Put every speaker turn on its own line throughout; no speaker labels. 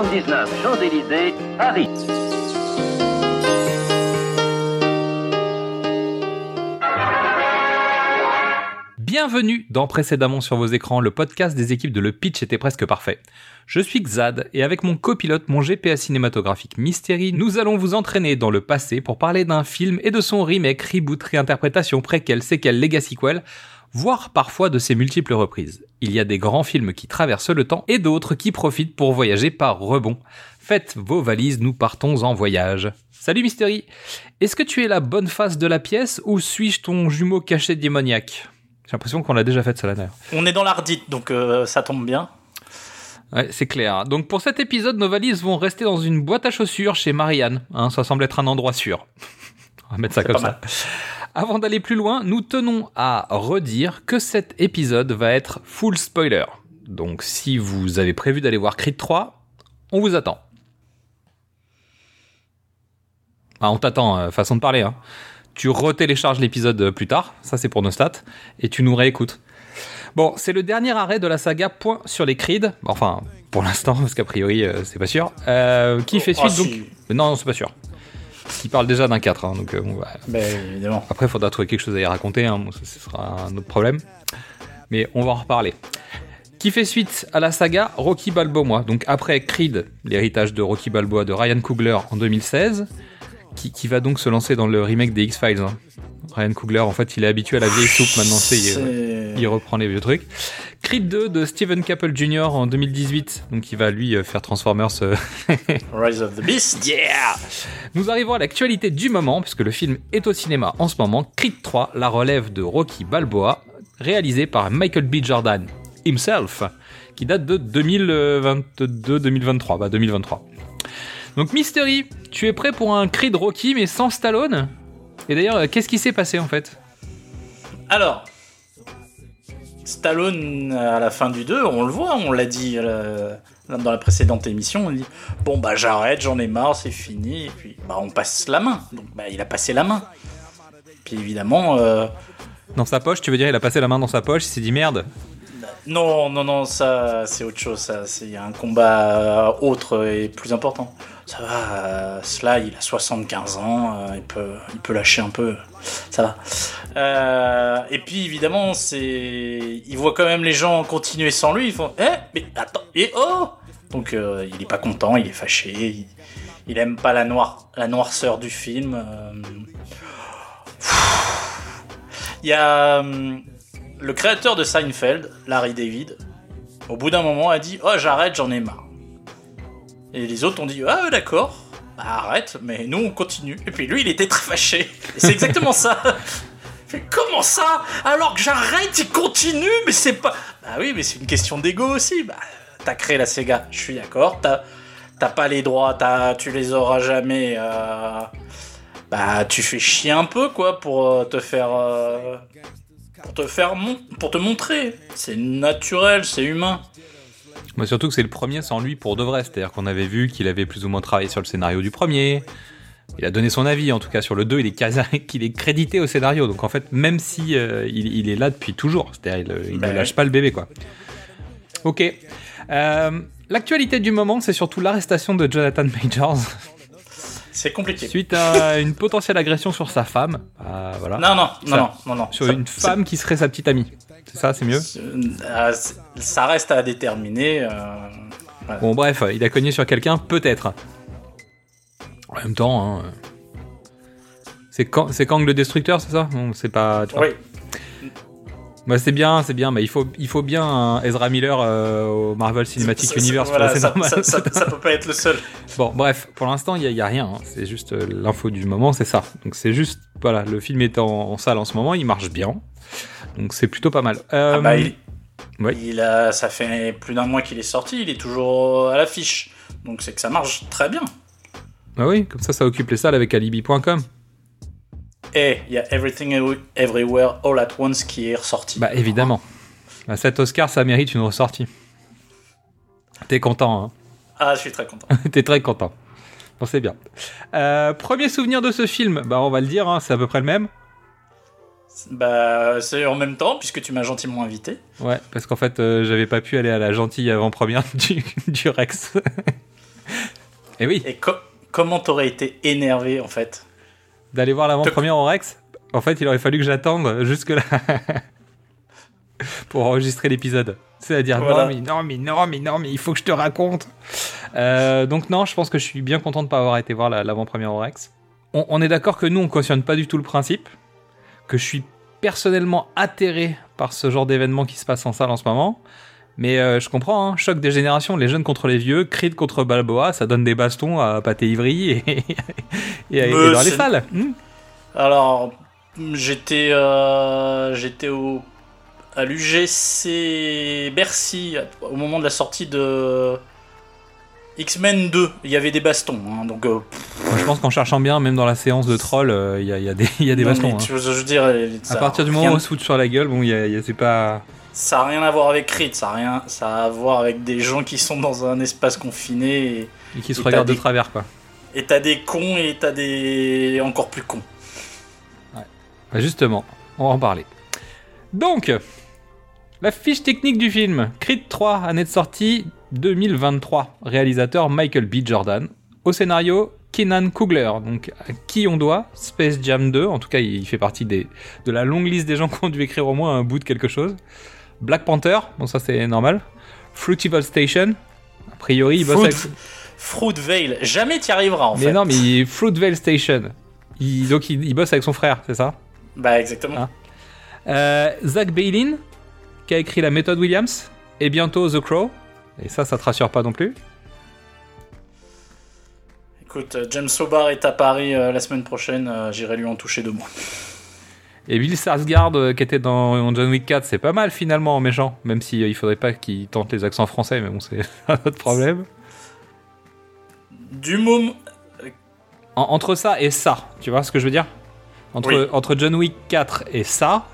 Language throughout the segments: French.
79 Champs-Élysées, Paris.
Bienvenue dans Précédemment sur vos écrans, le podcast des équipes de Le Pitch était presque parfait. Je suis Xad et avec mon copilote, mon GPA cinématographique Mystery, nous allons vous entraîner dans le passé pour parler d'un film et de son remake, reboot, réinterprétation, préquel, séquel, legacy sequel, voire parfois de ses multiples reprises. Il y a des grands films qui traversent le temps et d'autres qui profitent pour voyager par rebond. Faites vos valises, nous partons en voyage. Salut Mystery Est-ce que tu es la bonne face de la pièce ou suis-je ton jumeau caché démoniaque? J'ai l'impression qu'on l'a déjà fait ça là d'ailleurs.
On est dans l'ardite, donc euh, ça tombe bien.
Ouais, c'est clair. Donc pour cet épisode, nos valises vont rester dans une boîte à chaussures chez Marianne. Hein, ça semble être un endroit sûr. On va mettre ça comme ça. Avant d'aller plus loin, nous tenons à redire que cet épisode va être full spoiler. Donc si vous avez prévu d'aller voir Creed 3, on vous attend. Ah, on t'attend, euh, façon de parler. Hein. Tu retélécharges l'épisode euh, plus tard, ça c'est pour nos stats, et tu nous réécoutes. Bon, c'est le dernier arrêt de la saga Point sur les Creed. Enfin, pour l'instant, parce qu'a priori, euh, c'est pas sûr. Euh, qui fait
Oh,
suite donc
si.
Non, non, c'est pas sûr. Il parle déjà d'un 4, hein, donc euh, bon, bah,
Ben évidemment.
après, il faudra trouver quelque chose à y raconter, hein, bon, ça, ce sera un autre problème. Mais on va en reparler. Qui fait suite à la saga Rocky Balboa? Donc après Creed, l'héritage de Rocky Balboa de Ryan Coogler en 2016, qui, qui va donc se lancer dans le remake des X-Files. hein. Ryan Coogler, en fait, il est habitué à la vieille soupe maintenant, il,
C'est-
il reprend les vieux trucs. Creed 2 de Steven Caple Jr. en 2018, donc il va lui euh, faire Transformers euh,
Rise of the Beast.
Yeah Nous arrivons à l'actualité du moment, puisque le film est au cinéma en ce moment. Creed 3, la relève de Rocky Balboa, réalisé par Michael B. Jordan himself, qui date de 2022-2023. Bah 2023. Donc Mystery, tu es prêt pour un Creed Rocky mais sans Stallone? Et d'ailleurs, euh, qu'est-ce qui s'est passé en fait?
Alors, Stallone à la fin du 2, on le voit, on l'a dit euh, dans la précédente émission, on dit bon bah j'arrête, j'en ai marre, c'est fini, et puis bah on passe la main. Donc bah il a passé la main. Puis évidemment, euh,
Dans sa poche, tu veux dire, il a passé la main dans sa poche, il s'est dit merde.
non non non ça c'est autre chose, ça c'est un combat euh, autre et plus important. Ça va, euh, cela il a 75 ans, euh, il peut il peut lâcher un peu, ça va. Euh, et puis évidemment, c'est, il voit quand même les gens continuer sans lui. Ils font, eh, mais attends, et oh. Donc euh, il est pas content, il est fâché, il, il aime pas la la noirceur du film. Il y a le créateur de Seinfeld, Larry David. Au bout d'un moment, a dit, oh j'arrête, j'en ai marre. Et les autres ont dit, ah d'accord. Bah, arrête, mais nous on continue. Et puis lui, il était très fâché. C'est exactement ça. Mais comment ça? Alors que j'arrête, il continue, mais c'est pas. Bah oui, mais c'est une question d'ego aussi. Bah, t'as créé la Sega, je suis d'accord. T'as, t'as pas les droits, t'as, tu les auras jamais. euh, Bah, tu fais chier un peu, quoi, pour euh, te faire. euh, Pour te faire pour te montrer. C'est naturel, c'est humain.
Mais surtout que c'est le premier sans lui pour de vrai. C'est-à-dire qu'on avait vu qu'il avait plus ou moins travaillé sur le scénario du premier. Il a donné son avis, en tout cas sur le 2, il est, qu'il est crédité au scénario. Donc en fait, même si euh, il, il est là depuis toujours, c'est-à-dire il, il
Ben
ne
ouais.
lâche pas le bébé, quoi. Ok. Euh, L'actualité du moment, c'est surtout l'arrestation de Jonathan Majors
C'est compliqué.
suite à une potentielle agression sur sa femme. Ah, voilà.
Non, non, non, non, non, non.
sur
Ça-
une femme qui serait sa petite amie. C'est ça, c'est mieux
euh, ça reste à déterminer. euh,
Bon, bref, il a cogné sur quelqu'un, peut-être. En même temps, hein, c'est Kang, le destructeur, c'est ça? Bon, C'est pas. tu vois.
Oui.
Bah, c'est bien, c'est bien, mais il faut, il faut bien un Ezra Miller euh, au Marvel Cinematic Universe,
voilà, ça,
normal.
ça- ça- ça peut pas être le seul.
Bon, bref, pour l'instant, il n'y a, il y a rien. hein. C'est juste euh, l'info du moment, c'est ça. Donc c'est juste, voilà, le film est en, en salle en ce moment, il marche bien. Donc c'est plutôt pas mal. Euh,
Ah bah, il,
Oui.
Il a, ça fait plus d'un mois qu'il est sorti, il est toujours à l'affiche. Donc c'est que ça marche très bien.
Ah oui, comme ça, ça occupe les salles avec alibi.com.
Et il y a Everything Every- Everywhere All at Once qui est ressorti.
Bah évidemment. Bah, cet Oscar, ça mérite une ressortie. T'es content, hein
Ah, je suis très content.
T'es très content. Bon, c'est bien. Euh, premier souvenir de ce film, bah on va le dire, hein, c'est à peu près le même.
Bah, c'est en même temps, puisque tu m'as gentiment invité.
Ouais, parce qu'en fait, euh, j'avais pas pu aller à la gentille avant-première du, du Rex. Et oui,
Et co- comment t'aurais été énervé en fait?
D'aller voir l'avant-première au Rex, en fait, il aurait fallu que j'attende jusque-là pour enregistrer l'épisode. C'est-à-dire,
Voilà.
non, mais non, mais non, mais non, mais il faut que je te raconte. Euh, donc, non, je pense que je suis bien content de pas avoir été voir la- l'avant-première au Rex. On, on est d'accord que nous, on cautionne pas du tout le principe, que je suis personnellement atterré par ce genre d'événement qui se passe en salle en ce moment. Mais euh, je comprends, hein, choc des générations, les jeunes contre les vieux, Creed contre Balboa, ça donne des bastons à Pathé Ivry et, et, à- et dans les salles. Hmm.
Alors, j'étais euh, j'étais au à l'UGC Bercy au moment de la sortie de X-Men 2. Il y avait des bastons, hein, donc. euh,
je pense qu'en cherchant bien, même dans la séance de troll, euh, il y, a, il y a des, y a des
non,
bastons.
mais
hein.
tu veux- je veux dire, ça
À
a
partir du
rien-
moment où on se fout sur la gueule, bon, il y a, y a- c'est pas.
ça a rien à voir avec Creed, ça a rien, ça a à voir avec des gens qui sont dans un espace confiné et
Et qui se
Et
regardent de travers, quoi.
et t'as des cons et t'as des encore plus cons.
Bah, justement, on va en parler. Donc, la fiche technique du film Creed 3, année de sortie 2023. Réalisateur Michael B. Jordan. Au scénario, Kenan Coogler. Donc, à qui on doit? Space Jam 2. En tout cas, il fait partie des, de la longue liste des gens qui ont dû écrire au moins un bout de quelque chose. Black Panther. Bon, ça, c'est normal. Fruitival Station. A priori, il bosse
Fruit-
avec.
Fruitvale, jamais t'y arriveras en
Mais
fait.
non, mais Fruitvale Station. Il- donc, il, il bosse avec son frère, c'est ça?
Bah exactement.
Ah. Euh, Zach Bailin, qui a écrit La méthode Williams, et bientôt The Crow. Et ça, ça te rassure pas non plus.
Écoute, euh, James Sobar est à Paris euh, la semaine prochaine, euh, j'irai lui en toucher deux mois.
Et Bill Skarsgård, euh, qui était dans John Wick 4, c'est pas mal finalement en méchant. Même si euh, il faudrait pas qu'il tente les accents français, mais bon, c'est un autre problème.
Du moment.
En- entre ça et ça, tu vois ce que je veux dire? Entre,
Oui.
entre John Wick 4 et ça,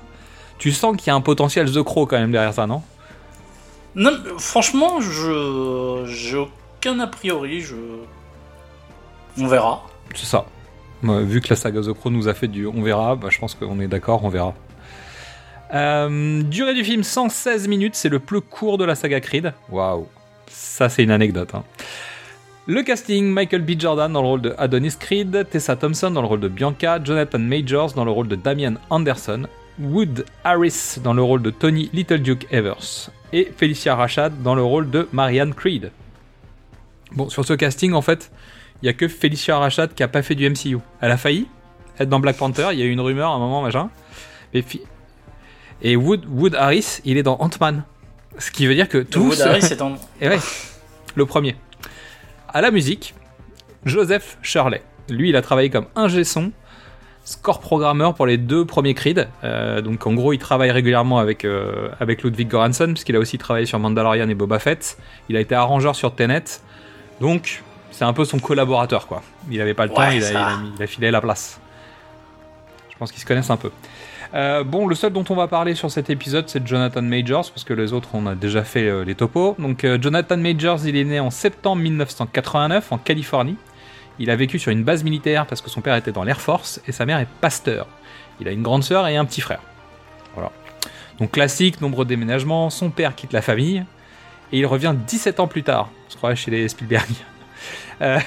tu sens qu'il y a un potentiel The Crow quand même derrière ça, non?
Franchement, je. J'ai aucun a priori, je. On verra.
C'est ça. Vu que la saga The nous a fait du on verra, bah, je pense qu'on est d'accord, on verra. Euh, durée du film 116 minutes, c'est le plus court de la saga Creed. Waouh, ça c'est une anecdote. hein. Le casting Michael B. Jordan dans le rôle de Adonis Creed, Tessa Thompson dans le rôle de Bianca, Jonathan Majors dans le rôle de Damian Anderson, Wood Harris dans le rôle de Tony Little Duke Evers et Felicia Rashad dans le rôle de Marianne Creed. Bon, sur ce casting, en fait, il y a que Felicia Rashad qui a pas fait du MCU. Elle a failli être dans Black Panther, il y a eu une rumeur à un moment, machin. Mais Et Wood, Wood Harris, il est dans Ant-Man. Ce qui veut dire que tous...
Wood Harris est en.
Et ouais, le premier. À la musique, Joseph Shirley. Lui, il a travaillé comme ingé son, score programmeur pour les deux premiers Creed. Euh, donc en gros, il travaille régulièrement avec, euh, avec Ludwig Göransson, puisqu'il a aussi travaillé sur Mandalorian et Boba Fett. Il a été arrangeur sur Tenet. Donc, c'est un peu son collaborateur, quoi. Il avait pas le
Ouais,
temps, il a,
ça.
il a mis- il a filé la place. Je pense qu'ils se connaissent un peu. Euh, bon, le seul dont on va parler sur cet épisode, c'est Jonathan Majors, parce que les autres, on a déjà fait les topos. Donc, Jonathan Majors, il est né en septembre 1989 en Californie. Il a vécu sur une base militaire parce que son père était dans l'Air Force et sa mère est pasteur. Il a une grande sœur et un petit frère. Voilà. Donc, classique, nombreux déménagements. Son père quitte la famille et il revient 17 ans plus tard. Se croirait chez les Spielberg. Euh,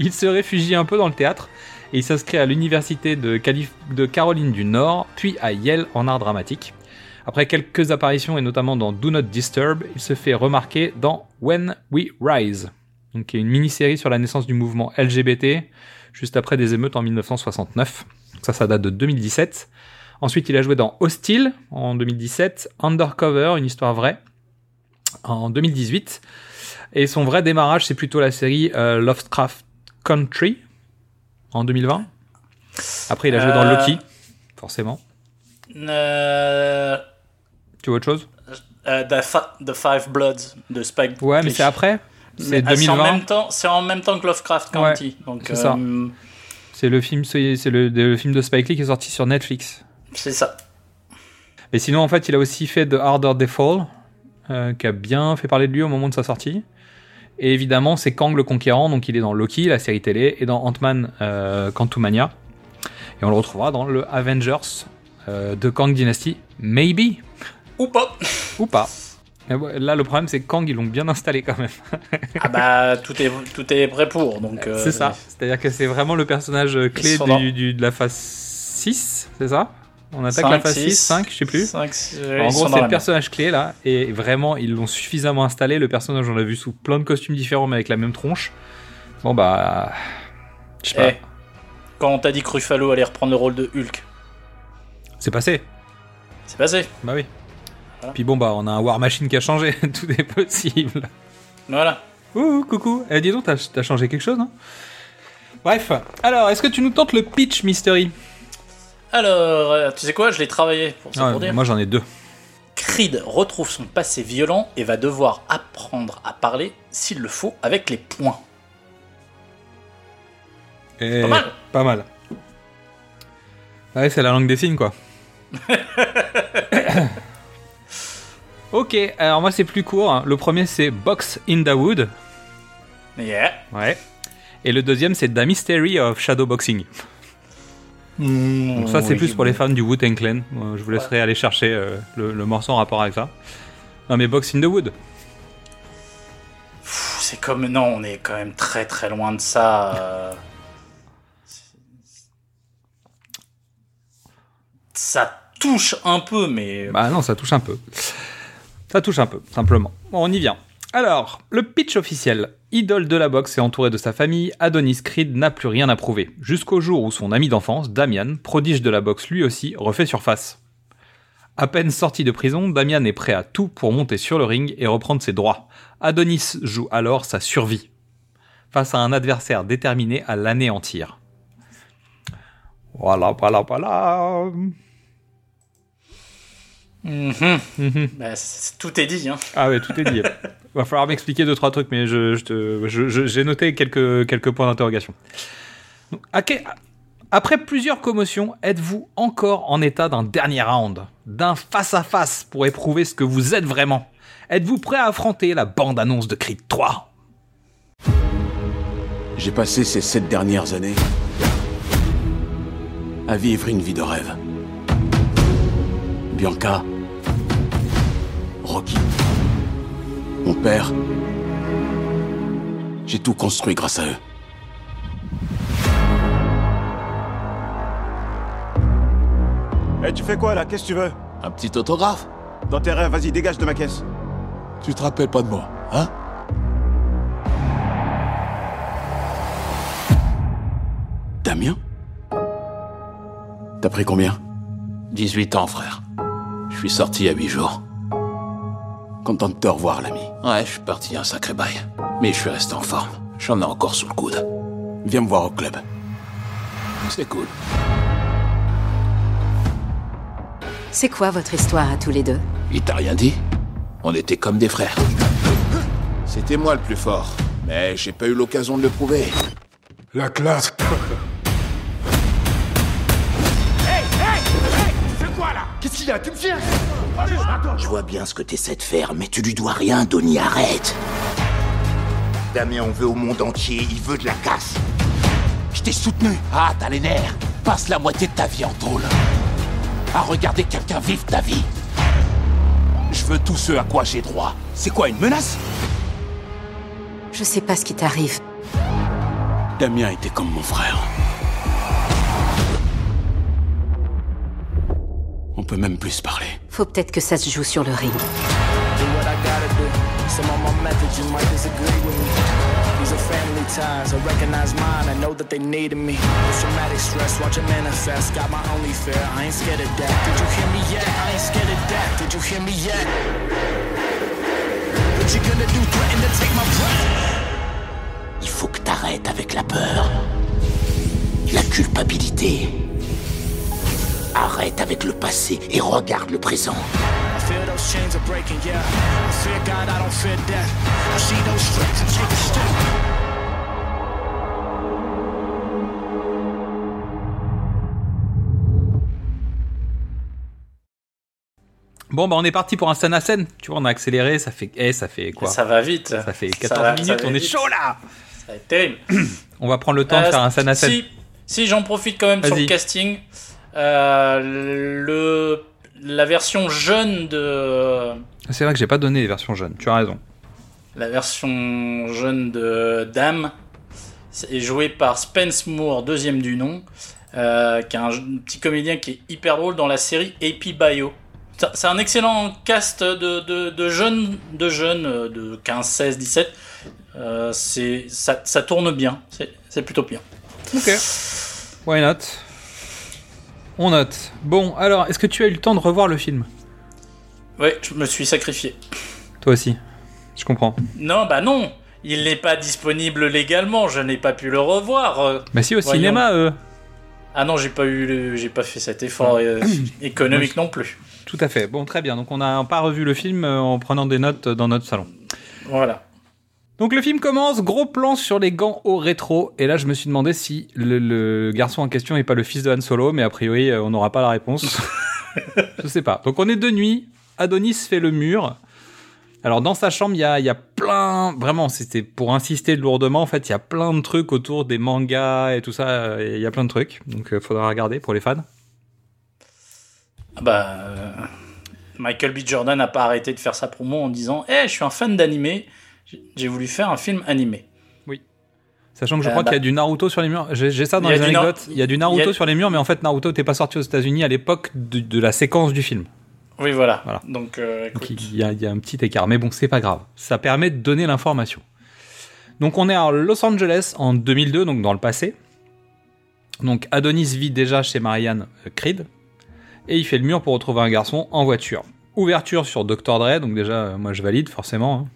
il se réfugie un peu dans le théâtre et il s'inscrit à l'université de, de Caroline du Nord, puis à Yale en art dramatique. Après quelques apparitions et notamment dans Do Not Disturb, il se fait remarquer dans When We Rise, donc qui est une mini-série sur la naissance du mouvement LGBT, juste après des émeutes en 1969. Ça, ça date de 2017. Ensuite, il a joué dans Hostile en 2017, Undercover, une histoire vraie, en 2018. Et son vrai démarrage, c'est plutôt la série euh, Lovecraft Country en 2020. Après, il a joué dans
Euh.
Loki, forcément.
Euh,
Tu vois autre chose?
the, Five Bloods de Spike
Ouais, mais c'est après. C'est
en
2020.
même temps, c'est en même temps que Lovecraft County. donc
c'est ça.
euh,
C'est le film, c'est le, le film de Spike Lee qui est sorti sur Netflix.
c'est ça.
Et sinon, en fait, il a aussi fait The Harder They Fall, euh, qui a bien fait parler de lui au moment de sa sortie. Et évidemment, c'est Kang le Conquérant, donc il est dans Loki, la série télé, et dans Ant-Man euh, Quantumania. Et on le retrouvera dans le Avengers euh, de Kang Dynasty, maybe,
Ou pas.
ou pas. Ouais, Là, le problème, c'est que Kang, ils l'ont bien installé quand même.
ah bah, tout est, tout est prêt pour. Donc, euh,
c'est ça. C'est-à-dire que c'est vraiment le personnage clé
dans-
du, de la phase 6, c'est ça? On attaque la phase
six.
6, 5, je sais plus.
Cinq, six,
En
ils
gros, c'est le personnage clé là, et vraiment, ils l'ont suffisamment installé. Le personnage, on l'a vu sous plein de costumes différents, mais avec la même tronche. Bon, bah. Je sais pas.
Eh, quand on t'a dit que Ruffalo allait reprendre le rôle de Hulk,
C'est passé.
c'est passé.
Bah oui.
Voilà.
Puis bon, bah, on a un War Machine qui a changé. Tout est possible.
Voilà.
Ouh, coucou. Eh, dis donc, t'as t'as changé quelque chose, non Bref. Alors, est-ce que tu nous tentes le pitch mystery?
Alors, euh, tu sais quoi, je l'ai travaillé pour ça pour dire.
Moi, j'en ai deux.
Creed retrouve son passé violent et va devoir apprendre à parler, s'il le faut, avec les poings.
Et
Pas mal.
Pas mal. Ouais, c'est la langue des signes, quoi. ok, alors moi c'est plus court. Le premier c'est Box in the Wood.
Yeah.
Ouais. Et le deuxième c'est The Mystery of Shadowboxing. Donc ça c'est plus pour les fans du Wu-Tang Clan. Moi, je vous laisserai aller chercher euh, le, le morceau en rapport avec ça. Non mais Box in the Wood.
C'est comme. Non, on est quand même très très loin de ça. euh. Ça touche un peu, mais.
Bah non, ça touche un peu. Ça touche un peu, simplement. Bon, on y vient. Alors, le pitch officiel. Idole de la boxe et entouré de sa famille, Adonis Creed n'a plus rien à prouver. Jusqu'au jour où son ami d'enfance, Damian, prodige de la boxe lui aussi, refait surface. À peine sorti de prison, Damian est prêt à tout pour monter sur le ring et reprendre ses droits. Adonis joue alors sa survie. Face à un adversaire déterminé à l'anéantir. Voilà, voilà, voilà.
Mhm.
Mhm.
Bah, tout est dit, hein.
Ah ouais, tout est dit. Va falloir m'expliquer deux trois trucs, mais je, je je- je- j'ai noté quelques, quelques points d'interrogation. Que- Après plusieurs commotions, êtes-vous encore en état d'un dernier round, d'un face à face pour éprouver ce que vous êtes vraiment? Êtes-vous prêt à affronter la bande-annonce de Creed 3
J'ai passé ces sept dernières années à vivre une vie de rêve. Bianca, Rocky, mon père. J'ai tout construit grâce à eux.
Eh, tu fais quoi là? Qu'est-ce que tu veux?
Un petit autographe?
Dans tes rêves, vas-y, dégage de ma caisse.
Tu te rappelles pas de moi, hein?
Damien? T'as pris combien?
18 ans, frère. Je suis sorti à 8 jours.
Content de te revoir, l'ami.
Ouais, je suis parti un sacré bail. Mais je suis resté en forme. J'en ai encore sous le coude.
Viens me voir au club.
C'est cool.
C'est quoi votre histoire à tous les deux?
Il t'a rien dit? On était comme des frères. C'était moi le plus fort. Mais j'ai pas eu l'occasion de le prouver.
La classe.
Je vois bien ce que t'essaies de faire, mais tu lui dois rien, Donnie, arrête Damien, on veut au monde entier, il veut de la casse. Je t'ai soutenu.
Ah, t'as les nerfs Passe la moitié de ta vie en tôle. À regarder quelqu'un vivre ta vie. Je veux tout ce à quoi j'ai droit.
C'est quoi, une menace?
Je sais pas ce qui t'arrive.
Damien était comme mon frère. On peut même plus se parler.
Faut peut-être que ça se joue sur le ring.
Il faut que t'arrêtes avec la peur. La culpabilité. Arrête avec le passé et regarde le présent.
Bon, bah on est parti pour un scène à scène. Tu vois, on a accéléré, ça fait, eh, ça fait quoi?
Ça va vite.
Ça fait
Ça
14
va- ça
minutes, on est
vite.
chaud là
Ça va être terrible.
On va prendre le temps de
Euh,
faire un scène à scène.
Si, si j'en profite quand même sur le casting, euh, le, la version jeune de
C'est vrai que j'ai pas donné les versions jeunes, tu as raison.
la version jeune de Dame est jouée par Spence Moore, deuxième du nom, euh, qui est un petit comédien qui est hyper drôle dans la série AP Bio. C'est- un excellent cast de, de, de jeunes, de jeunes euh, de 15, 16, 17. Euh, ça, ça tourne bien, c'est c'est plutôt bien.
Ok. Why not? On note. Bon, alors, est-ce que tu as eu le temps de revoir le film?
Ouais, je me suis sacrifié.
Toi aussi. Je comprends.
Non, bah non, il n'est pas disponible légalement, je n'ai pas pu le revoir. euh.
Bah si, au
Voyons.
cinéma, eux.
Ah non, j'ai pas eu, le- j'ai pas fait cet effort euh, économique non plus.
Tout à fait. Bon, très bien. Donc, on n'a pas revu le film euh, en prenant des notes dans notre salon.
Voilà.
Donc, le film commence, gros plan sur les gants au rétro. Et là, je me suis demandé si le, le garçon en question n'est pas le fils de Han Solo, mais a priori, euh, on n'aura pas la réponse. je sais pas. Donc, on est de nuit. Adonis fait le mur. Alors, dans sa chambre, il y a, y a plein. Vraiment, c'était pour insister lourdement. En fait, il y a plein de trucs autour des mangas et tout ça. euh, Il y a plein de trucs. Donc, il faudra regarder pour les fans.
Ah Bah, euh, Michael B. Jordan n'a pas arrêté de faire sa promo en disant Eh, je suis un fan d'animé, j'ai- voulu faire un film animé.
Sachant que je
Euh,
crois
bah-
qu'il y a du Naruto sur les murs. J'ai ça dans les anecdotes. Il y a du Naruto
a-
sur les murs, mais en fait, Naruto n'était pas sorti aux États-Unis à l'époque de, de la séquence du film.
Oui, voilà.
Voilà.
Donc, euh,
Donc il y, a, il y a un petit écart. Mais bon, c'est pas grave. Ça permet de donner l'information. Donc on est à Los Angeles en 2002, donc dans le passé. Donc Adonis vit déjà chez Marianne euh, Creed. Et il fait le mur pour retrouver un garçon en voiture. Ouverture sur Dr. Dre, donc déjà, moi je valide forcément. hein.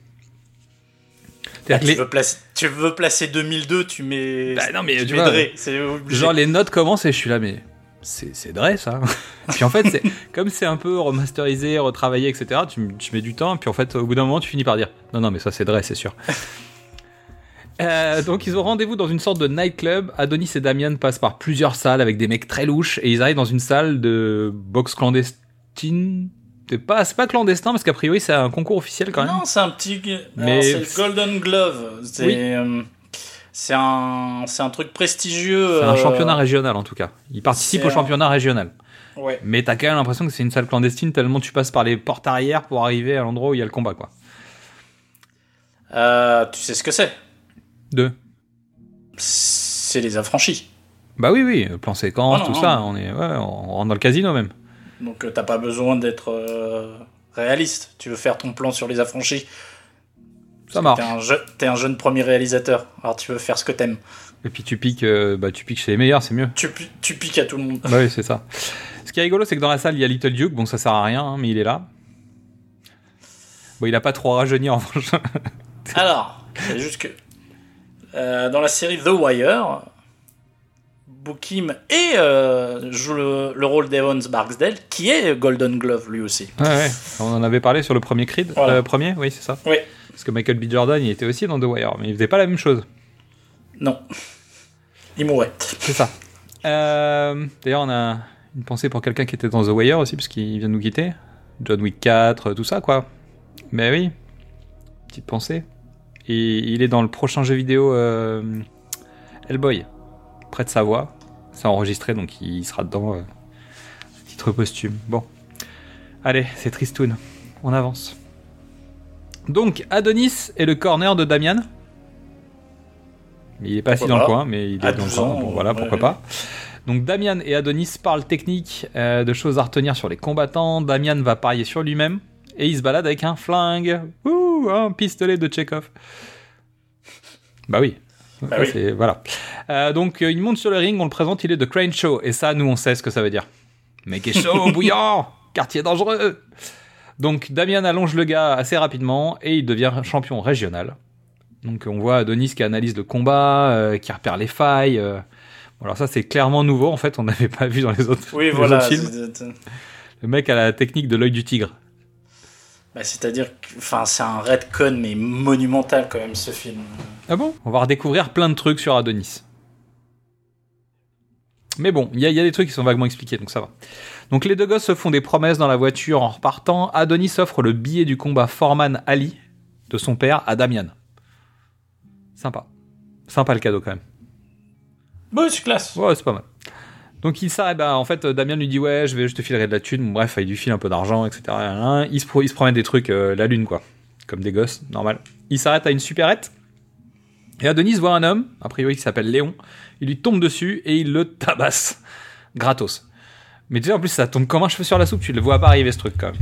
Ah, tu,
les-
veux placer, tu veux placer 2002, tu mets.
Bah non, mais
tu
tu
mets
vois,
Dre.
Genre les notes commencent et je suis là, mais c'est c'est Dre ça. puis en fait, c'est comme c'est un peu remasterisé, retravaillé, etc. Tu, tu mets du temps, puis en fait, au bout d'un moment, tu finis par dire non, non, mais ça c'est Dre, c'est sûr. Euh, donc ils ont rendez-vous dans une sorte de nightclub. Adonis et Damian passent par plusieurs salles avec des mecs très louches et ils arrivent dans une salle de boxe clandestine. C'est pas, c'est pas clandestin parce qu'a priori c'est un concours officiel quand même.
Non, c'est un petit.
Mais-
c'est le Golden Glove. C'est
Oui.
euh, c'est un, c'est un truc prestigieux.
C'est un
euh,
championnat régional en tout cas. Il participe au
un-
championnat régional.
Ouais.
Mais t'as quand même l'impression que c'est une salle clandestine tellement tu passes par les portes arrière pour arriver à l'endroit où il y a le combat quoi.
Euh, tu sais ce que c'est?
Deux.
C'est les affranchis.
Bah oui oui, plan séquence,
Ah non,
tout
non.
ça, on est ouais, on rentre dans le casino même.
Donc euh, t'as pas besoin d'être euh, réaliste. Tu veux faire ton plan sur les affranchis.
Ça marche.
T'es un, je- t'es un jeune premier réalisateur. Alors tu veux faire ce que t'aimes.
Et puis tu piques euh, bah tu piques chez les meilleurs, c'est mieux.
Tu, pi- tu piques à tout le monde.
Bah oui, c'est ça. Ce qui est rigolo, c'est que dans la salle, il y a Little Duke. Bon, ça sert à rien, hein, mais il est là. Bon, il a pas trop rajeuni en revanche.
Alors, c'est juste que euh, dans la série The Wire, Bookim et euh, joue le, le rôle d'Evans Barksdale, qui est Golden Glove lui aussi.
ouais, ouais. On en avait parlé sur le premier Creed.
Voilà.
Euh, premier, oui, c'est ça.
Oui.
Parce que Michael B. Jordan, il était aussi dans The Wire, mais il faisait pas la même chose.
Non. Il mourait.
C'est ça. Euh, D'ailleurs, on a une pensée pour quelqu'un qui était dans The Wire aussi, parce qu'il vient de nous quitter. John Wick 4, tout ça, quoi. Mais oui, petite pensée. Et il est dans le prochain jeu vidéo Hellboy, près de sa voix. C'est enregistré, donc il sera dedans. euh, titre posthume. Bon. Allez, c'est Tristoun. On avance. Donc, Adonis est le corner de Damian. Il est pas assis dans le coin, mais il est dans le
12
coin. Bon, voilà,
ouais,
pourquoi pas. Donc Damian et Adonis parlent technique euh, de choses à retenir sur les combattants. Damian va parier sur lui-même et il se balade avec un flingue. Ouh, un pistolet de Chekhov. Bah oui.
Bah
Ça,
oui.
c'est- Voilà. Euh, donc euh, il monte sur le ring, on le présente, il est de Crane Show. Et ça, nous, on sait ce que ça veut dire. Mec est chaud, bouillant, quartier dangereux. Donc Damian allonge le gars assez rapidement et il devient champion régional. Donc on voit Adonis qui analyse le combat, euh, qui repère les failles. euh. Bon, alors ça c'est clairement nouveau en fait, on n'avait pas vu dans les autres,
Oui,
les
voilà.
autres films. Le mec a la technique de l'œil du tigre.
Bah, c'est-à-dire que enfin, c'est un redcon, mais monumental quand même, ce film.
Ah bon? On va redécouvrir plein de trucs sur Adonis. Mais bon, il y, a- il y a des trucs qui sont vaguement expliqués, donc ça va. Donc les deux gosses se font des promesses dans la voiture en repartant. Adonis offre le billet du combat Foreman Ali de son père à Damian. Sympa. Sympa le cadeau quand même.
Bon, c'est classe.
Ouais, c'est pas mal. Donc il s'arrête, bah, en fait, Damien lui dit ouais, je vais, je te filerai de la thune. Bref, il lui file un peu d'argent, etc. Il se, il se promène des trucs, euh, la lune quoi, comme des gosses, normal. Il s'arrête à une supérette. Et Adonis voit un homme, a priori qui s'appelle Léon. Il lui tombe dessus et il le tabasse, gratos. Mais tu sais, en plus, ça tombe comme un cheveu sur la soupe. Tu le vois pas arriver ce truc quand même.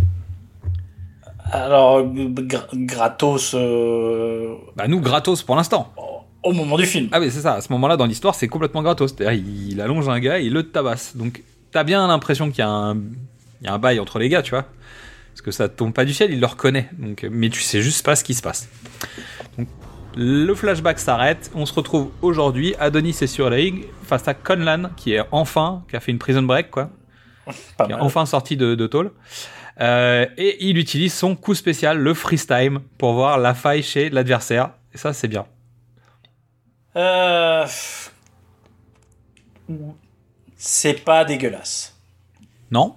Alors, gra- gratos euh,
Bah nous, gratos pour l'instant.
Au moment du film.
Ah oui, c'est ça. À ce moment-là, dans l'histoire, c'est complètement gratos. C'est-à-dire, il, allonge un gars, il le tabasse. Donc, t'as bien l'impression qu'il y a un, il y a un bail entre les gars, tu vois. Parce que ça tombe pas du ciel, il le reconnaît. Donc, mais tu sais juste pas ce qui se passe. Donc, le flashback s'arrête. On se retrouve aujourd'hui. Adonis est sur la ligue face à Conlan, qui est enfin, qui a fait une prison break, quoi.
Pas
qui est
mal.
enfin sorti de, de tôle. Euh, et il utilise son coup spécial, le freeze time, pour voir la faille chez l'adversaire. Et ça, c'est bien.
Euh, C'est pas dégueulasse.
Non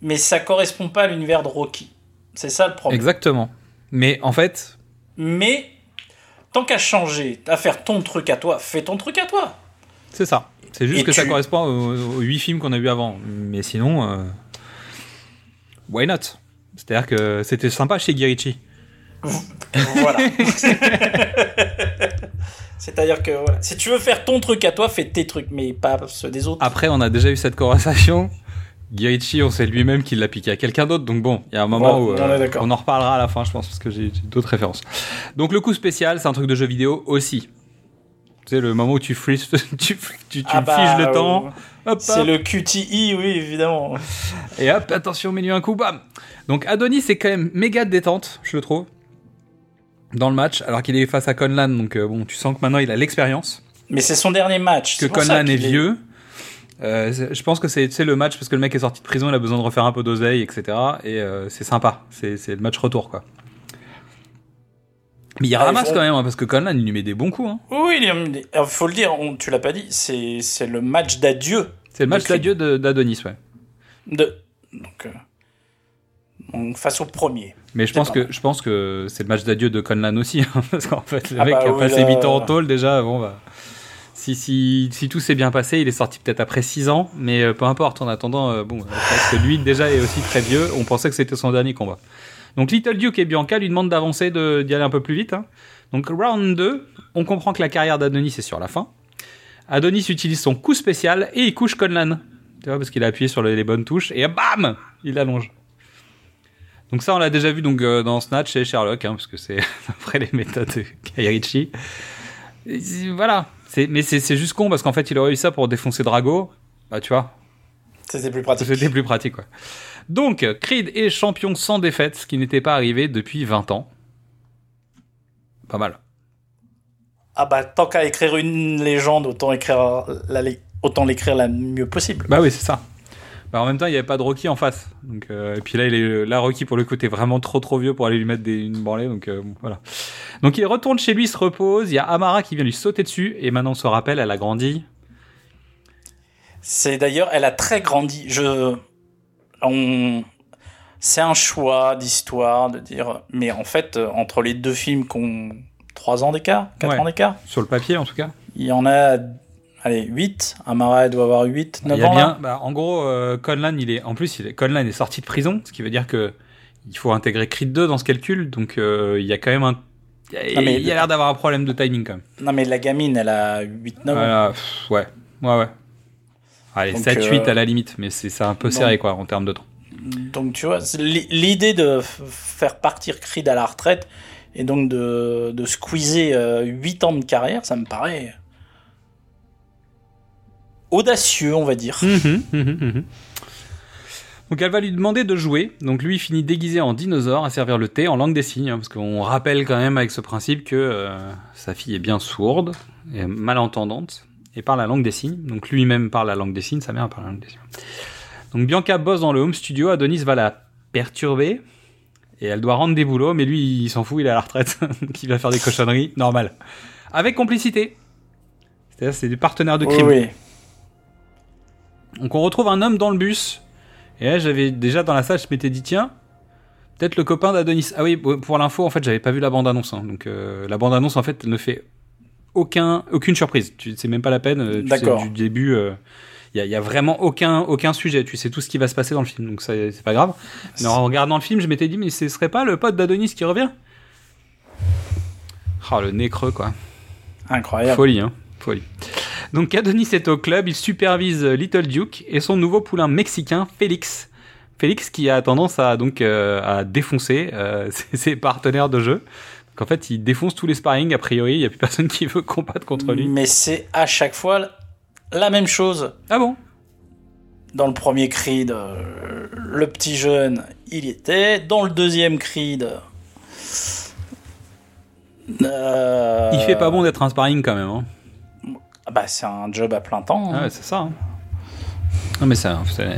Mais ça correspond pas à l'univers de Rocky. C'est ça le problème.
Exactement. Mais en fait,
Mais tant qu'à changer, à faire ton truc à toi, fais ton truc à toi.
c'est ça. C'est juste
Et
que ça correspond aux, 8 films qu'on a vus avant. Mais sinon, euh, why not? C'est-à-dire que c'était sympa chez Guy Ritchie.
Voilà. C'est-à-dire que voilà, si tu veux faire ton truc à toi, fais tes trucs, mais pas ceux des autres.
Après, on a déjà eu cette conversation. Guy on sait lui-même qu'il l'a piqué à quelqu'un d'autre. Donc bon, il y a un moment
Ouais,
où euh, on en reparlera à la fin, je pense, parce que j'ai d'autres références. Donc le coup spécial, c'est un truc de jeu vidéo aussi. Tu sais, le moment où tu freeze, tu, tu, tu
Ah bah,
figes le
euh,
temps.
C'est le QTI, oui, évidemment.
Et hop, attention, mets-lui un coup, bam Donc Adonis c'est quand même méga détente, je le trouve, dans le match, alors qu'il est face à Conlan, donc euh, bon, tu sens que maintenant il a l'expérience,
Mais c'est son dernier match.
que Conlan est vieux. Euh, je pense que c'est le match parce que le mec est sorti de prison, il a besoin de refaire un peu d'oseille, etc. Et euh, c'est sympa, c'est le match retour, quoi. Mais il
Ah,
ramasse
font-
quand même, hein, parce que Conlan il lui met des bons coups. Hein.
Oui, il il faut le dire, on- tu l'as pas dit, c'est le match d'adieu.
C'est le match d'adieu d'Adonis, ouais.
De... Donc, donc, face au premier.
Mais je pense que je pense que c'est le match d'adieu de Conlan aussi, hein, parce qu'en fait le
Ah
mec
bah
a
oui,
passé
là-
8 ans en tôle déjà. Bon bah, si si si tout s'est bien passé, il est sorti peut-être après 6 ans, mais euh, peu importe. En attendant, euh, bon, euh, parce que lui déjà est aussi très vieux. On pensait que c'était son dernier combat. Donc Little Duke et Bianca lui demandent d'avancer, de- d'y aller un peu plus vite. hein. Donc round 2, on comprend que la carrière d'Adonis est sur la fin. Adonis utilise son coup spécial et il couche Conlan. Tu vois, parce qu'il a appuyé sur les, les bonnes touches et bam, il allonge. Donc ça, on l'a déjà vu donc euh, dans Snatch et Sherlock, hein, parce que c'est après les méthodes de Guy Ritchie. Et Voilà. Mais c'est juste con parce qu'en fait, il aurait eu ça pour défoncer Drago. Bah, tu vois,
C'était plus pratique.
c'était plus pratique, quoi. Donc, Creed est champion sans défaite, ce qui n'était pas arrivé depuis 20 ans. Pas mal.
Ah bah, tant qu'à écrire une légende, autant écrire la, autant l'écrire la mieux possible.
Bah oui, c'est ça. Bah, en même temps, il n'y avait pas de Rocky en face. Donc, euh, et puis là, il est, là, Rocky, pour le coup, était vraiment trop trop vieux pour aller lui mettre des, une branlée. Donc euh, bon, voilà. Donc il retourne chez lui, il se repose. Il y a Amara qui vient lui sauter dessus. Et maintenant, on se rappelle, elle a grandi.
C'est d'ailleurs, elle a très grandi. Je, on, c'est un choix d'histoire de dire, mais en fait, euh, entre les deux films qui ont 3 ans d'écart, 4
Ouais.
ans d'écart,
Sur le papier, en tout cas.
il y en a, allez, 8. Amara, elle doit avoir 8, 9
Il y a
ans.
bien, bah, en gros, euh, Conlan, il est, en plus, il est, Conlan est sorti de prison, ce qui veut dire que il faut intégrer Creed 2 dans ce calcul, donc euh, il y a quand même un, il y a-
Non, mais-
il y a l'air d'avoir un problème de timing quand même.
Non, mais la gamine, elle a 8, 9 ans.
Pff, ouais, ouais, ouais. Allez,
Donc,
7, 8
euh,
à la limite, mais c'est un peu
donc-
serré quoi en termes de temps.
Donc tu vois, l'idée de faire partir Creed à la retraite et donc de, de squeezer 8 ans de carrière, ça me paraît audacieux, on va dire.
Mhm, mhm, mhm. Donc elle va lui demander de jouer. Donc lui il finit déguisé en dinosaure à servir le thé en langue des signes, hein, parce qu'on rappelle quand même avec ce principe que euh, sa fille est bien sourde et malentendante et parle la langue des signes. Donc lui-même parle la langue des signes, sa mère parle la langue des signes. Donc Bianca bosse dans le home studio, Adonis va la perturber Et elle doit rendre des boulots, mais lui, il s'en fout, il est à la retraite. Donc il va faire des cochonneries, normal. Avec complicité. C'est-à-dire, c'est des partenaires de crime.
Oui, oui.
Donc on retrouve un homme dans le bus. Et là, j'avais déjà dans la salle, je m'étais dit, tiens, peut-être le copain d'Adonis. Ah oui, pour l'info, en fait, j'avais pas vu la bande-annonce. hein. Donc euh, la bande-annonce, en fait, ne fait aucun, aucune surprise. Tu c'est même pas la peine. euh, sais,
D'accord.
du début, il y, a, y a vraiment aucun, aucun sujet. Tu sais tout ce qui va se passer dans le film. Donc ça, c'est pas grave. Mais en regardant le film, je m'étais dit, mais ce serait pas le pote d'Adonis qui revient? Oh, le nez creux, quoi.
Incroyable.
Folie, hein. Folie. Donc Adonis est au club, il supervise euh, Little Duke et son nouveau poulain mexicain, Félix. Félix qui a tendance à donc euh, à défoncer euh, ses, ses partenaires de jeu. Donc en fait, il défonce tous les sparring. A priori, il n'y a plus personne qui veut combattre contre lui.
Mais c'est à chaque fois la même chose.
Ah bon?
Dans le premier Creed, euh, le petit jeune, il y était. Dans le deuxième Creed. euh,
Il fait pas bon d'être un sparring quand même. Hein.
Ah Bah, c'est un job à plein temps. hein.
Ah ouais, c'est ça. hein. Non mais ça, c'est...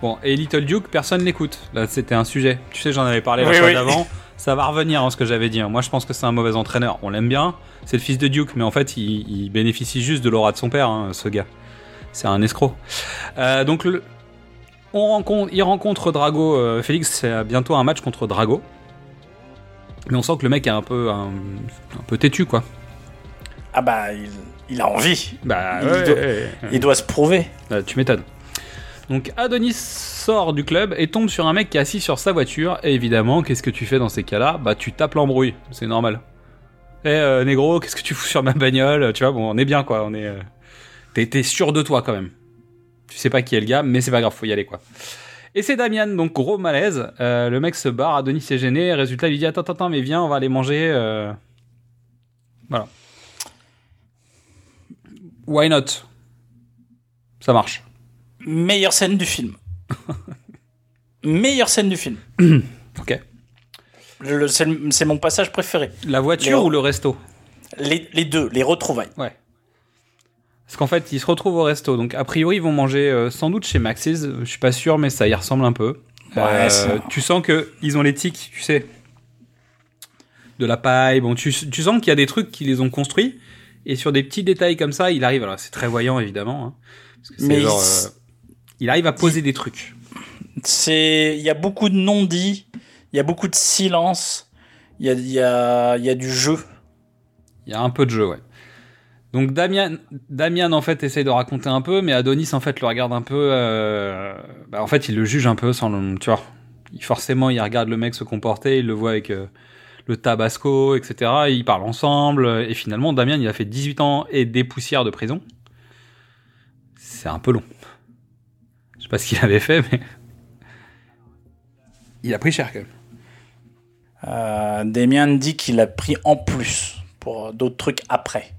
Bon, et Little Duke, personne l'écoute. Là, c'était un sujet. Tu sais, j'en avais parlé la
Oui,
fois
oui.
d'avant. Ça va revenir en ce que j'avais dit. hein. Moi, je pense que c'est un mauvais entraîneur. On l'aime bien. C'est le fils de Duke, mais en fait, il, il bénéficie juste de l'aura de son père, hein, ce gars. C'est un escroc. Euh, donc, le- on rencontre, il rencontre Drago. euh, Félix, c'est bientôt un match contre Drago. Mais on sent que le mec est un peu, un, un peu têtu, quoi.
Ah bah, il, il a envie.
Bah,
il,
ouais,
doit,
ouais, ouais.
il doit se prouver.
Euh, tu m'étonnes. Donc Adonis sort du club et tombe sur un mec qui est assis sur sa voiture. Et évidemment, qu'est-ce que tu fais dans ces cas-là? Bah tu tapes l'embrouille, c'est normal. Eh euh, négro, qu'est-ce que tu fous sur ma bagnole? Tu vois, bon, on est bien quoi, on est. euh, T'es sûr de toi quand même. Tu sais pas qui est le gars, mais c'est pas grave, faut y aller quoi. Et c'est Damian, donc gros malaise. Euh, le mec se barre, Adonis est gêné. Résultat, il lui dit Attends, attends, mais viens, on va aller manger. Voilà. Why not? Ça marche.
Meilleure scène du film. Meilleure scène du film.
Ok.
C'est mon passage préféré.
La voiture
Les-
ou le resto?
Les, les deux, les retrouvailles.
Ouais. Parce qu'en fait, ils se retrouvent au resto. Donc, a priori, ils vont manger euh, sans doute chez Max's. Je suis pas sûr, mais ça y ressemble un peu.
Ouais, c'est-
tu sens que ils ont les tics, tu sais. De la paille. Bon, tu, tu sens qu'il y a des trucs qui les ont construits. Et sur des petits détails comme ça, il arrive. Alors, c'est très voyant, évidemment. hein, parce que c'est
Mais
genre,
il-
euh, il arrive à poser des trucs.
C'est, il y a beaucoup de non-dits, il y a beaucoup de silence, il y a, il y a, il y a du jeu.
Il y a un peu de jeu, ouais. Donc Damian, Damian en fait essaye de raconter un peu, mais Adonis en fait le regarde un peu. euh, bah, en fait, il le juge un peu sans le, tu vois. Il, forcément, il regarde le mec se comporter, il le voit avec euh, le tabasco, etc. et ils parlent ensemble et finalement Damian il a fait 18 ans et des poussières de prison. C'est un peu long. Je sais pas ce qu'il avait fait, mais il a pris cher quand même.
Euh, Damien dit qu'il a pris en plus pour d'autres trucs après.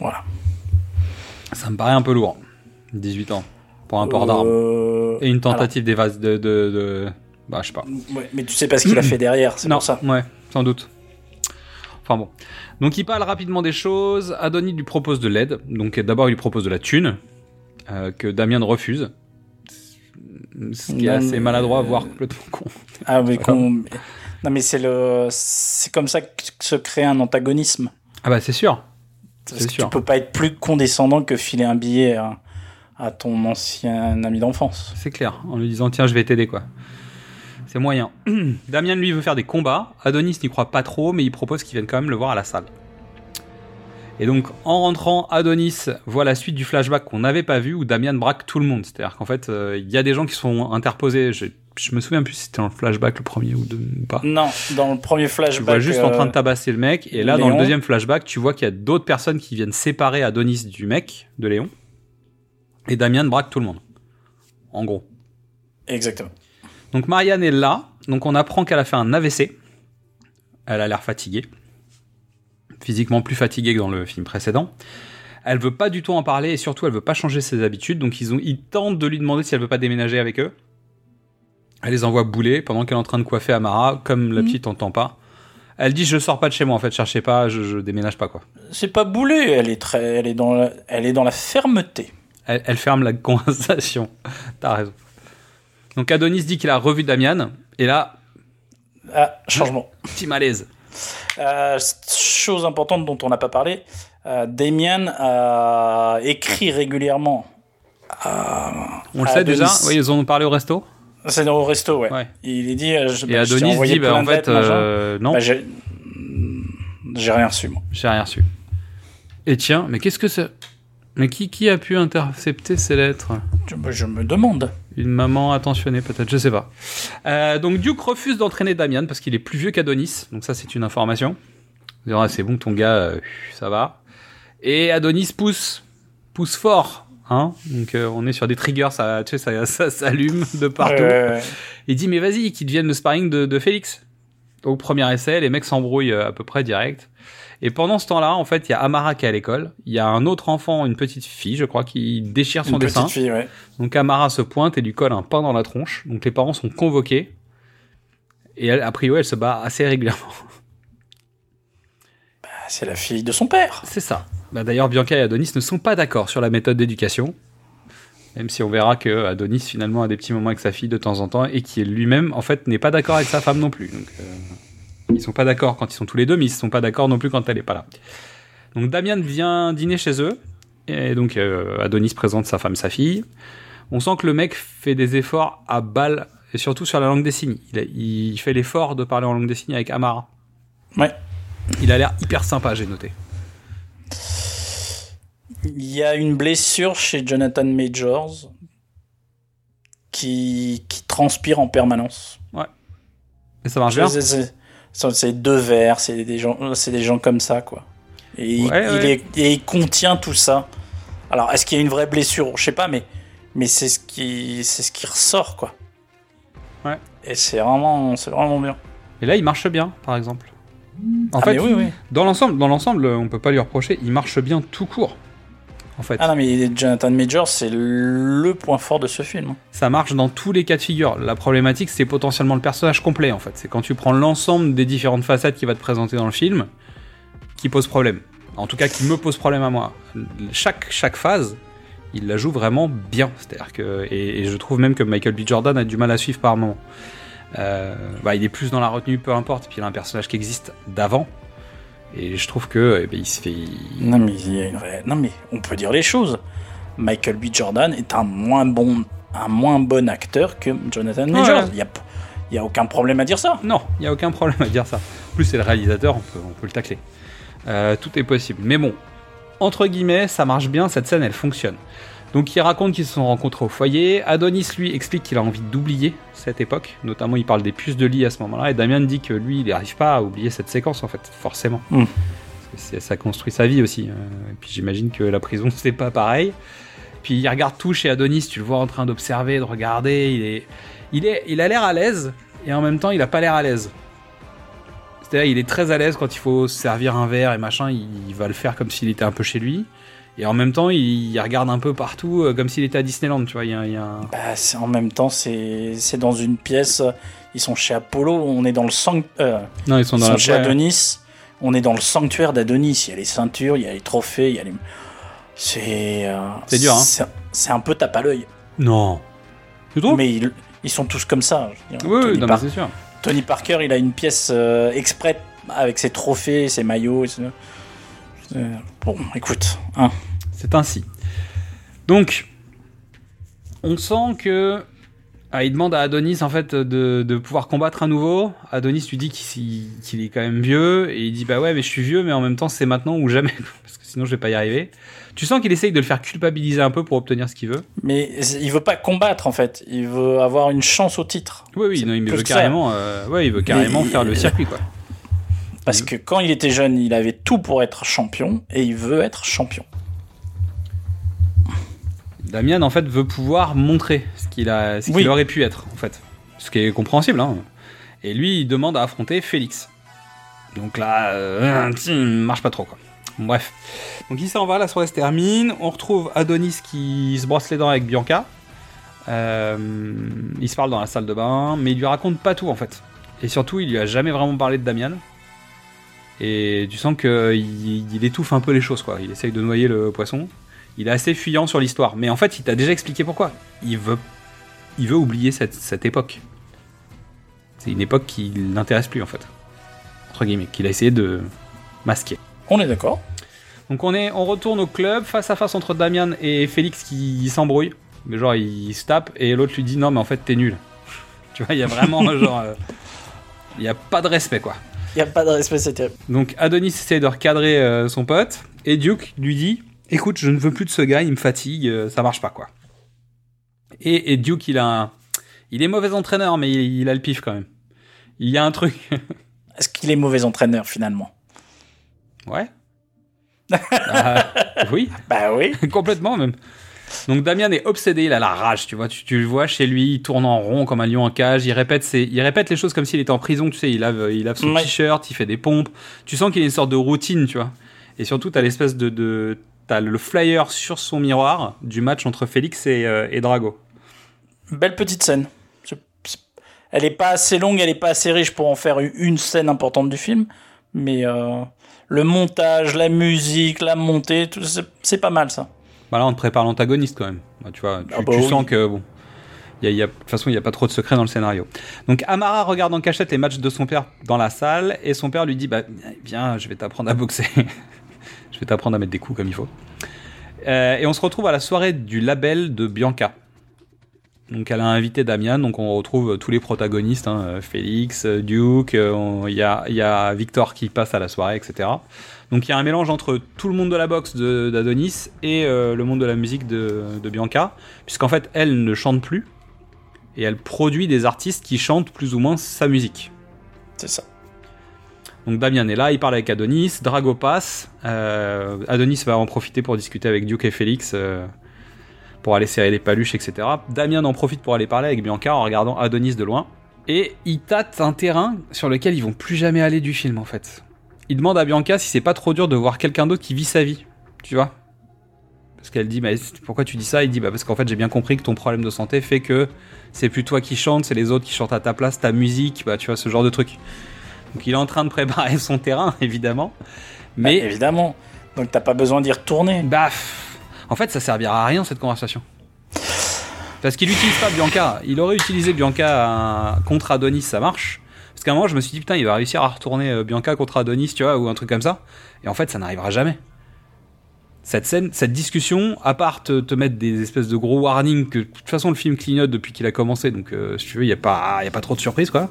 Voilà.
Ça me paraît un peu lourd. 18 ans pour un port d'armes.
Euh,
Et une tentative d'évase de, de, de- Bah, je sais pas.
Ouais, mais tu sais pas ce qu'il a fait derrière, c'est
Non,
pour ça.
ouais, sans doute. Enfin bon. Donc il parle rapidement des choses. Adonis lui propose de l'aide. Donc d'abord il lui propose de la thune euh, que Damien refuse. Ce qui est
Non,
assez
mais-
maladroit, voire complètement con.
Ah, mais
Voilà.
qu'on- Non, mais c'est le, c'est comme ça que se crée un antagonisme.
Ah bah c'est sûr.
Parce
C'est
que
sûr.
tu peux pas être plus condescendant que filer un billet à, à ton ancien ami d'enfance.
C'est clair. En lui disant tiens je vais t'aider quoi. C'est moyen. Damien lui veut faire des combats. Adonis n'y croit pas trop, mais il propose qu'il vienne quand même le voir à la salle. Et donc, en rentrant, Adonis voit la suite du flashback qu'on n'avait pas vu où Damian braque tout le monde. C'est-à-dire qu'en fait, euh, il y a des gens qui sont interposés. Je, je me souviens plus si c'était dans le flashback le premier ou, pas.
Non, dans le premier flashback.
Tu vois juste en train de
euh,
tabasser le mec. Et là, dans le deuxième flashback, tu vois qu'il y a d'autres personnes qui viennent séparer Adonis du mec, de Léon. Et Damian braque tout le monde. En gros.
Exactement.
Donc Marianne est là, donc on apprend qu'elle a fait un AVC. Elle a l'air fatiguée. Physiquement plus fatiguée que dans le film précédent. Elle veut pas du tout en parler et surtout elle veut pas changer ses habitudes, donc ils, ont, ils tentent de lui demander si elle veut pas déménager avec eux. Elle les envoie bouler pendant qu'elle est en train de coiffer Amara, comme la petite entend pas. Elle dit je sors pas de chez moi en fait, cherchez pas, je, je déménage pas quoi.
C'est pas boulé, elle est très, elle est dans la, elle est dans la fermeté.
Elle, elle ferme la conversation. T'as raison. Donc Adonis dit qu'il a revu Damian et là
Ah, changement.
Petit malaise.
Euh, chose importante dont on n'a pas parlé, euh, Damien a écrit régulièrement.
On le sait déjà. Oui, ils en ont parlé au resto
C'est au resto, ouais.
Ouais.
Il est dit. euh, je-
Et
bah,
Adonis dit, bah, en fait, euh, non.
Bah, j'ai j'ai rien reçu, moi.
J'ai rien reçu. Et tiens, mais qu'est-ce que c'est Mais qui, qui a pu intercepter ces lettres?
Je, je me demande.
Une maman attentionnée peut-être, je sais pas. Euh, donc Duke refuse d'entraîner Damian parce qu'il est plus vieux qu'Adonis, donc ça c'est une information. Ah, c'est bon ton gars, euh, ça va. Et Adonis pousse, pousse fort. Hein donc euh, on est sur des triggers, ça, tu sais, ça, ça s'allume de partout. Il dit mais vas-y, qu'il devienne le sparring de, de Félix. Au premier essai, les mecs s'embrouillent à peu près direct. Et pendant ce temps-là, en fait, il y a Amara qui est à l'école. Il y a un autre enfant, une petite fille, je crois, qui déchire son
Une
dessin.
petite fille, ouais.
Donc Amara se pointe et lui colle un pain dans la tronche. Donc les parents sont convoqués. Et elle, a priori, elle se bat assez régulièrement.
Bah, C'est la fille de son père.
C'est ça. Bah, D'ailleurs, Bianca et Adonis ne sont pas d'accord sur la méthode d'éducation. Même si on verra que Adonis finalement a des petits moments avec sa fille de temps en temps et qui lui-même en fait n'est pas d'accord avec sa femme non plus. Donc euh, ils sont pas d'accord quand ils sont tous les deux, mais ils sont pas d'accord non plus quand elle est pas là. Donc Damien vient dîner chez eux et donc euh, Adonis présente sa femme, sa fille. On sent que le mec fait des efforts à balle et surtout sur la langue des signes. Il, a- il fait l'effort de parler en langue des signes avec Amara.
Ouais.
Il a l'air hyper sympa, j'ai noté.
Il y a une blessure chez Jonathan Majors qui, qui transpire en permanence.
Ouais. Et ça marche bien.
C'est- deux verres, c'est des gens, c'est des gens comme ça, quoi. Et, il-
Ouais,
il,
ouais.
est- et il contient tout ça. Alors, est-ce qu'il y a une vraie blessure? Je sais pas, mais, mais c'est ce qui, c'est ce qui ressort, quoi.
Ouais.
Et c'est vraiment, c'est vraiment bien.
Et là, il marche bien, par exemple. En
Ah,
fait,
mais oui, oui.
dans l'ensemble, dans l'ensemble, on peut pas lui reprocher. Il marche bien tout court. En fait,
Ah non, mais Jonathan Majors, c'est le point fort de ce film.
ça marche dans tous les cas de figure. La problématique, c'est potentiellement le personnage complet. En fait, c'est quand tu prends l'ensemble des différentes facettes qu'il va te présenter dans le film, qui pose problème. En tout cas, qui me pose problème à moi. Chaque chaque phase, il la joue vraiment bien. C'est-à-dire que et, et je trouve même que Michael B. Jordan a du mal à suivre par moment. Euh, bah, il est plus dans la retenue, peu importe. Puis il a un personnage qui existe d'avant. Et je trouve que eh ben, il se fait.
Non mais il y a une vraie... Non mais on peut dire les choses. Michael B. Jordan est un moins bon, un moins bon acteur que Jonathan Majors.
Ouais.
Il y a, il y a aucun problème à dire ça.
Non, il n'y a aucun problème à dire ça. En plus, c'est le réalisateur, on peut, on peut le tacler. Euh, tout est possible. Mais bon, entre guillemets, ça marche bien, cette scène, elle fonctionne. Donc, il raconte qu'ils se sont rencontrés au foyer. Adonis, lui, explique qu'il a envie d'oublier cette époque. Notamment, il parle des puces de lit à ce moment-là. Et Damien dit que lui, il n'arrive pas à oublier cette séquence, en fait, forcément.
Mm.
Parce que c'est- ça construit sa vie aussi. Euh, Et puis, j'imagine que la prison, c'est pas pareil. Puis, il regarde tout chez Adonis. Tu le vois en train d'observer, de regarder. Il est, il est, il a l'air à l'aise. Et en même temps, il a pas l'air à l'aise. C'est-à-dire, il est très à l'aise quand il faut se servir un verre et machin, il va le faire comme s'il était un peu chez lui. Et en même temps, il, il regarde un peu partout euh, comme s'il était à Disneyland, tu vois. Il y a, il y a un-
Bah, c'est- en même temps, c'est c'est dans une pièce. euh, Ils sont chez Apollo. On est dans le sanctuaire.
Non, ils sont dans la-
chez
ouais.
Adonis. On est dans le sanctuaire d'Adonis. Il y a les ceintures, il y a les trophées, il y a les. C'est. euh,
C'est dur, hein.
c'est- C'est un peu tape à l'œil.
Non. Tu trouves?
Mais ils, ils sont tous comme ça. je veux dire.
Oui,
Tony,
non, mais
Par-
c'est sûr.
Tony Parker, il a une pièce euh, exprès avec ses trophées, ses maillots. et ses- Euh, Bon, écoute. Hein.
C'est ainsi. Donc, on sent que. Ah, il demande à Adonis en fait de, de pouvoir combattre à nouveau. Adonis lui dit qu'il est quand même vieux et il dit bah ouais mais je suis vieux mais en même temps c'est maintenant ou jamais parce que sinon je vais pas y arriver. Tu sens qu'il essaye de le faire culpabiliser un peu pour obtenir ce qu'il veut.
Mais il veut pas combattre en fait. Il veut avoir une chance au titre.
Oui oui non, il veut carrément euh, ouais il veut carrément
Mais-
faire le circuit quoi.
Parce que quand il était jeune, il avait tout pour être champion et il veut être champion.
Damien en fait veut pouvoir montrer ce qu'il a, ce qu'il
Oui.
aurait pu être en fait, ce qui est compréhensible. Hein. Et lui il demande à affronter Félix. Donc là, euh, marche pas trop quoi. Bref, donc il s'en va, la soirée se termine. On retrouve Adonis qui se brosse les dents avec Bianca. Euh, il se parle dans la salle de bain, mais il lui raconte pas tout en fait. Et surtout, il lui a jamais vraiment parlé de Damian. Et tu sens qu'il il étouffe un peu les choses quoi. Il essaye de noyer le poisson. Il est assez fuyant sur l'histoire. Mais en fait, il t'a déjà expliqué pourquoi. Il veut, il veut oublier cette, cette époque. C'est une époque qui l'intéresse plus en fait. Entre guillemets, qu'il a essayé de masquer.
On est d'accord.
Donc on, est, on retourne au club, face à face entre Damian et Félix qui s'embrouillent. Mais genre, ils se tapent et l'autre lui dit non, mais en fait, t'es nul. tu vois, il y a vraiment genre. euh, Il n'y a pas de respect quoi.
Il n'y a pas de respect, c'est terrible.
Donc Adonis essaie de recadrer euh, son pote et Duke lui dit écoute je ne veux plus de ce gars il me fatigue euh, ça marche pas quoi et, et Duke il a un... il est mauvais entraîneur mais il, il a le pif quand même il y a un truc
Est-ce qu'il est mauvais entraîneur finalement?
Ouais Ah, oui
Bah oui
complètement même donc Damien est obsédé, il a la rage, tu vois. Tu, tu le vois chez lui, il tourne en rond comme un lion en cage. Il répète, ses, il répète les choses comme s'il était en prison, tu sais. Il lave, il lave son
Ouais.
t-shirt, il fait des pompes. Tu sens qu'il a une sorte de routine, tu vois. Et surtout, t'as l'espèce de, de t'as le flyer sur son miroir du match entre Félix et, euh, et Drago.
Belle petite scène. Elle est pas assez longue, elle est pas assez riche pour en faire une scène importante du film, mais euh, le montage, la musique, la montée, c'est- pas mal ça.
Bah là, on te prépare l'antagoniste quand même. Bah, tu vois, tu,
Ah bah
tu
oui.
sens que bon. Y a, y a- de toute façon, il n'y a pas trop de secrets dans le scénario. Donc Amara regarde en cachette les matchs de son père dans la salle et son père lui dit bah, Viens, je vais t'apprendre à boxer. je vais t'apprendre à mettre des coups comme il faut. Euh, et on se retrouve à la soirée du label de Bianca. Donc elle a invité Damian, donc on retrouve tous les protagonistes, hein, Félix, Duke, euh, il y, a, Victor qui passe à la soirée, etc. Donc il y a un mélange entre tout le monde de la boxe d'Adonis et euh, le monde de la musique de Bianca, puisqu'en fait elle ne chante plus, et elle produit des artistes qui chantent plus ou moins sa musique.
C'est ça.
Donc Damien est là, il parle avec Adonis, Drago passe, euh, Adonis va en profiter pour discuter avec Duke et Félix, euh, pour aller serrer les paluches, etc. Damien en profite pour aller parler avec Bianca en regardant Adonis de loin, et il tâte un terrain sur lequel ils vont plus jamais aller du film en fait. Il demande à Bianca si c'est pas trop dur de voir quelqu'un d'autre qui vit sa vie, tu vois Parce qu'elle dit, mais pourquoi tu dis ça? Il dit, bah parce qu'en fait j'ai bien compris que ton problème de santé fait que c'est plus toi qui chante, c'est les autres qui chantent à ta place, ta musique, bah tu vois, ce genre de truc. Donc il est en train de préparer son terrain, évidemment. Mais
Bah, évidemment. Donc t'as pas besoin d'y retourner.
Pff, en fait, ça servira à rien cette conversation. Parce qu'il n'utilise pas Bianca. Il aurait utilisé Bianca contre Adonis, ça marche. Parce qu'à un moment, je me suis dit, putain, il va réussir à retourner euh, Bianca contre Adonis, tu vois, ou un truc comme ça. Et en fait, ça n'arrivera jamais. Cette scène, cette discussion, à part te, te mettre des espèces de gros warnings que de toute façon le film clignote depuis qu'il a commencé, donc euh, si tu veux, il n'y a, pas- y a pas trop de surprises, quoi.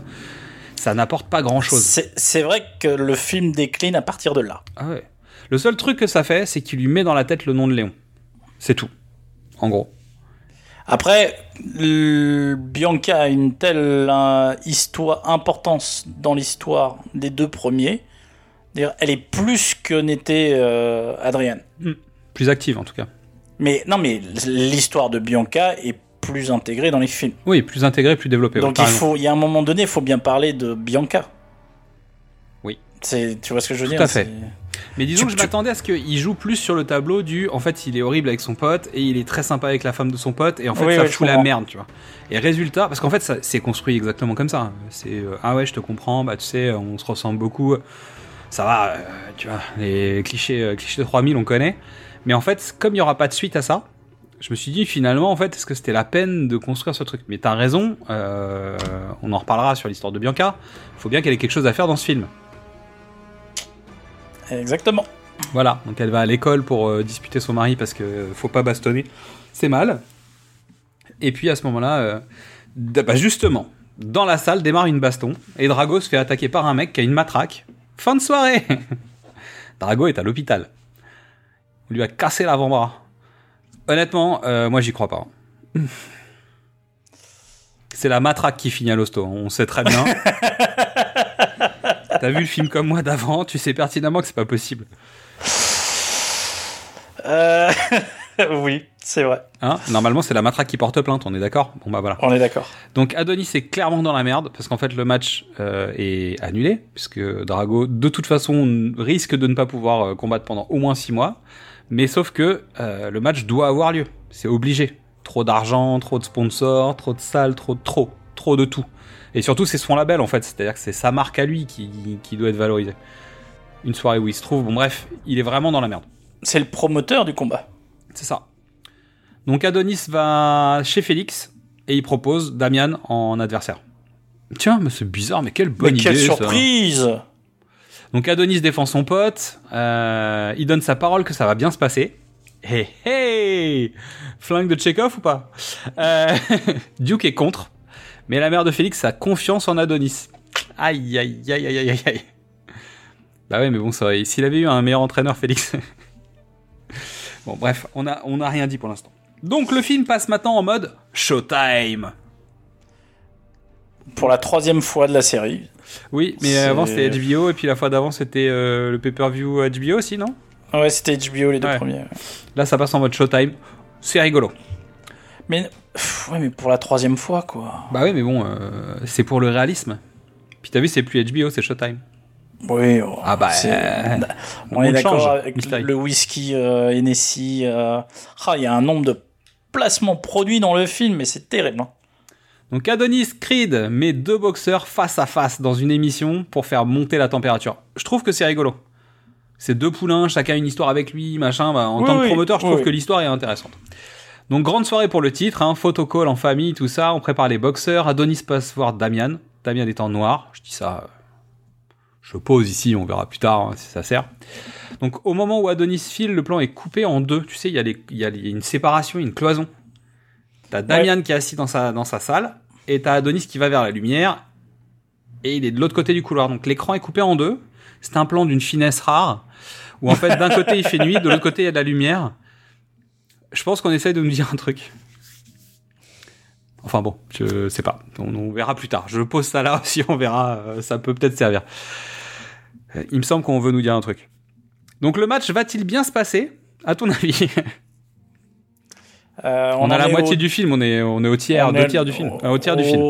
Ça n'apporte pas grand chose.
C'est vrai que le film décline à partir de là.
Ah ouais. Le seul truc que ça fait, c'est qu'il lui met dans la tête le nom de Léon. C'est tout. En gros.
Après, Bianca a une telle euh, histoire, importance dans l'histoire des deux premiers. Elle est plus que n'était euh, Adrienne.
Plus active en tout cas.
Mais non, mais l'histoire de Bianca est plus intégrée dans les films.
Oui, plus intégré, plus développé.
Donc
ouais,
il faut, il y a un moment donné, il faut bien parler de Bianca.
Oui.
C'est, tu vois ce que je veux
Tout
dire?
à fait. Mais disons
Tu-
que je
tu-
m'attendais à ce qu'il joue plus sur le tableau du. En fait, il est horrible avec son pote et il est très sympa avec la femme de son pote et en fait,
Oui,
ça
oui,
fout la merde, tu vois. Et résultat, parce qu'en fait, ça- c'est construit exactement comme ça. C'est euh, ah ouais, je te comprends, bah tu sais, on se ressemble beaucoup. Ça va, euh, tu vois, les clichés, euh, clichés de 3000, on connaît. Mais en fait, comme il n'y aura pas de suite à ça, je me suis dit finalement, en fait, est-ce que c'était la peine de construire ce truc? Mais t'as raison, euh, on en reparlera sur l'histoire de Bianca. Il faut bien qu'elle ait quelque chose à faire dans ce film.
Exactement.
Voilà, donc elle va à l'école pour euh, disputer son mari parce que euh, faut pas bastonner, c'est mal. Et puis à ce moment-là, euh, d- bah justement, dans la salle démarre une baston et Drago se fait attaquer par un mec qui a une matraque. Fin de soirée Drago est à l'hôpital. On lui a cassé l'avant-bras. Honnêtement, euh, moi j'y crois pas. C'est la matraque qui finit à l'hosto, on sait très bien. T'as vu le film comme moi d'avant, tu sais pertinemment que c'est pas possible.
Euh, oui, c'est vrai.
Hein Normalement, c'est la matraque qui porte plainte, on est d'accord? Bon bah voilà.
On est d'accord.
Donc Adonis est clairement dans la merde parce qu'en fait le match euh, est annulé puisque Drago de toute façon risque de ne pas pouvoir combattre pendant au moins 6 mois. Mais sauf que euh, le match doit avoir lieu, c'est obligé. Trop d'argent, trop de sponsors, trop de salles, trop de trop, trop de tout. Et surtout c'est son label en fait, c'est-à-dire que c'est sa marque à lui qui, qui doit être valorisée. Une soirée où il se trouve, bon bref, il est vraiment dans la merde.
C'est le promoteur du combat.
C'est ça. Donc Adonis va chez Félix et il propose Damian en adversaire. Tiens, mais c'est bizarre, mais quelle bonne
Mais
idée
quelle
ça. Donc Adonis défend son pote, euh, il donne sa parole que ça va bien se passer. Hey hey Flingue de Chekhov ou pas euh, Duke est contre, mais la mère de Félix a confiance en Adonis. Aïe aïe aïe aïe aïe aïe. Bah ouais, mais bon, ça, s'il avait eu un meilleur entraîneur, Félix. bon, bref, on a, on a rien dit pour l'instant. Donc le film passe maintenant en mode Showtime.
Pour la troisième fois de la série.
Oui, mais avant c'était HBO et puis la fois d'avant c'était euh, le pay-per-view HBO aussi, non?
Ouais, c'était HBO les deux
Ouais.
premiers.
Là, ça passe en mode Showtime. C'est rigolo.
Mais, pff, ouais, mais pour la troisième fois, quoi.
Bah oui, mais bon, euh, c'est pour le réalisme. Puis t'as vu, c'est plus HBO, c'est Showtime.
Oui, oh,
Ah bah, euh,
on est d'accord avec le whisky Hennessy. Ah, il y a un nombre de placements produits dans le film, mais c'est terrible. hein.
Donc Adonis Creed met deux boxeurs face à face dans une émission pour faire monter la température. Je trouve que c'est rigolo. C'est deux poulains, chacun une histoire avec lui, machin. Bah, en
Oui,
tant que
oui,
promoteur, je
oui,
trouve que l'histoire est intéressante. Donc grande soirée pour le titre, hein, photocall en famille, tout ça. On prépare les boxeurs. Adonis passe voir Damian. Damian est en noir. Je dis ça. euh, Je pose ici, on verra plus tard hein, si ça sert. Donc au moment où Adonis file, le plan est coupé en deux. Tu sais, il y, a y une séparation, une cloison. T'as Damian qui est assis dans sa, dans sa salle, et t'as Adonis qui va vers la lumière, et il est de l'autre côté du couloir. Donc l'écran est coupé en deux. C'est un plan d'une finesse rare, où en fait d'un côté il fait nuit, de l'autre côté il y a de la lumière. Je pense qu'on essaye de nous dire un truc. Enfin bon, je sais pas. On, verra plus tard. Je pose ça là aussi, on verra. euh, Ça peut peut-être servir. Euh, Il me semble qu'on veut nous dire un truc. Donc le match va-t-il bien se passer? À ton avis?
Euh,
On, a la moitié
au-
du film, on est, on est au tiers,
on
deux
est
tiers du film.
au-
au tiers du film.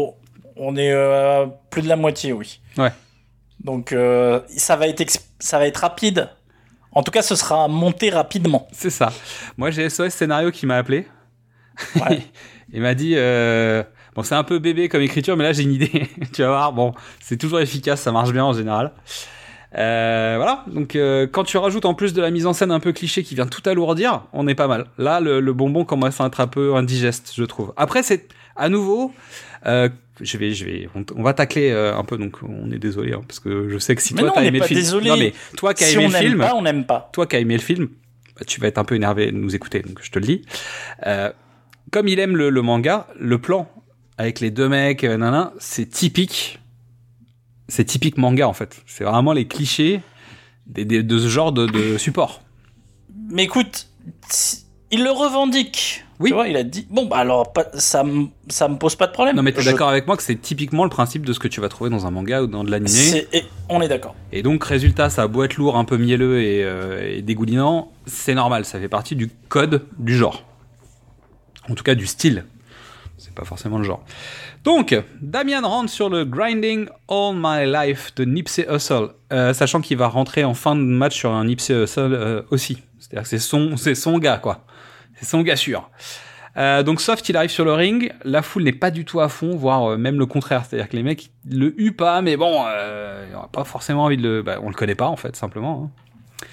On est euh, plus de la moitié, oui.
Ouais.
Donc euh, ça va être ça va être rapide. En tout cas, ce sera monté rapidement.
C'est ça. Moi, j'ai SOS Scénario qui m'a appelé. Il m'a dit, bon, c'est un peu bébé comme écriture, mais là, j'ai une idée. tu vas voir, bon, c'est toujours efficace, ça marche bien en général. Euh, voilà, donc euh, quand tu rajoutes en plus de la mise en scène un peu cliché qui vient tout alourdir, on est pas mal. Là, le, le bonbon commence à être un peu indigeste, je trouve. Après, c'est à nouveau, euh, je vais, je vais, on, on va tacler euh, un peu, donc on est désolé, hein, parce que je sais que si
Mais
toi t'as aimé le film,
désolé.
non mais toi qui as
Si
aimé
on
le
n'aime
film,
pas, on n'aime pas.
toi qui as aimé le film, bah, tu vas être un peu énervé de nous écouter, donc je te le dis. Euh, comme il aime le, le manga, le plan avec les deux mecs, euh, nanan, c'est typique. C'est typique manga en fait. C'est vraiment les clichés des- des- de ce genre de, de support.
Mais écoute, il le revendique.
Oui.
Tu vois, il a dit bon bah alors pas- ça me ça me pose pas de problème.
Non mais t'es
Je-
d'accord avec moi que c'est typiquement le principe de ce que tu vas trouver dans un manga ou dans de l'animé.
on est d'accord.
Et donc résultat, ça a beau être lourd, un peu mielleux et, euh, et dégoulinant, c'est normal, ça fait partie du code du genre. En tout cas du style. C'est pas forcément le genre. Donc, Damien rentre sur le Grinding All My Life de Nipsey Hussle, euh, sachant qu'il va rentrer en fin de match sur un Nipsey Hussle euh, aussi. C'est-à-dire que c'est son, c'est son gars, quoi. C'est son gars sûr. Euh, donc Soft, il arrive sur le ring, la foule n'est pas du tout à fond, voire même le contraire. C'est-à-dire que les mecs ils le huent pas, mais bon, on a pas forcément envie de le... Bah, on le connaît pas en fait, simplement. hein.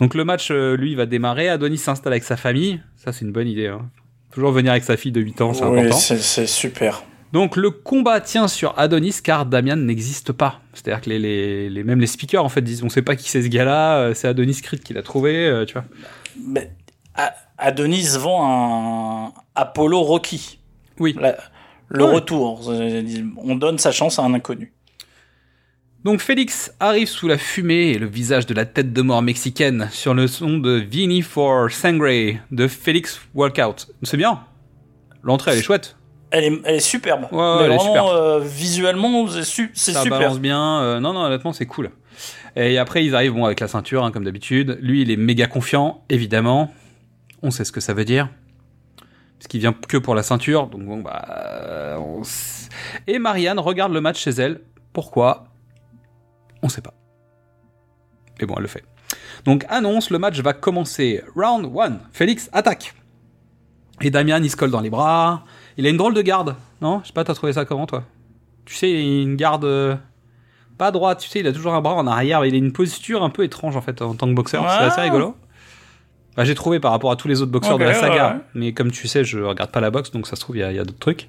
Donc le match, lui, va démarrer. Adonis s'installe avec sa famille. Ça, c'est une bonne idée. hein. Toujours venir avec sa fille de 8 ans, c'est
Oui,
important.
c'est super.
Donc le combat tient sur Adonis car Damian n'existe pas. C'est-à-dire que les, les, les- même les speakers en fait disent on sait pas qui c'est ce gars-là, euh, c'est Adonis Creed qui l'a trouvé, euh, tu vois.
Mais Adonis vend un Apollo Rocky.
Oui.
La- le
Ouais.
retour. On donne sa chance à un inconnu.
Donc Félix arrive sous la fumée et le visage de la tête de mort mexicaine sur le son de Vini for Sangre de Félix Walkout. C'est bien. L'entrée elle est chouette.
Elle est, elle est superbe.
Ouais, ouais, est super.
euh, visuellement, c'est su- c'est
Ça
super.
balance bien. euh, non, non, honnêtement, c'est cool. Et après, ils arrivent bon, avec la ceinture, hein, comme d'habitude. Lui, il est méga confiant, évidemment. On sait ce que ça veut dire. Parce qu'il vient que pour la ceinture. Donc, bon, bah. on s- Et Marianne regarde le match chez elle. Pourquoi? On sait pas. Mais bon, elle le fait. Donc, annonce, le match va commencer. Round 1. Félix attaque. Et Damian, il se colle dans les bras. Il a une drôle de garde. Non? Je sais pas, t'as trouvé ça comment, toi? Tu sais, il a une garde. euh, Pas droite, tu sais, il a toujours un bras en arrière. mais Il a une posture un peu étrange, en fait, en tant que boxeur. C'est assez rigolo. Bah, j'ai trouvé par rapport à tous les autres boxeurs de la saga.
ouais.
Mais comme tu sais, je regarde pas la boxe, donc ça se trouve, il y a, il y a d'autres trucs.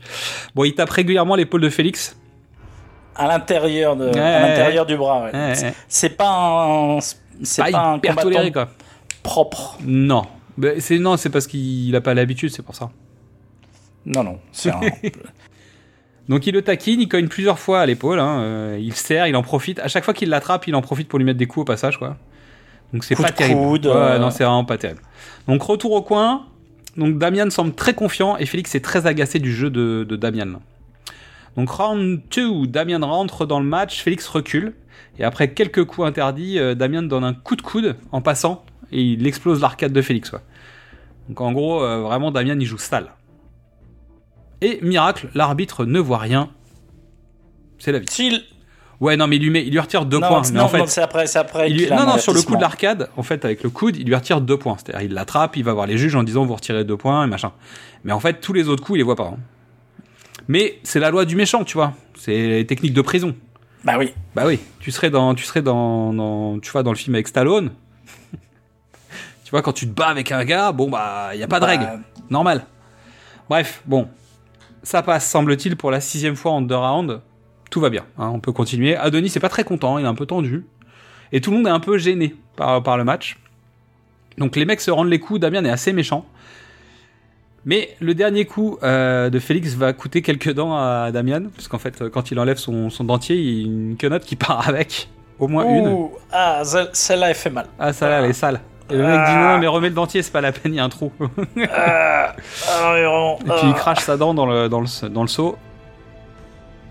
Bon, il tape régulièrement l'épaule de Félix.
à l'intérieur de,
Ouais,
à
ouais,
l'intérieur du bras. ouais.
Ouais, ouais.
C'est- pas un, c'est
Pas
pas, un combattant
toléré, quoi.
propre.
Non. C'est non, c'est parce qu'il a pas l'habitude, c'est pour ça.
Non, non, c'est un.
Donc il le taquine, il cogne plusieurs fois à l'épaule, hein, euh, il serre, il en profite. À chaque fois qu'il l'attrape, il en profite pour lui mettre des coups au passage, quoi. Donc c'est pas terrible.
coude,
Ouais,
euh.
non, c'est vraiment pas terrible. Donc retour au coin. Donc Damian semble très confiant et Félix est très agacé du jeu de, de Damian. Donc round 2, Damian rentre dans le match, Félix recule. Et après quelques coups interdits, euh, Damian donne un coup de coude en passant et il explose l'arcade de Félix. quoi. Donc en gros, euh, vraiment, Damian il joue sale. Et miracle, l'arbitre ne voit rien. C'est la vie.
S'il-
Ouais, non, mais il lui, met, il lui retire deux
non,
points.
non,
Mais en fait,
non, c'est après, c'est après.
il lui- non, non, sur le coup de l'arcade, en fait, avec le coude, il lui retire deux points. C'est-à-dire, il l'attrape, il va voir les juges en disant vous retirez deux points et machin. Mais en fait, tous les autres coups, il les voit pas. hein. Mais c'est la loi du méchant, tu vois. C'est les techniques de prison.
Bah oui.
Bah oui, tu serais dans, tu serais dans, dans- tu vois, dans le film avec Stallone. Tu vois, quand tu te bats avec un gars, bon bah, il y a pas de
Bah,
règle, normal. Bref, bon, ça passe, semble-t-il, pour la sixième fois en deux rounds. Tout va bien, hein, on peut continuer. Adonis c'est pas très content, il est un peu tendu, et tout le monde est un peu gêné par, par le match. Donc les mecs se rendent les coups, Damien est assez méchant. Mais le dernier coup euh, de Félix va coûter quelques dents à Damian, parce qu'en fait, quand il enlève son, son dentier, il y a une quenotte qui part avec, au moins une.
Ouh, ah, celle- celle-là, elle fait mal.
Ah, ça là, elle est sale. Et le mec dit non, mais remets le dentier, c'est pas la peine, il y a un trou.
Ah, ah,
Et puis il
ah.
crache sa dent dans le, dans le, dans le seau.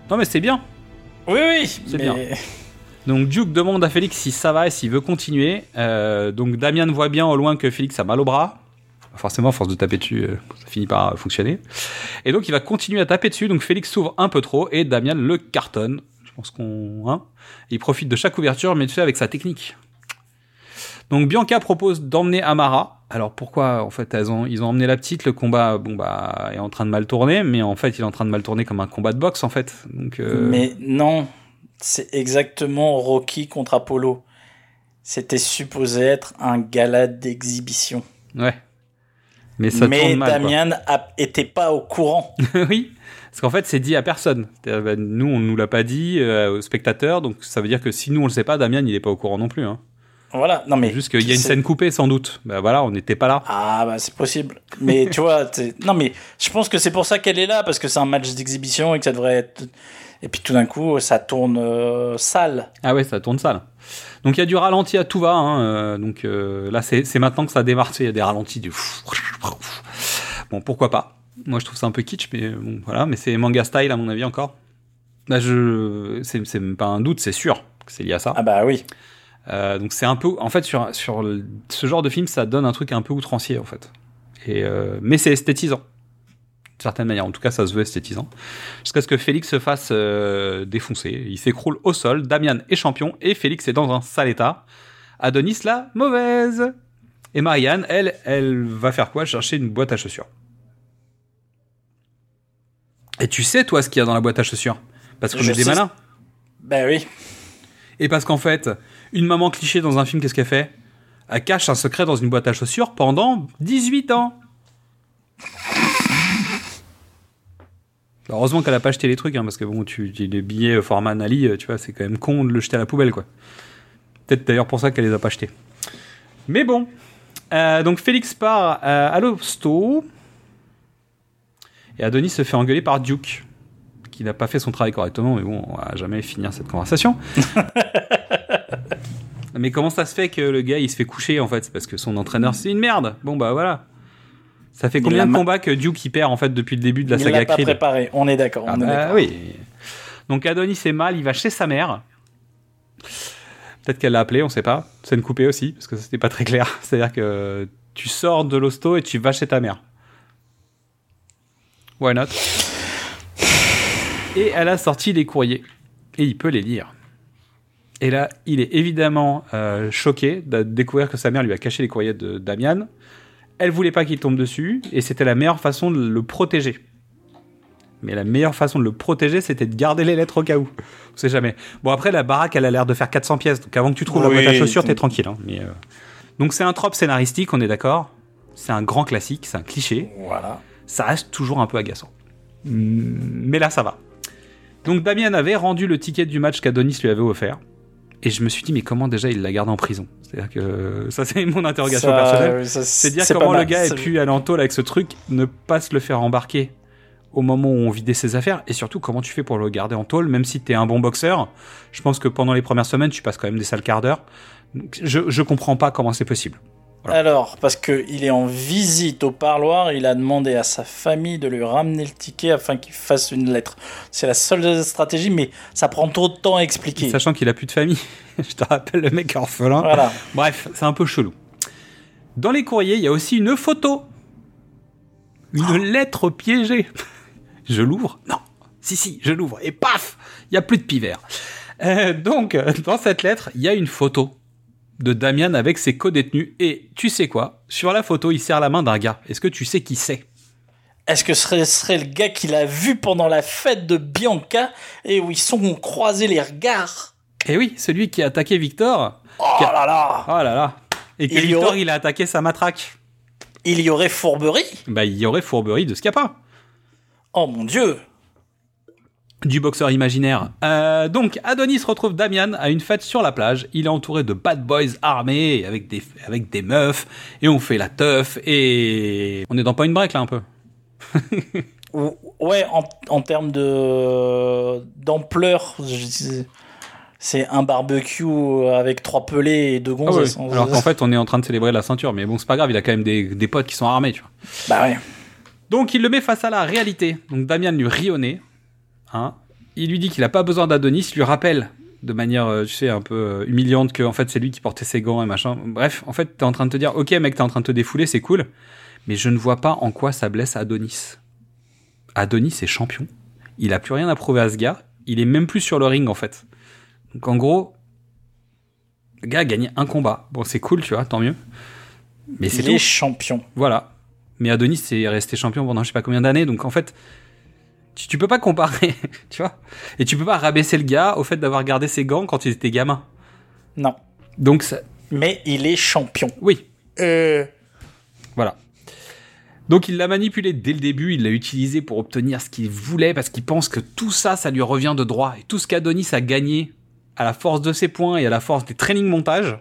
Non, mais c'est bien.
Oui, oui,
C'est
mais-
bien. Donc Duke demande à Félix si ça va et s'il veut continuer. Euh, donc Damien voit bien au loin que Félix a mal au bras. Forcément, à force de taper dessus, euh, ça finit par fonctionner. Et donc il va continuer à taper dessus. Donc Félix s'ouvre un peu trop et Damien le cartonne. Je pense qu'on. Hein il profite de chaque ouverture, mais tu sais, avec sa technique. Donc Bianca propose d'emmener Amara. Alors pourquoi en fait elles ont, ils ont emmené la petite, le combat bon bah est en train de mal tourner, mais en fait il est en train de mal tourner comme un combat de boxe en fait. Donc euh,
Mais non, c'est exactement Rocky contre Apollo. C'était supposé être un gala d'exhibition.
ouais. Mais ça
Mais
tourne mal. quoi.
Damian a- était pas au courant.
oui, parce qu'en fait, c'est dit à personne. Bah, nous, on nous l'a pas dit euh, aux spectateurs, donc ça veut dire que si nous on le sait pas, Damien, il est pas au courant non plus. Hein.
Voilà, non mais.
Juste qu'il y a une scène coupée, sans doute. Bah voilà, on n'était pas là.
Ah bah c'est possible. Mais tu vois, non mais je pense que c'est pour ça qu'elle est là parce que c'est un match d'exhibition et que ça devrait être. Et puis tout d'un coup, ça tourne euh, sale.
Ah ouais, ça tourne sale. Donc il y a du ralenti à tout va. Hein, euh, donc euh, là, c'est maintenant que ça démarre. Il y a des ralentis du. Bon, pourquoi pas. Moi, je trouve ça un peu kitsch, mais bon, voilà. Mais c'est manga style à mon avis encore. Bah, je, c'est c'est même pas un doute, c'est sûr que c'est lié à ça.
Ah bah oui.
Euh, donc c'est un peu, en fait, sur, sur le- ce genre de film, ça donne un truc un peu outrancier, en fait. Et, euh, mais c'est esthétisant, d'une certaine manière. En tout cas, ça se veut esthétisant. Jusqu'à ce que Félix se fasse euh, défoncer. Il s'écroule au sol. Damian est champion et Félix est dans un sale état. Adonis, la mauvaise. Et Marianne, elle, elle va faire quoi? Chercher une boîte à chaussures. Et tu sais, toi, ce qu'il y a dans la boîte à chaussures? Parce qu'on
Je
est des
sais-
malins.
Bah oui.
Et parce qu'en fait, une maman cliché dans un film, qu'est-ce qu'elle fait? Elle cache un secret dans une boîte à chaussures pendant 18 ans. Heureusement qu'elle a pas acheté les trucs, hein, parce que bon, tu, tu- les billets euh, format Nali, euh, tu vois, c'est quand même con de le jeter à la poubelle, quoi. Peut-être d'ailleurs pour ça qu'elle les a pas achetés. Mais bon. Euh, donc Félix part euh, à l'hosto. Et Adonis se fait engueuler par Duke, qui n'a pas fait son travail correctement, mais bon, on va jamais finir cette conversation. mais comment ça se fait que le gars il se fait coucher en fait? C'est parce que son entraîneur c'est une merde. Bon bah voilà. Ça fait combien de combats que Duke il perd en fait depuis le début de la
Il
saga
l'a pas
Creed?
préparé. On est d'accord.
Ah bah oui. Donc Adonis est mal, il va chez sa mère. Peut-être qu'elle l'a appelé, on sait pas. Scène coupée aussi, parce que c'était pas très clair. C'est-à-dire que tu sors de l'hosto et tu vas chez ta mère. Why not? Et elle a sorti les courriers. Et il peut les lire. Et là, il est évidemment euh, choqué de découvrir que sa mère lui a caché les courriers de Damian. Elle voulait pas qu'il tombe dessus, et c'était la meilleure façon de le protéger. Mais la meilleure façon de le protéger, c'était de garder les lettres au cas où. On sait jamais. Bon, après, la baraque, elle a l'air de faire 400 pièces. Donc avant que tu trouves la
Oui,
boîte à chaussures,
donc-
t'es tranquille. hein. Mais, euh, Donc c'est un trope scénaristique, on est d'accord. C'est un grand classique, c'est un cliché.
Voilà.
Ça reste toujours un peu agaçant. Mais là, ça va. Donc Damien avait rendu le ticket du match qu'Adonis lui avait offert. Et je me suis dit, mais comment déjà il l'a gardé en prison? C'est-à-dire que ça, c'est mon interrogation
Ça,
personnelle. C'est dire comment le gars ait pu aller en tôle avec ce truc, ne pas se le faire embarquer au moment où on vidait ses affaires, et surtout comment tu fais pour le garder en tôle, même si t'es un bon boxeur? Je pense que pendant les premières semaines, tu passes quand même des sales quarts d'heure. Je, je comprends pas comment c'est possible.
Alors, parce qu'il est en visite au parloir, il a demandé à sa famille de lui ramener le ticket afin qu'il fasse une lettre. C'est la seule stratégie, mais ça prend trop de temps à expliquer.
Sachant qu'il a plus de famille. je te rappelle, le mec est orphelin.
Voilà.
Bref, c'est un peu chelou. Dans les courriers, il y a aussi une photo. Une lettre piégée. Je l'ouvre Non. Si, si, je l'ouvre. Et paf Il y a plus de pivert. Euh, donc, euh, dans cette lettre, il y a une photo de Damian avec ses co-détenus. Et tu sais quoi? Sur la photo, il serre la main d'un gars. Est-ce que tu sais qui c'est?
Est-ce que ce serait, serait le gars qu'il a vu pendant la fête de Bianca? Et où ils sont croisés les regards
Eh oui, celui qui a attaqué Victor.
Oh
a-
là là
Oh là là Et que
Il
Victor,
aurait-
il a attaqué sa matraque.
Il y aurait fourberie?
Bah, il y aurait fourberie de Scapa.
Oh mon dieu
du boxeur imaginaire. Euh, donc, Adonis retrouve Damian à une fête sur la plage. Il est entouré de bad boys armés avec des, avec des meufs et on fait la teuf et on est dans pas une break là un peu.
Ou- Ouais, en, en termes de d'ampleur, c'est un barbecue avec trois pelés et deux
Ah
gonzesses.
Alors qu'en fait, on est en train de célébrer la ceinture, mais bon, c'est pas grave, il a quand même des, des potes qui sont armés, tu vois.
Bah ouais.
Donc il le met face à la réalité. Donc Damian lui rit au nez. Hein. Il lui dit qu'il a pas besoin d'Adonis, il lui rappelle de manière, euh, tu sais, un peu euh, humiliante que en fait c'est lui qui portait ses gants et machin. Bref, en fait, t'es en train de te dire, ok mec, t'es en train de te défouler, c'est cool, mais je ne vois pas en quoi ça blesse Adonis. Adonis est champion. Il a plus rien à prouver à ce gars. Il est même plus sur le ring en fait. Donc en gros, le gars a gagné un combat. Bon, c'est cool, tu vois, tant mieux. Mais c'est
Il est
tout.
champion.
Voilà. Mais Adonis est resté champion pendant je sais pas combien d'années, donc en fait, tu, tu peux pas comparer, tu vois. Et tu peux pas rabaisser le gars au fait d'avoir gardé ses gants quand il était gamin.
Non.
Donc ça,
Mais il est champion.
oui,
Euh,
voilà. Donc il l'a manipulé dès le début, il l'a utilisé pour obtenir ce qu'il voulait parce qu'il pense que tout ça, ça lui revient de droit. Et tout ce qu'Adonis a gagné à la force de ses points et à la force des training montages.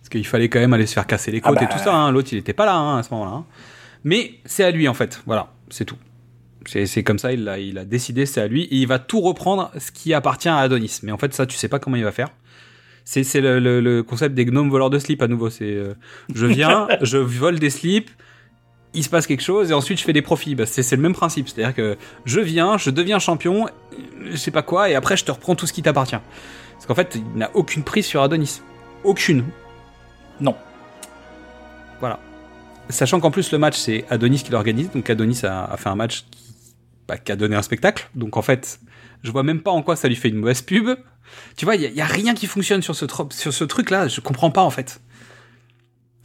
Parce qu'il fallait quand même aller se faire casser les côtes
Ah bah.
et tout ça. hein. L'autre, il était pas là hein, à ce moment-là. hein. Mais c'est à lui en fait. Voilà, c'est tout. C'est c'est comme ça, il a, il a décidé, c'est à lui. Et il va tout reprendre ce qui appartient à Adonis. Mais en fait, ça, tu sais pas comment il va faire. C'est c'est le, le- le concept des gnomes voleurs de slip à nouveau. C'est euh, je viens, je vole des slips, il se passe quelque chose et ensuite je fais des profits. Bah, c'est c'est le même principe. C'est-à-dire que je viens, je deviens champion, je sais pas quoi, et après je te reprends tout ce qui t'appartient. Parce qu'en fait, il n'a aucune prise sur Adonis. Aucune.
Non.
Voilà. Sachant qu'en plus le match c'est Adonis qui l'organise, donc Adonis a, a fait un match qui, bah, qui a donné un spectacle. Donc en fait, je vois même pas en quoi ça lui fait une mauvaise pub. Tu vois, il y, a- y a rien qui fonctionne sur ce, tro- sur ce truc-là. Je comprends pas en fait.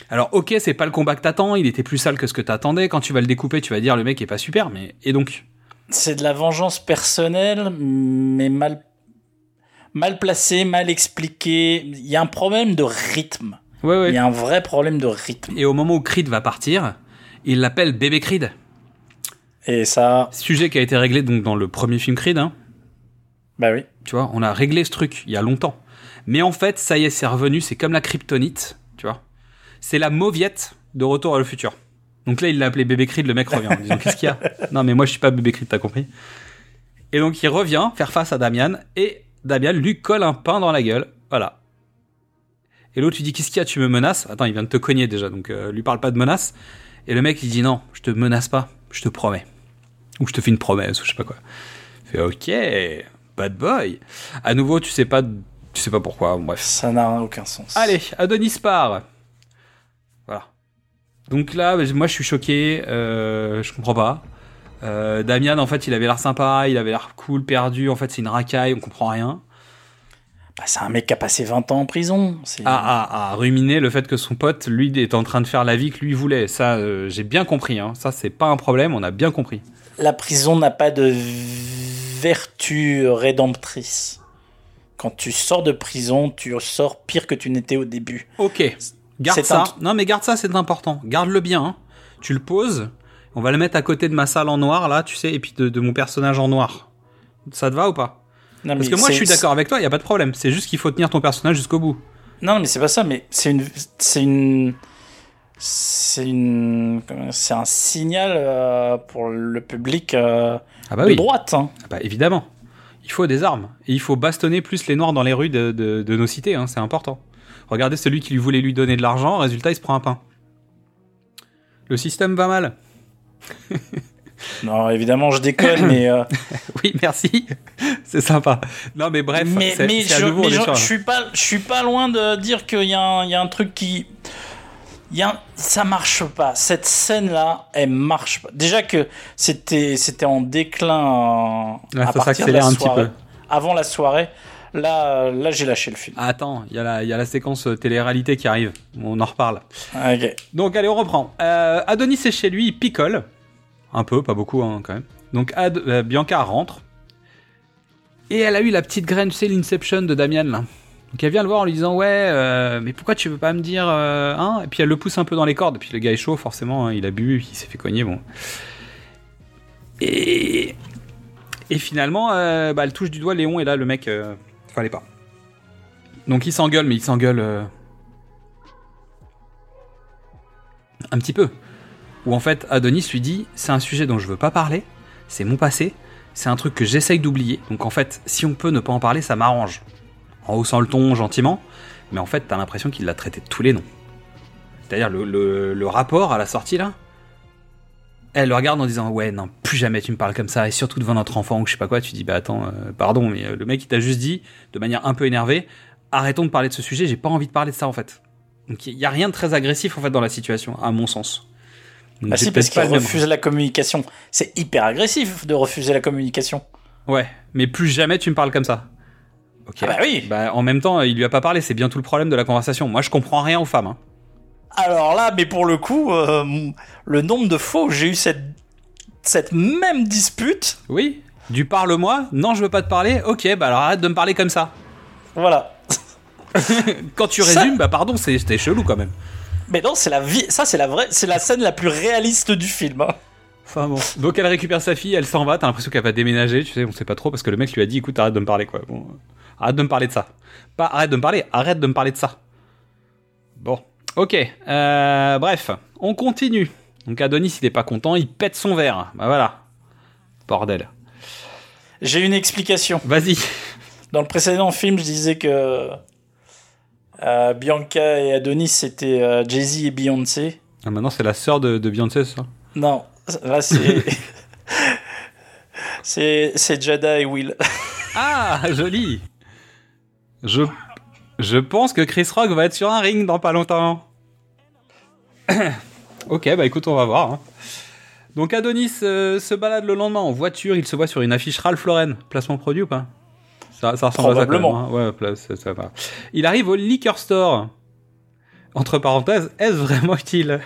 Alors ok, c'est pas le combat que t'attends. Il était plus sale que ce que t'attendais. Quand tu vas le découper, tu vas dire le mec est pas super. Mais et donc?
C'est de la vengeance personnelle, mais mal, mal placée, mal expliquée. Il y a un problème de rythme.
Ouais, ouais.
Il y a un vrai problème de rythme.
Et au moment où Creed va partir, il l'appelle bébé Creed.
Et ça,
Sujet qui a été réglé donc dans le premier film Creed. Hein.
bah oui.
Tu vois, on a réglé ce truc il y a longtemps. Mais en fait, ça y est, c'est revenu. C'est comme la kryptonite, tu vois. C'est la mauviette de Retour à le futur. Donc là, il l'a appelé bébé Creed, le mec revient en disant Qu'est-ce qu'il y a? Non, mais moi, je suis pas bébé Creed, t'as compris Et donc, il revient faire face à Damian, et Damian lui colle un pain dans la gueule. Voilà. Et l'autre, lui dit Qu'est-ce qu'il y a? Tu me menaces? Attends, il vient de te cogner déjà, donc euh, lui parle pas de menace. Et le mec, il dit Non, je te menace pas, je te promets. Ou je te fais une promesse, ou je sais pas quoi. Fait Ok, bad boy. À nouveau, tu sais pas, tu sais pas pourquoi, bref.
Ça n'a aucun sens.
Allez, Adonis part. Voilà. Donc là, moi, je suis choqué. Euh, je comprends pas. Euh, Damian, en fait, il avait l'air sympa, il avait l'air cool, perdu. En fait, c'est une racaille, on comprend rien.
Bah, c'est un mec qui a passé 20 ans en prison. C'est-
À, à, à ruminer le fait que son pote, lui, est en train de faire la vie que lui voulait. Ça, euh, j'ai bien compris. Hein. Ça, c'est pas un problème, on a bien compris.
La prison n'a pas de vertu rédemptrice. Quand tu sors de prison, tu sors pire que tu n'étais au début.
Ok. Garde ça.
un
Non, mais garde ça, c'est important. Garde-le bien. hein. Tu le poses. On va le mettre à côté de ma salle en noir, là, tu sais, et puis de, de mon personnage en noir. Ça te va ou pas?
Non,
Parce que moi, je suis d'accord avec toi, il y a pas de problème. C'est juste qu'il faut tenir ton personnage jusqu'au bout.
Non, mais c'est pas ça, mais c'est une. C'est une. C'est une. comment- C'est un signal euh, pour le public euh,
Ah bah
de
oui.
droite. hein.
Ah bah évidemment. Il faut des armes. Et il faut bastonner plus les noirs dans les rues de, de- de nos cités, hein, c'est important. Regardez celui qui voulait lui donner de l'argent, résultat, il se prend un pain. Le système va mal.
Non, évidemment, je déconne, mais. euh,
Oui, merci. c'est sympa. Non, mais bref,
mais mais je, mais je- je suis pas je suis pas loin de dire qu'il y, a un- il y a un truc qui y a ça marche pas cette scène là elle marche pas déjà que c'était c'était en déclin
Ouais,
à partir de la
un petit
soirée
peu.
avant la soirée là là j'ai lâché le film
Ah, Attends, il y, a la- il y a la séquence euh, télé-réalité qui arrive. On en reparle.
ok
Donc allez, on reprend. Euh, Adonis est chez lui, il picole. Un peu, pas beaucoup hein, quand même. Donc Ad- euh, Bianca rentre. Et elle a eu la petite graine, sais, l'Inception de Damian là. Donc elle vient le voir en lui disant Ouais, euh, mais pourquoi tu veux pas me dire euh, hein? Et puis elle le pousse un peu dans les cordes. Et puis le gars est chaud, forcément, hein, il a bu, il s'est fait cogner, bon. Et. Et finalement, euh, bah, elle touche du doigt Léon, et là le mec, fallait pas. Donc il s'engueule, mais il s'engueule. un petit peu. Où en fait, Adonis lui dit c'est un sujet dont je veux pas parler, c'est mon passé, c'est un truc que j'essaye d'oublier. Donc en fait, si on peut ne pas en parler, ça m'arrange. En haussant le ton gentiment, mais en fait, t'as l'impression qu'il l'a traité de tous les noms. C'est-à-dire le, le- le rapport à la sortie là, elle le regarde en disant ouais non plus jamais tu me parles comme ça et surtout devant notre enfant ou je sais pas quoi. Tu dis bah attends euh, pardon mais euh, le mec il t'a juste dit de manière un peu énervée arrêtons de parler de ce sujet j'ai pas envie de parler de ça en fait. Donc il y a rien de très agressif en fait dans la situation à mon sens. Donc,
Ah si, parce qu'il refuse la communication. C'est hyper agressif de refuser la communication.
Ouais, mais plus jamais tu me parles comme ça. Ok.
Ah bah oui.
Bah, en même temps, il lui a pas parlé, c'est bien tout le problème de la conversation. Moi, je comprends rien aux femmes. hein.
Alors là, mais pour le coup, euh, le nombre de fois où j'ai eu cette, cette même dispute,
Oui. Du parle-moi Non, je veux pas te parler. Ok, bah alors arrête de me parler comme ça.
voilà.
Quand tu
Ça-
résumes, bah pardon, c'était chelou quand même.
Mais non, c'est la vie, ça c'est la vraie, c'est la scène la plus réaliste du film. hein.
Enfin bon. Donc elle récupère sa fille, elle s'en va, t'as l'impression qu'elle va déménager, tu sais, on sait pas trop, parce que le mec lui a dit écoute, arrête de me parler quoi. Bon, arrête de me parler de ça. Pas arrête de me parler, arrête de me parler de ça. Bon, ok, euh, bref, on continue. Donc Adonis, il est pas content, il pète son verre. Bah voilà. Bordel.
J'ai une explication.
Vas-y.
Dans le précédent film, je disais que euh, Bianca et Adonis c'était euh, Jay-Z et Beyoncé.
Ah, maintenant, c'est la sœur de, de Beyoncé, ça?
Non, là c'est c'est c'est Jada et Will.
Ah, joli je, je pense que Chris Rock va être sur un ring dans pas longtemps. ok, bah écoute, on va voir. hein. Donc Adonis euh, se balade le lendemain en voiture, il se voit sur une affiche Ralph Lauren. Placement produit ou pas? Ça, ça ressemble à ça quand même,
Probablement.
hein. Ouais, pla- ça, ça va. Il arrive au liquor store. Entre parenthèses, est-ce vraiment utile?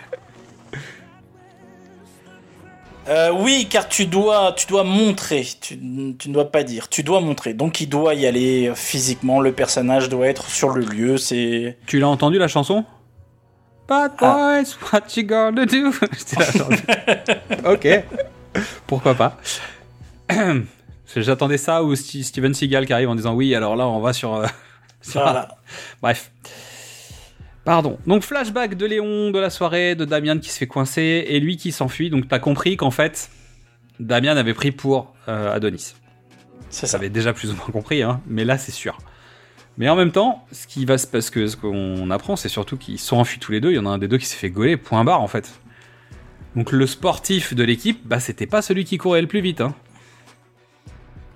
Euh, oui, car tu dois, tu dois montrer, tu, tu ne dois pas dire, tu dois montrer. Donc il doit y aller physiquement, le personnage doit être sur le lieu, c'est...
Tu l'as entendu la chanson? Bad
Ah.
boys, what you gonna do? Ok, pourquoi pas. J'attendais ça ou Steven Seagal qui arrive en disant oui, alors là on va sur. euh, sur-
Voilà.
Bref. Pardon. Donc flashback de Léon, de la soirée, de Damien qui se fait coincer et lui qui s'enfuit. Donc t'as compris qu'en fait, Damien avait pris pour euh, Adonis. Ça. avait déjà plus ou moins compris, hein, mais là c'est sûr. Mais en même temps, ce qui va se parce que ce qu'on apprend, c'est surtout qu'ils sont enfuis tous les deux. Il y en a un des deux qui s'est fait gauler, point barre en fait. Donc le sportif de l'équipe, bah c'était pas celui qui courait le plus vite. Hein.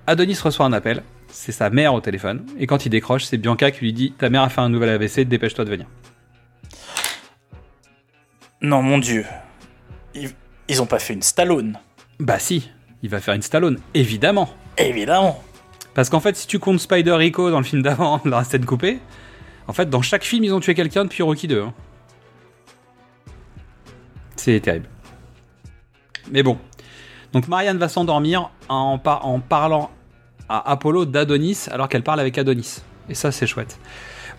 Adonis reçoit un appel, c'est sa mère au téléphone, et quand il décroche, c'est Bianca qui lui dit Ta mère a fait un nouvel AVC, dépêche-toi de venir.
Non, mon dieu. Ils, ils ont pas fait une Stallone.
Bah si, il va faire une Stallone, évidemment.
Évidemment.
Parce qu'en fait, si tu comptes Spider Rico dans le film d'avant, la scène coupée, en fait, dans chaque film, ils ont tué quelqu'un depuis Rocky 2. hein. C'est terrible. Mais bon. Donc Marianne va s'endormir en, par- en parlant à Apollo d'Adonis alors qu'elle parle avec Adonis. Et ça, c'est chouette.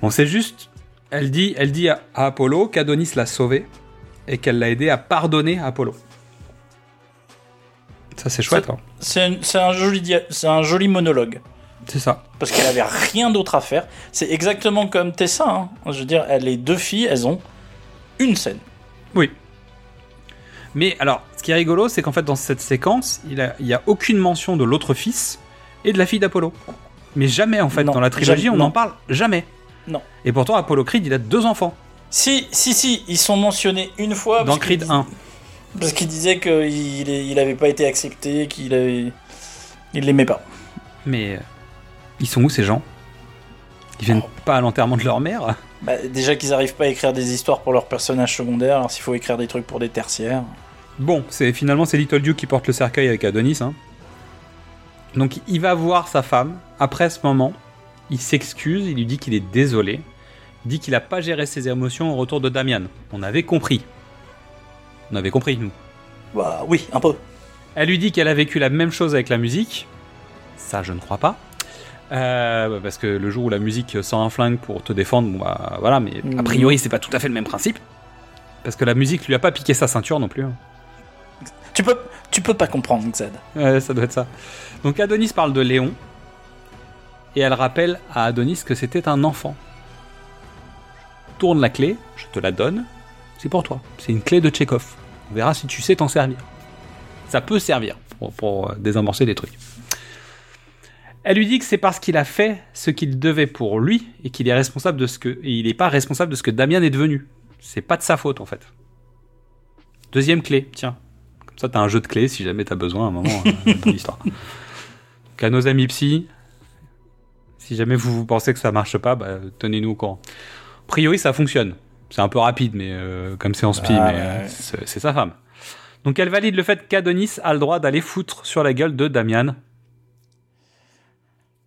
Bon, c'est juste. Elle dit, elle dit à, à Apollo qu'Adonis l'a sauvé et qu'elle l'a aidé à pardonner à Apollo. Ça, c'est chouette. hein.
C'est un, joli, un joli monologue.
C'est ça.
Parce qu'elle avait rien d'autre à faire. C'est exactement comme Tessa. hein. Je veux dire, elle- les deux filles, elles ont une scène.
Oui. Mais alors, ce qui est rigolo, c'est qu'en fait, dans cette séquence, il n'y a, aucune mention de l'autre fils et de la fille d'Apollo. Mais jamais, en fait,
Non,
dans la trilogie, on
non.
en parle jamais.
Non.
Et pourtant, Apollo Creed, il a deux enfants.
Si, si, si, ils sont mentionnés une fois.
Dans Creed
dis-
1.
Parce qu'il disait qu'il il avait pas été accepté, qu'il avait. Il l'aimait pas.
Mais euh, ils sont où ces gens? Ils viennent pas à l'enterrement de leur mère?
Bah, déjà qu'ils arrivent pas à écrire des histoires pour leurs personnages secondaires, alors s'il faut écrire des trucs pour des tertiaires.
Bon, c'est finalement c'est Little Duke qui porte le cercueil avec Adonis. hein. Donc il va voir sa femme. Après ce moment, il s'excuse, il lui dit qu'il est désolé. Dit qu'il a pas géré ses émotions au retour de Damian. On avait compris. On avait compris, nous.
Bah oui, un peu.
Elle lui dit qu'elle a vécu la même chose avec la musique. Ça, je ne crois pas. Euh, parce que le jour où la musique sort un flingue pour te défendre, bon bah voilà, mais a priori c'est pas tout à fait le même principe. Parce que la musique lui a pas piqué sa ceinture non plus. hein.
Tu peux, tu peux pas comprendre, Zed.
Ouais, ça doit être ça. Donc Adonis parle de Léon. Et elle rappelle à Adonis que c'était un enfant. Tourne la clé, je te la donne. C'est pour toi. C'est une clé de Tchekhov. On verra si tu sais t'en servir. Ça peut servir pour, pour, euh, désamorcer des trucs. Elle lui dit que c'est parce qu'il a fait ce qu'il devait pour lui et qu'il est responsable de ce que et il n'est pas responsable de ce que Damien est devenu. C'est pas de sa faute en fait. Deuxième clé, tiens. Comme ça, t'as un jeu de clés si jamais t'as besoin à un moment euh, de l'histoire. Donc, à nos amis psy, si jamais vous, vous pensez que ça marche pas, bah, tenez-nous au courant. A priori, ça fonctionne. C'est un peu rapide, mais euh, comme c'est en spi,
Ah,
mais
ouais.
euh, c'est sa femme. Donc elle valide le fait qu'Adonis a le droit d'aller foutre sur la gueule de Damian.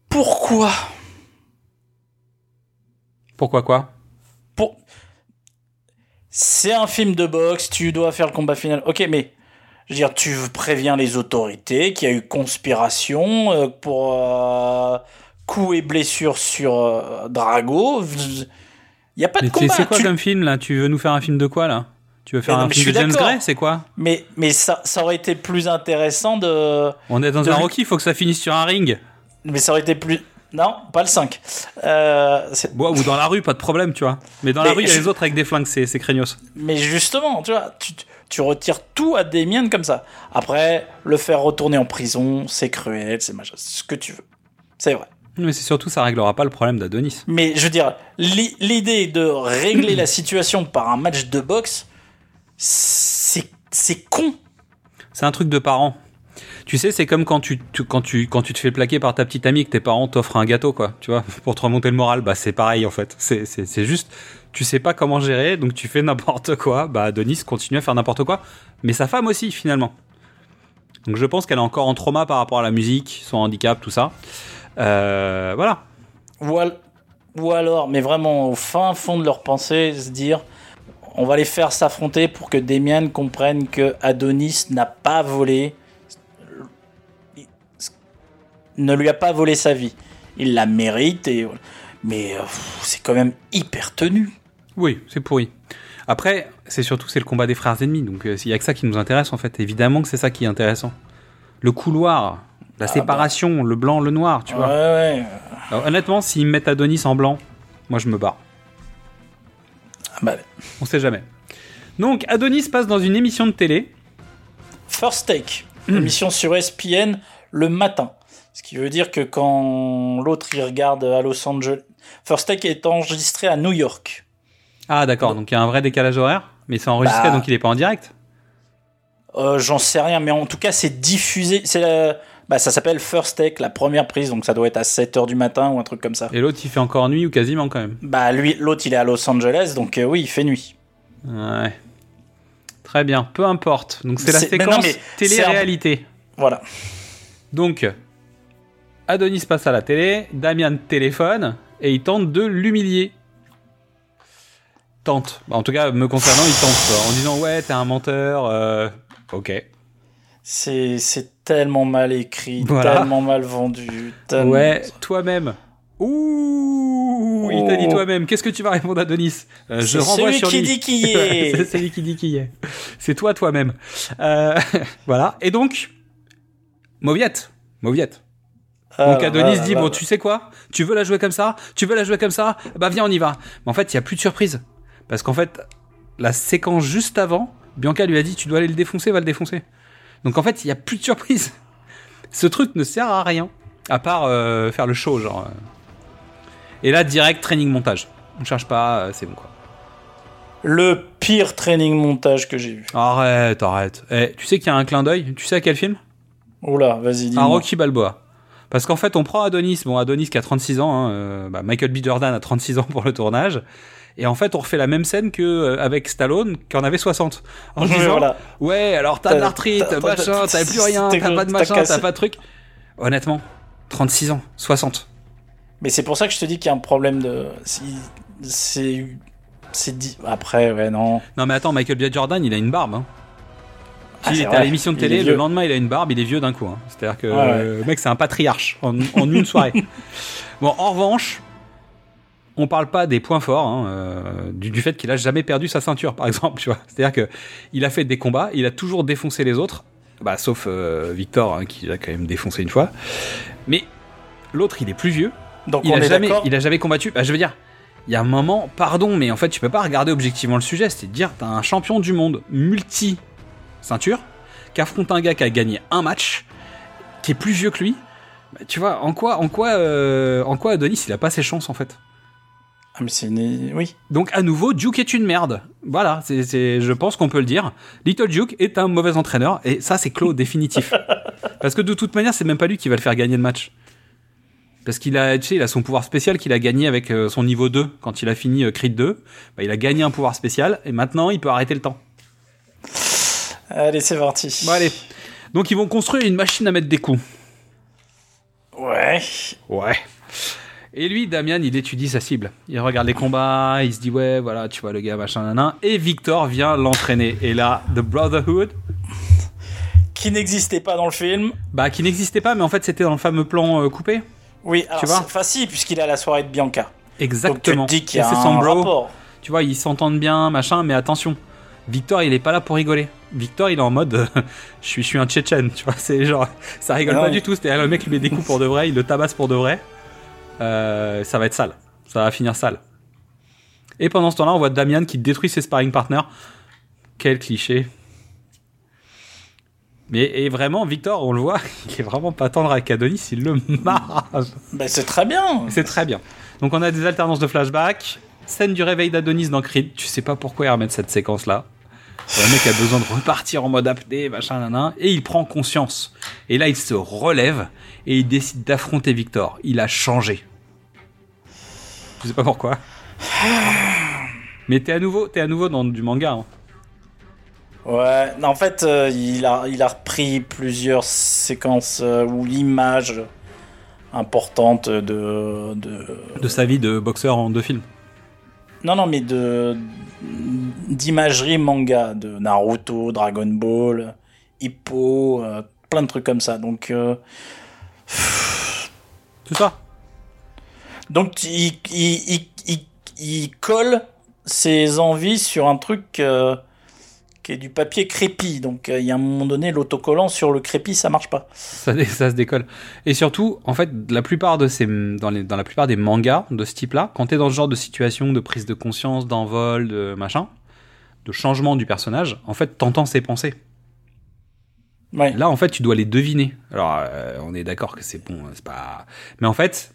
Pourquoi?
Pourquoi quoi?
Pour... C'est un film de boxe, tu dois faire le combat final. Ok, mais je veux dire, tu préviens les autorités qu'il y a eu conspiration euh, pour euh, coups et blessures sur euh, Drago. Il y a pas de
Mais
combat.
c'est quoi
tu-
comme film là? Tu veux nous faire un film de quoi là? Tu veux faire
Mais non,
un film de James. Gray C'est quoi?
Mais, mais ça, ça aurait été plus intéressant de.
On est dans
de
un Rocky, il faut que ça finisse sur un ring.
Mais ça aurait été plus. Non, pas le 5. Euh,
Bon, ou dans la rue, pas de problème, tu vois. Mais dans la rue, il y a les autres avec des flingues, c'est c'est craignos.
Mais justement, tu vois, tu, tu retires tout à Damien comme ça. Après, le faire retourner en prison, c'est cruel, c'est machin, c'est ce que tu veux. C'est vrai.
Mais c'est surtout, ça réglera pas le problème d'Adonis.
Mais je veux dire, l'i- l'idée de régler la situation par un match de boxe, c'est c'est con.
C'est un truc de parents. Tu sais, c'est comme quand tu, tu- quand, tu, quand tu te fais plaquer par ta petite amie et que tes parents t'offrent un gâteau, quoi. Tu vois, pour te remonter le moral, bah c'est pareil en fait. C'est- C'est c'est juste, tu sais pas comment gérer, donc tu fais n'importe quoi. Bah Denis continue à faire n'importe quoi, mais sa femme aussi finalement. Donc je pense qu'elle est encore en trauma par rapport à la musique, son handicap, tout ça. Euh, voilà.
Ou, al- ou alors, mais vraiment au fin fond de leur pensée, se dire on va les faire s'affronter pour que Damien comprenne que Adonis n'a pas volé, ne lui a pas volé sa vie. Il la mérite, et, mais euh, c'est quand même hyper tenu.
Oui, c'est pourri. Après, c'est surtout c'est le combat des frères ennemis, donc euh, il y a que ça qui nous intéresse en fait. Évidemment que c'est ça qui est intéressant. Le couloir, la
Ah
séparation, le blanc, le noir, tu vois.
Ouais, ouais.
Alors, honnêtement, s'ils mettent Adonis en blanc, moi je me barre.
Ah bah,
On sait jamais. Donc Adonis passe dans une émission de télé.
First Take, émission sur ESPN le matin. Ce qui veut dire que quand l'autre il regarde à Los Angeles, First Take est enregistré à New York.
Ah d'accord, donc il y a un vrai décalage horaire, mais c'est enregistré
Bah.
donc il est pas en direct.
Euh, J'en sais rien, mais en tout cas c'est diffusé. C'est la- bah, ça s'appelle First Take, la première prise, donc ça doit être à 7h du matin ou un truc comme ça.
Et l'autre il fait encore nuit ou quasiment quand même.
Bah lui, l'autre il est à Los Angeles, donc euh, oui, il fait nuit.
Ouais. Très bien, peu importe. Donc c'est la
C'est- mais non,
séquence
mais c'est un-
télé-réalité.
Voilà.
Donc Adonis passe à la télé, Damian téléphone et il tente de l'humilier. Tente. Bah, en tout cas, me concernant, il tente en disant ouais, t'es un menteur. euh, Ok.
C'est tellement mal écrit,
Voilà.
tellement mal vendu. tellement-
Ouais, toi-même. Ouh, il t'a dit toi-même. Qu'est-ce que tu vas répondre à Denis Euh, Je renvoie
celui
sur
qui
lui.
dit qui est.
C'est celui qui dit qui y est. C'est toi toi-même. Euh, voilà. Et donc, Mauviette. Mauviette.
Ah,
Donc Adonis dit bon tu sais quoi? Tu veux la jouer comme ça? Tu veux la jouer comme ça? Bah viens on y va. Mais en fait il y a plus de surprise parce qu'en fait la séquence juste avant, Bianca lui a dit tu dois aller le défoncer, va le défoncer. Donc en fait il y a plus de surprise. Ce truc ne sert à rien à part euh, faire le show genre. euh. Et là direct training montage. On cherche pas, euh, c'est bon quoi.
Le pire training montage que j'ai vu.
Arrête, arrête. Eh, tu sais qu'il y a un clin d'œil? Tu sais à quel film?
Oula, vas-y,
À
dis-moi.
Rocky Balboa. Parce qu'en fait, on prend Adonis, bon, Adonis qui a 36 ans, hein, euh, bah, Michael B. Jordan a 36 ans pour le tournage, et en fait, on refait la même scène que euh, avec Stallone, qui en avait 60. En
Ouais,
disant,
voilà.
ouais, alors t'as de l'arthrite, machin,
t'as-
plus rien, t'as pas de machin, t'as pas de truc. Honnêtement, 36 ans, 60.
Mais c'est pour ça que je te dis qu'il y a un problème de. C'est. C'est dit. Après, ouais, non.
Non mais attends, Michael B. Jordan, il a une barbe. Hein.
Ah,
il était
vrai.
à l'émission de télé,
est
le lendemain il a une barbe, il est vieux d'un coup. hein. C'est-à-dire que
Ouais, ouais.
le mec c'est un patriarche en, en une soirée. bon, en revanche, on parle pas des points forts, hein, euh, du, du fait qu'il a jamais perdu sa ceinture par exemple. Tu vois, c'est-à-dire que il a fait des combats, il a toujours défoncé les autres, bah, sauf euh, Victor hein, qui l'a quand même défoncé une fois. Mais l'autre il est plus vieux,
Donc
il
on
a
est
jamais, il a jamais combattu. Bah, je veux dire, il y a un moment, pardon, mais en fait, tu peux pas regarder objectivement le sujet. C'est de dire, t'as un champion du monde multi ceinture qui affronte un gars qui a gagné un match, qui est plus vieux que lui. Bah, tu vois, en quoi, en quoi, euh, en quoi Adonis, il a pas ses chances en fait?
Ah, mais c'est une... Oui.
Donc à nouveau, Duke est une merde. Voilà, c'est, c'est- je pense qu'on peut le dire. Little Duke est un mauvais entraîneur et ça c'est clos définitif. Parce que de toute manière, c'est même pas lui qui va le faire gagner le match. Parce qu'il a, tu sais, il a son pouvoir spécial qu'il a gagné avec euh, son niveau 2 quand il a fini euh, Creed 2. Bah, il a gagné un pouvoir spécial et maintenant il peut arrêter le temps.
Allez, c'est parti.
Bon allez. Donc ils vont construire une machine à mettre des coups.
Ouais.
Ouais. Et lui, Damian, il étudie sa cible. Il regarde les combats, il se dit ouais, voilà, tu vois le gars, machin, nanan. Et Victor vient l'entraîner. Et là, The Brotherhood,
Qui n'existait pas dans le film.
bah qui n'existait pas, mais en fait c'était dans le fameux plan euh, coupé.
Oui, alors,
Tu vois
c'est- Enfin, si, puisqu'il à la soirée de Bianca.
Exactement.
Donc tu te dis qu'il y a
son
un
bro.
rapport.
Tu vois, ils s'entendent bien, machin, mais attention. Victor, il est pas là pour rigoler. Victor, il est en mode, euh, je suis, je suis un Tchétchène, tu vois. C'est genre, ça rigole
Non,
pas
mais-
du tout. C'est-à-dire, le mec lui met des coups pour de vrai, il le tabasse pour de vrai. Euh, ça va être sale. Ça va finir sale. Et pendant ce temps-là, on voit Damian qui détruit ses sparring partners. Quel cliché. Mais et vraiment, Victor, on le voit, il est vraiment pas tendre avec Adonis, il le marre.
Ben, c'est très bien.
C'est très bien. Donc on a des alternances de flashback, scène du réveil d'Adonis dans Creed. Tu sais pas pourquoi ils remettent cette séquence là. Le mec a besoin de repartir en mode apnée, machin, nanan, et il prend conscience. Et là, il se relève et il décide d'affronter Victor. Il a changé. Je sais pas pourquoi. Mais t'es à nouveau, t'es à nouveau dans du manga. hein.
Ouais, en fait, euh, il, a, il a repris plusieurs séquences euh, où l'image importante de, de...
De sa vie de boxeur en deux films.
Non, non, mais de d'imagerie manga, de Naruto, Dragon Ball, Hippo, euh, plein de trucs comme ça. Donc, euh,
C'est ça.
donc il, il, il, il- il colle ses envies sur un truc euh, qui est du papier crépi. Donc, euh, il y a un moment donné, l'autocollant sur le crépi, ça marche pas.
ça, ça se décolle. Et surtout, en fait, la plupart de ces, dans, les, dans la plupart des mangas de ce type-là, quand t'es dans ce genre de situation de prise de conscience, d'envol, de machin, de changement du personnage, en fait, t'entends ses pensées.
Ouais.
Là, en fait, tu dois les deviner. Alors, euh, on est d'accord que c'est bon, c'est pas. Mais en fait,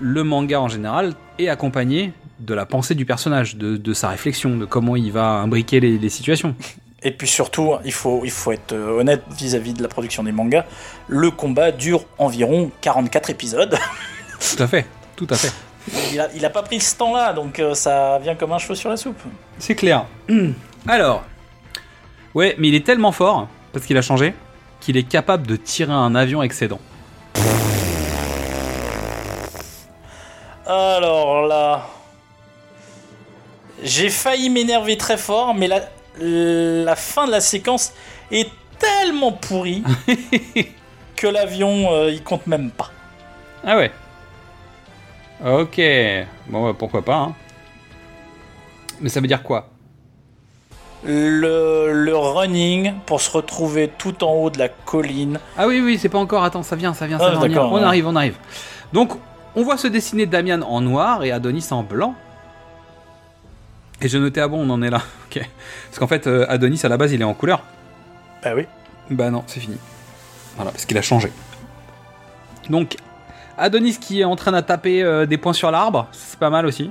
le manga en général est accompagné de la pensée du personnage, de, de sa réflexion, de comment il va imbriquer les, les situations.
Et puis surtout, il faut, il faut être euh, honnête vis-à-vis de la production des mangas. Le combat dure environ 44 épisodes.
Tout à fait, tout à fait.
Il a, il a pas pris ce temps-là, donc euh, ça vient comme un cheveu sur la soupe.
C'est clair. Alors, ouais, mais il est tellement fort, parce qu'il a changé, qu'il est capable de tirer un avion avec ses dents.
Alors là, j'ai failli m'énerver très fort, mais la, la fin de la séquence est tellement pourrie que l'avion, euh, il compte même pas.
Ah ouais. Ok. Bon, bah, pourquoi pas. hein. Mais ça veut dire quoi?
Le, le running pour se retrouver tout en haut de la colline.
Ah oui, oui, c'est pas encore. Attends, ça vient, ça vient, ça
Ah, d'accord,
On
ouais.
arrive, on arrive. Donc, on voit se dessiner Damian en noir et Adonis en blanc. Et je notais, ah bon, on en est là. Ok. Parce qu'en fait, euh, Adonis, à la base, il est en couleur.
Bah oui.
Bah non, c'est fini. Voilà, parce qu'il a changé. Donc, Adonis qui est en train de taper euh, des points sur l'arbre, c'est pas mal aussi.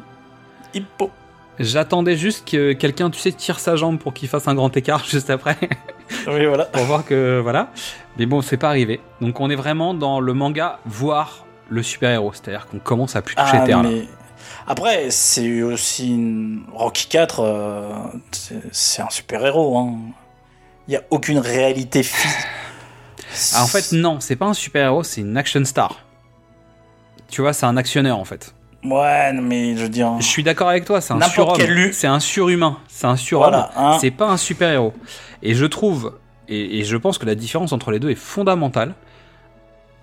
Hippo.
J'attendais juste que quelqu'un, tu sais, tire sa jambe pour qu'il fasse un grand écart juste après.
Oui, voilà.
pour voir que voilà. Mais bon, c'est pas arrivé. Donc on est vraiment dans le manga, voire le super-héros. C'est-à-dire qu'on commence à plus toucher
Ah,
terre
mais... Après, c'est aussi une... Rocky 4, euh, c'est- un super-héros. Hein. Il n'y a aucune réalité physique.
Ah, en fait, non, c'est pas un super-héros, c'est une action star. Tu vois, c'est un actionneur en fait.
Ouais, mais je veux dire.
Je suis d'accord avec toi, c'est un surhomme. C'est un surhumain. C'est un surhomme.
Voilà, hein.
C'est pas un super-héros. Et je trouve, et, et je pense que la différence entre les deux est fondamentale.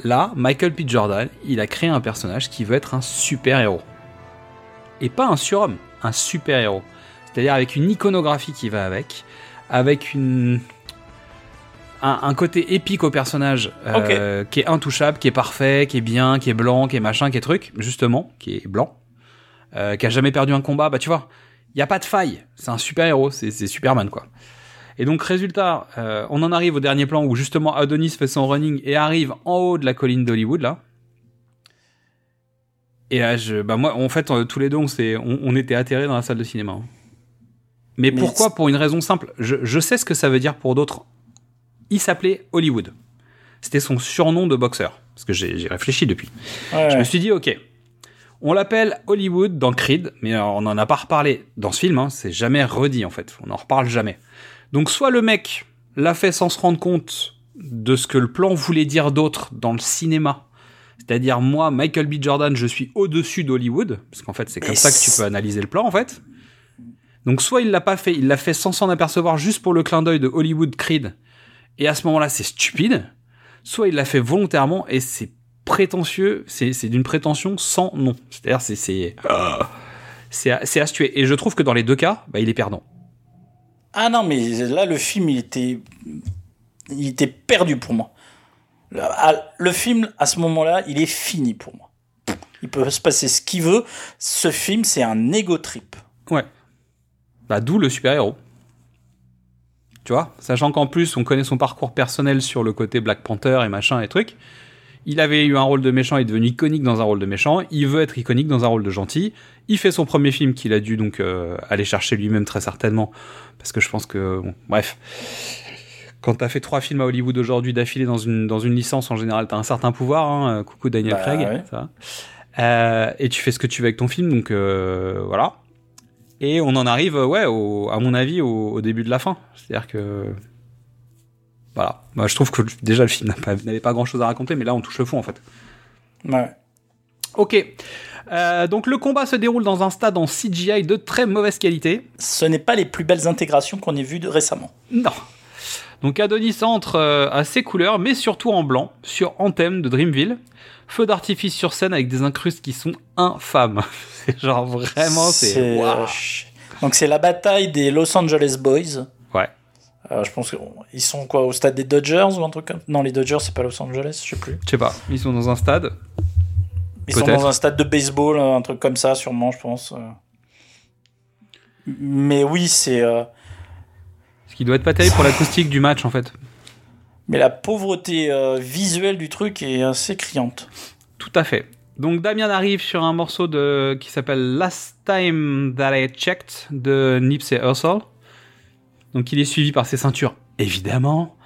Là, Michael P. Jordan, il a créé un personnage qui veut être un super-héros. Et pas un surhomme, un super-héros. C'est-à-dire avec une iconographie qui va avec, avec une. Un, un côté épique au personnage euh, qui est intouchable, qui est parfait, qui est bien, qui est blanc, qui est machin, qui est truc, justement, qui est blanc, euh, qui a jamais perdu un combat, bah tu vois, il y a pas de faille, c'est un super héros, c'est c'est Superman quoi. Et donc résultat, euh, on en arrive au dernier plan où justement Adonis fait son running et arrive en haut de la colline d'Hollywood là. Et là, je, bah moi, en fait, euh, tous les deux, on, on, on était atterrés dans la salle de cinéma. hein. Mais,
Mais
pourquoi Pour une raison simple. Je, je sais ce que ça veut dire pour d'autres. Il s'appelait Hollywood. C'était son surnom de boxeur. Parce que j'ai réfléchi depuis.
Ouais,
Je me suis dit, ok, on l'appelle Hollywood dans Creed, mais on n'en a pas reparlé dans ce film, hein, c'est jamais redit en fait, on n'en reparle jamais. Donc soit le mec l'a fait sans se rendre compte de ce que le plan voulait dire d'autre dans le cinéma, c'est-à-dire moi, Michael B. Jordan, je suis au-dessus d'Hollywood, parce qu'en fait c'est comme ça que tu peux analyser le plan en fait. Donc soit il l'a pas fait, il l'a fait sans s'en apercevoir juste pour le clin d'œil de Hollywood Creed, et à ce moment-là c'est stupide, soit il l'a fait volontairement et c'est prétentieux, c'est d'une prétention sans nom. C'est-à-dire c'est c'est c'est à, c'est à se tuer. Et je trouve que dans les deux cas, bah, il est perdant.
Ah non, mais là, le film, il était, il était perdu pour moi. Le, à- le film, à ce moment-là, il est fini pour moi. Il peut se passer ce qu'il veut. Ce film, c'est un ego trip.
Ouais. Bah, d'où le super-héros. Tu vois Sachant qu'en plus, on connaît son parcours personnel sur le côté Black Panther et machin et trucs. Il avait eu un rôle de méchant, il est devenu iconique dans un rôle de méchant. Il veut être iconique dans un rôle de gentil. Il fait son premier film qu'il a dû donc euh, aller chercher lui-même très certainement. Parce que je pense que... Bon, bref. Quand t'as fait trois films à Hollywood aujourd'hui d'affilée dans une, dans une licence, en général, t'as un certain pouvoir. Hein. Coucou Daniel
Bah,
Craig.
ouais.
Ça. Euh, et tu fais ce que tu veux avec ton film, donc euh, voilà. Et on en arrive, euh, ouais, au- à mon avis, au, au début de la fin. C'est-à-dire que. Voilà. Moi, je trouve que déjà, le film n'a pas- n'avait pas grand-chose à raconter, mais là, on touche le fond, en fait.
Ouais.
Ok. Euh, donc, le combat se déroule dans un stade en CGI de très mauvaise qualité.
Ce n'est pas les plus belles intégrations qu'on ait vues de- récemment.
Non. Donc Adonis entre euh, à ses couleurs, mais surtout en blanc, sur Anthem de Dreamville. Feu d'artifice sur scène avec des incrustes qui sont infâmes. c'est genre vraiment, c'est.
Ch- Donc c'est la bataille des Los Angeles Boys.
Ouais.
Euh, je pense qu'ils sont quoi au stade des Dodgers ou un truc comme Non, les Dodgers c'est pas Los Angeles, je sais plus.
Je sais pas. Ils sont dans un stade.
Ils sont dans un stade de baseball, un truc comme ça, sûrement, je pense. euh. Mais oui, c'est. euh,
Ce qui doit être pas terrible pour l'acoustique du match, en fait.
Mais la pauvreté euh, visuelle du truc est assez criante.
Tout à fait. Donc Damien arrive sur un morceau de qui s'appelle Last Time That I Checked de Nipsey Hussle. Donc il est suivi par ses ceintures, évidemment.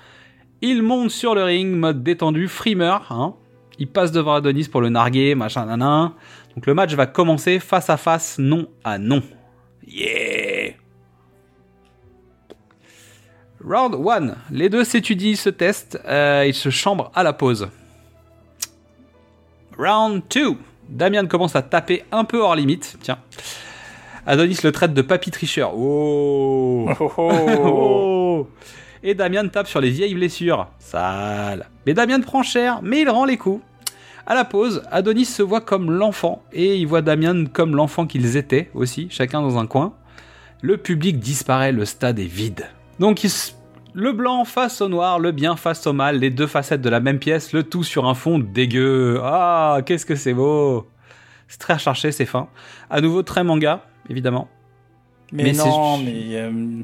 Il monte sur le ring, mode détendu, frimeur. Hein. Il passe devant Adonis pour le narguer, machin, nanan. Donc le match va commencer face à face, non à non. Yeah Round 1. Les deux s'étudient, se testent, euh, ils se chambrent à la pause. Round 2. Damian commence à taper un peu hors limite. Tiens. Adonis le traite de papy tricheur. Oh. Oh. Et Damian tape sur les vieilles blessures. Sale. Mais Damian prend cher, mais il rend les coups. À la pause, Adonis se voit comme l'enfant et il voit Damian comme l'enfant qu'ils étaient aussi, chacun dans un coin. Le public disparaît, le stade est vide. Donc le blanc face au noir, le bien face au mal, les deux facettes de la même pièce, le tout sur un fond dégueu. Ah, qu'est-ce que c'est beau C'est très recherché, c'est fin. À nouveau très manga, évidemment.
Mais, non, mais euh,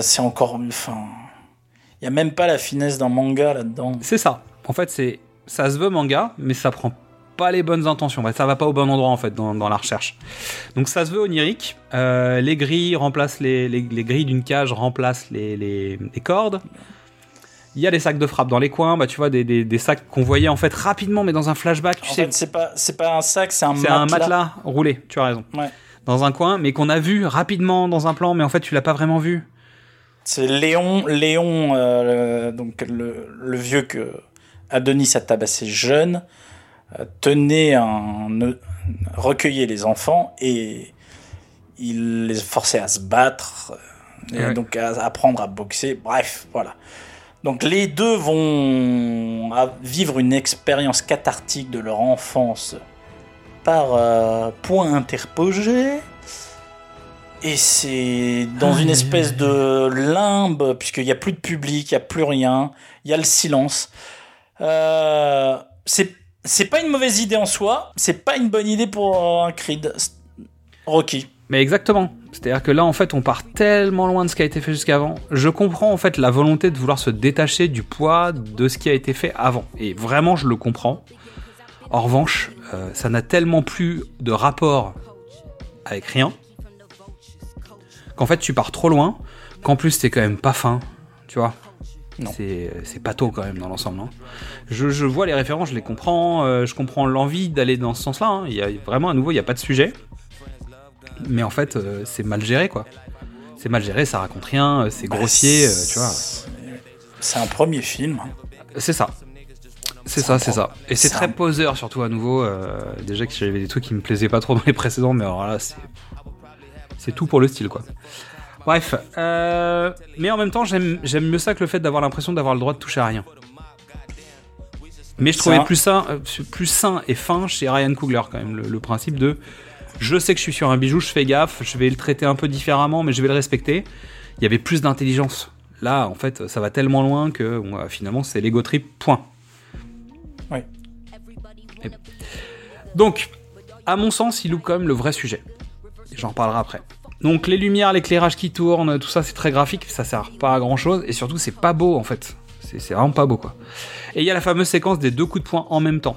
c'est encore. Enfin, il y a même pas la finesse d'un manga là-dedans.
C'est ça. En fait, c'est ça se veut manga, mais ça prend pas les bonnes intentions. Ça va pas au bon endroit en fait dans, dans la recherche. Donc ça se veut onirique. Euh, les grilles remplacent les, les, les grilles d'une cage remplacent les, les, cordes. Il y a des sacs de frappe dans les coins, bah tu vois des, des, des sacs qu'on voyait en fait rapidement, mais dans un flashback, tu
En
sais,
c'est pas, c'est pas un sac, c'est un matelas.
un matelas roulé. Tu as raison.
Ouais.
Dans un coin, mais qu'on a vu rapidement dans un plan, mais en fait tu l'as pas vraiment vu.
C'est Léon, Léon, euh, donc le, le vieux que Adonis a tabassé jeune, euh, tenait un, recueillait les enfants et il les forçait à se battre, euh, et
Ouais.
donc à apprendre à boxer. Bref, voilà. Donc les deux vont vivre une expérience cathartique de leur enfance par euh, point interposé. Et c'est dans une espèce de limbe, puisqu'il n'y a plus de public, il n'y a plus rien, il y a le silence. Euh, c'est pas une mauvaise idée en soi, c'est pas une bonne idée pour euh, un Creed. Rocky.
Mais exactement. C'est-à-dire que là, en fait, on part tellement loin de ce qui a été fait jusqu'avant. Je comprends en fait la volonté de vouloir se détacher du poids de ce qui a été fait avant. Et vraiment, je le comprends. En revanche, euh, ça n'a tellement plus de rapport avec rien qu'en fait, tu pars trop loin. Qu'en plus, t'es quand même pas fin. Tu vois c'est c'est pas tôt quand même dans l'ensemble. hein. Je, je vois les références, je les comprends, euh, je comprends l'envie d'aller dans ce sens-là. hein. Il y a vraiment à nouveau, il n'y a pas de sujet. Mais en fait, euh, c'est mal géré quoi. C'est mal géré, ça raconte rien, euh, c'est grossier, euh, tu vois.
C'est un premier film.
C'est ça. C'est ça, c'est ça. Et c'est très
un-
poseur surtout à nouveau. euh, déjà que j'avais des trucs qui me plaisaient pas trop dans les précédents, mais alors là, c'est c'est tout pour le style quoi. Bref, euh, mais en même temps, j'aime mieux ça que le fait d'avoir l'impression d'avoir le droit de toucher à rien. Mais je trouvais
Ça-
plus sain, euh, plus sain et fin chez Ryan Coogler quand même le, le principe de je sais que je suis sur un bijou, je fais gaffe, je vais le traiter un peu différemment, mais je vais le respecter. Il y avait plus d'intelligence. Là, en fait, ça va tellement loin que bon, euh, finalement, c'est l'ego trip. Point.
Oui.
Et- Donc, à mon sens, il loupe quand même le vrai sujet. Et J'en reparlerai après. Donc les lumières, l'éclairage qui tourne, tout ça c'est très graphique, ça sert pas à grand chose, et surtout c'est pas beau en fait. C'est vraiment pas beau quoi. Et il y a la fameuse séquence des deux coups de poing en même temps.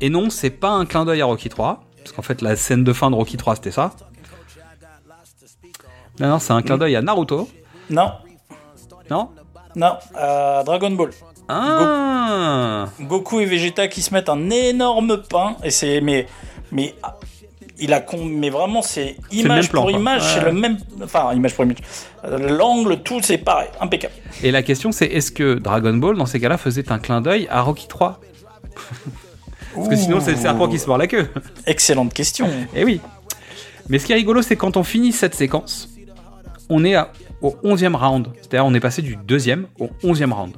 Et non, c'est pas un clin d'œil à Rocky 3, parce qu'en fait la scène de fin de Rocky 3 c'était ça. Non, non, c'est un clin d'œil à Naruto.
Non,
Non?
Non, euh, Dragon Ball.
Ah
Goku et Vegeta qui se mettent un énorme pain et c'est mais mais il a con mais vraiment c'est image
plan,
pour image
Ouais.
c'est le même enfin image pour image l'angle tout c'est pareil impeccable
Et la question c'est est-ce que Dragon Ball dans ces cas-là faisait un clin d'œil à Rocky 3 Parce que sinon c'est le serpent qui se mord la queue.
excellente question
Eh oui. Mais ce qui est rigolo, c'est quand on finit cette séquence, on est à- au 11e round. C'est-à-dire, on est passé du deuxième au 11e round.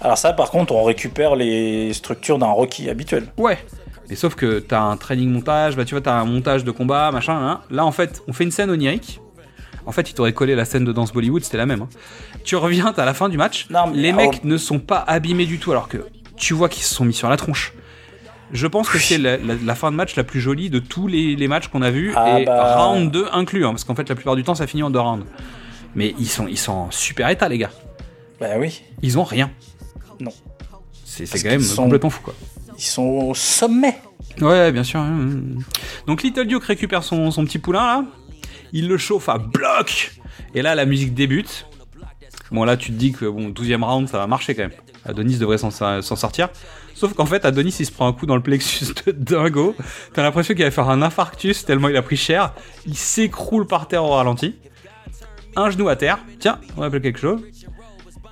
alors ça par contre on récupère les structures d'un Rocky habituel
Ouais. Mais sauf que t'as un training montage, bah tu vois, t'as un montage de combat, machin. hein. Là, en fait, on fait une scène onirique. En fait, il t'aurait collé la scène de danse Bollywood, c'était la même. hein. Tu reviens, t'as la fin du match.
Non, mais-
les mecs ne sont pas abîmés du tout, alors que tu vois qu'ils se sont mis sur la tronche. Je pense que c'est la, la- la fin de match la plus jolie de tous les, les matchs qu'on a vus,
Ah
et
bah.
round 2 inclus, hein, parce qu'en fait, la plupart du temps, ça finit en deux rounds. Mais ils sont, ils sont en super état, les gars.
bah oui
Ils ont rien.
Non.
C'est quand même
sont-
complètement fou, quoi.
Ils sont au sommet
Ouais, bien sûr. hein. Donc Little Duke récupère son, son petit poulain là. Il le chauffe à bloc. Et là, la musique débute. Bon, là, tu te dis que bon, 12 round, ça va marcher quand même. Adonis devrait s'en sortir. Sauf qu'en fait, Adonis, il se prend un coup dans le plexus de dingo. T'as l'impression qu'il va faire un infarctus tellement il a pris cher. Il s'écroule par terre au ralenti. Un genou à terre. Tiens, on appelle quelque chose.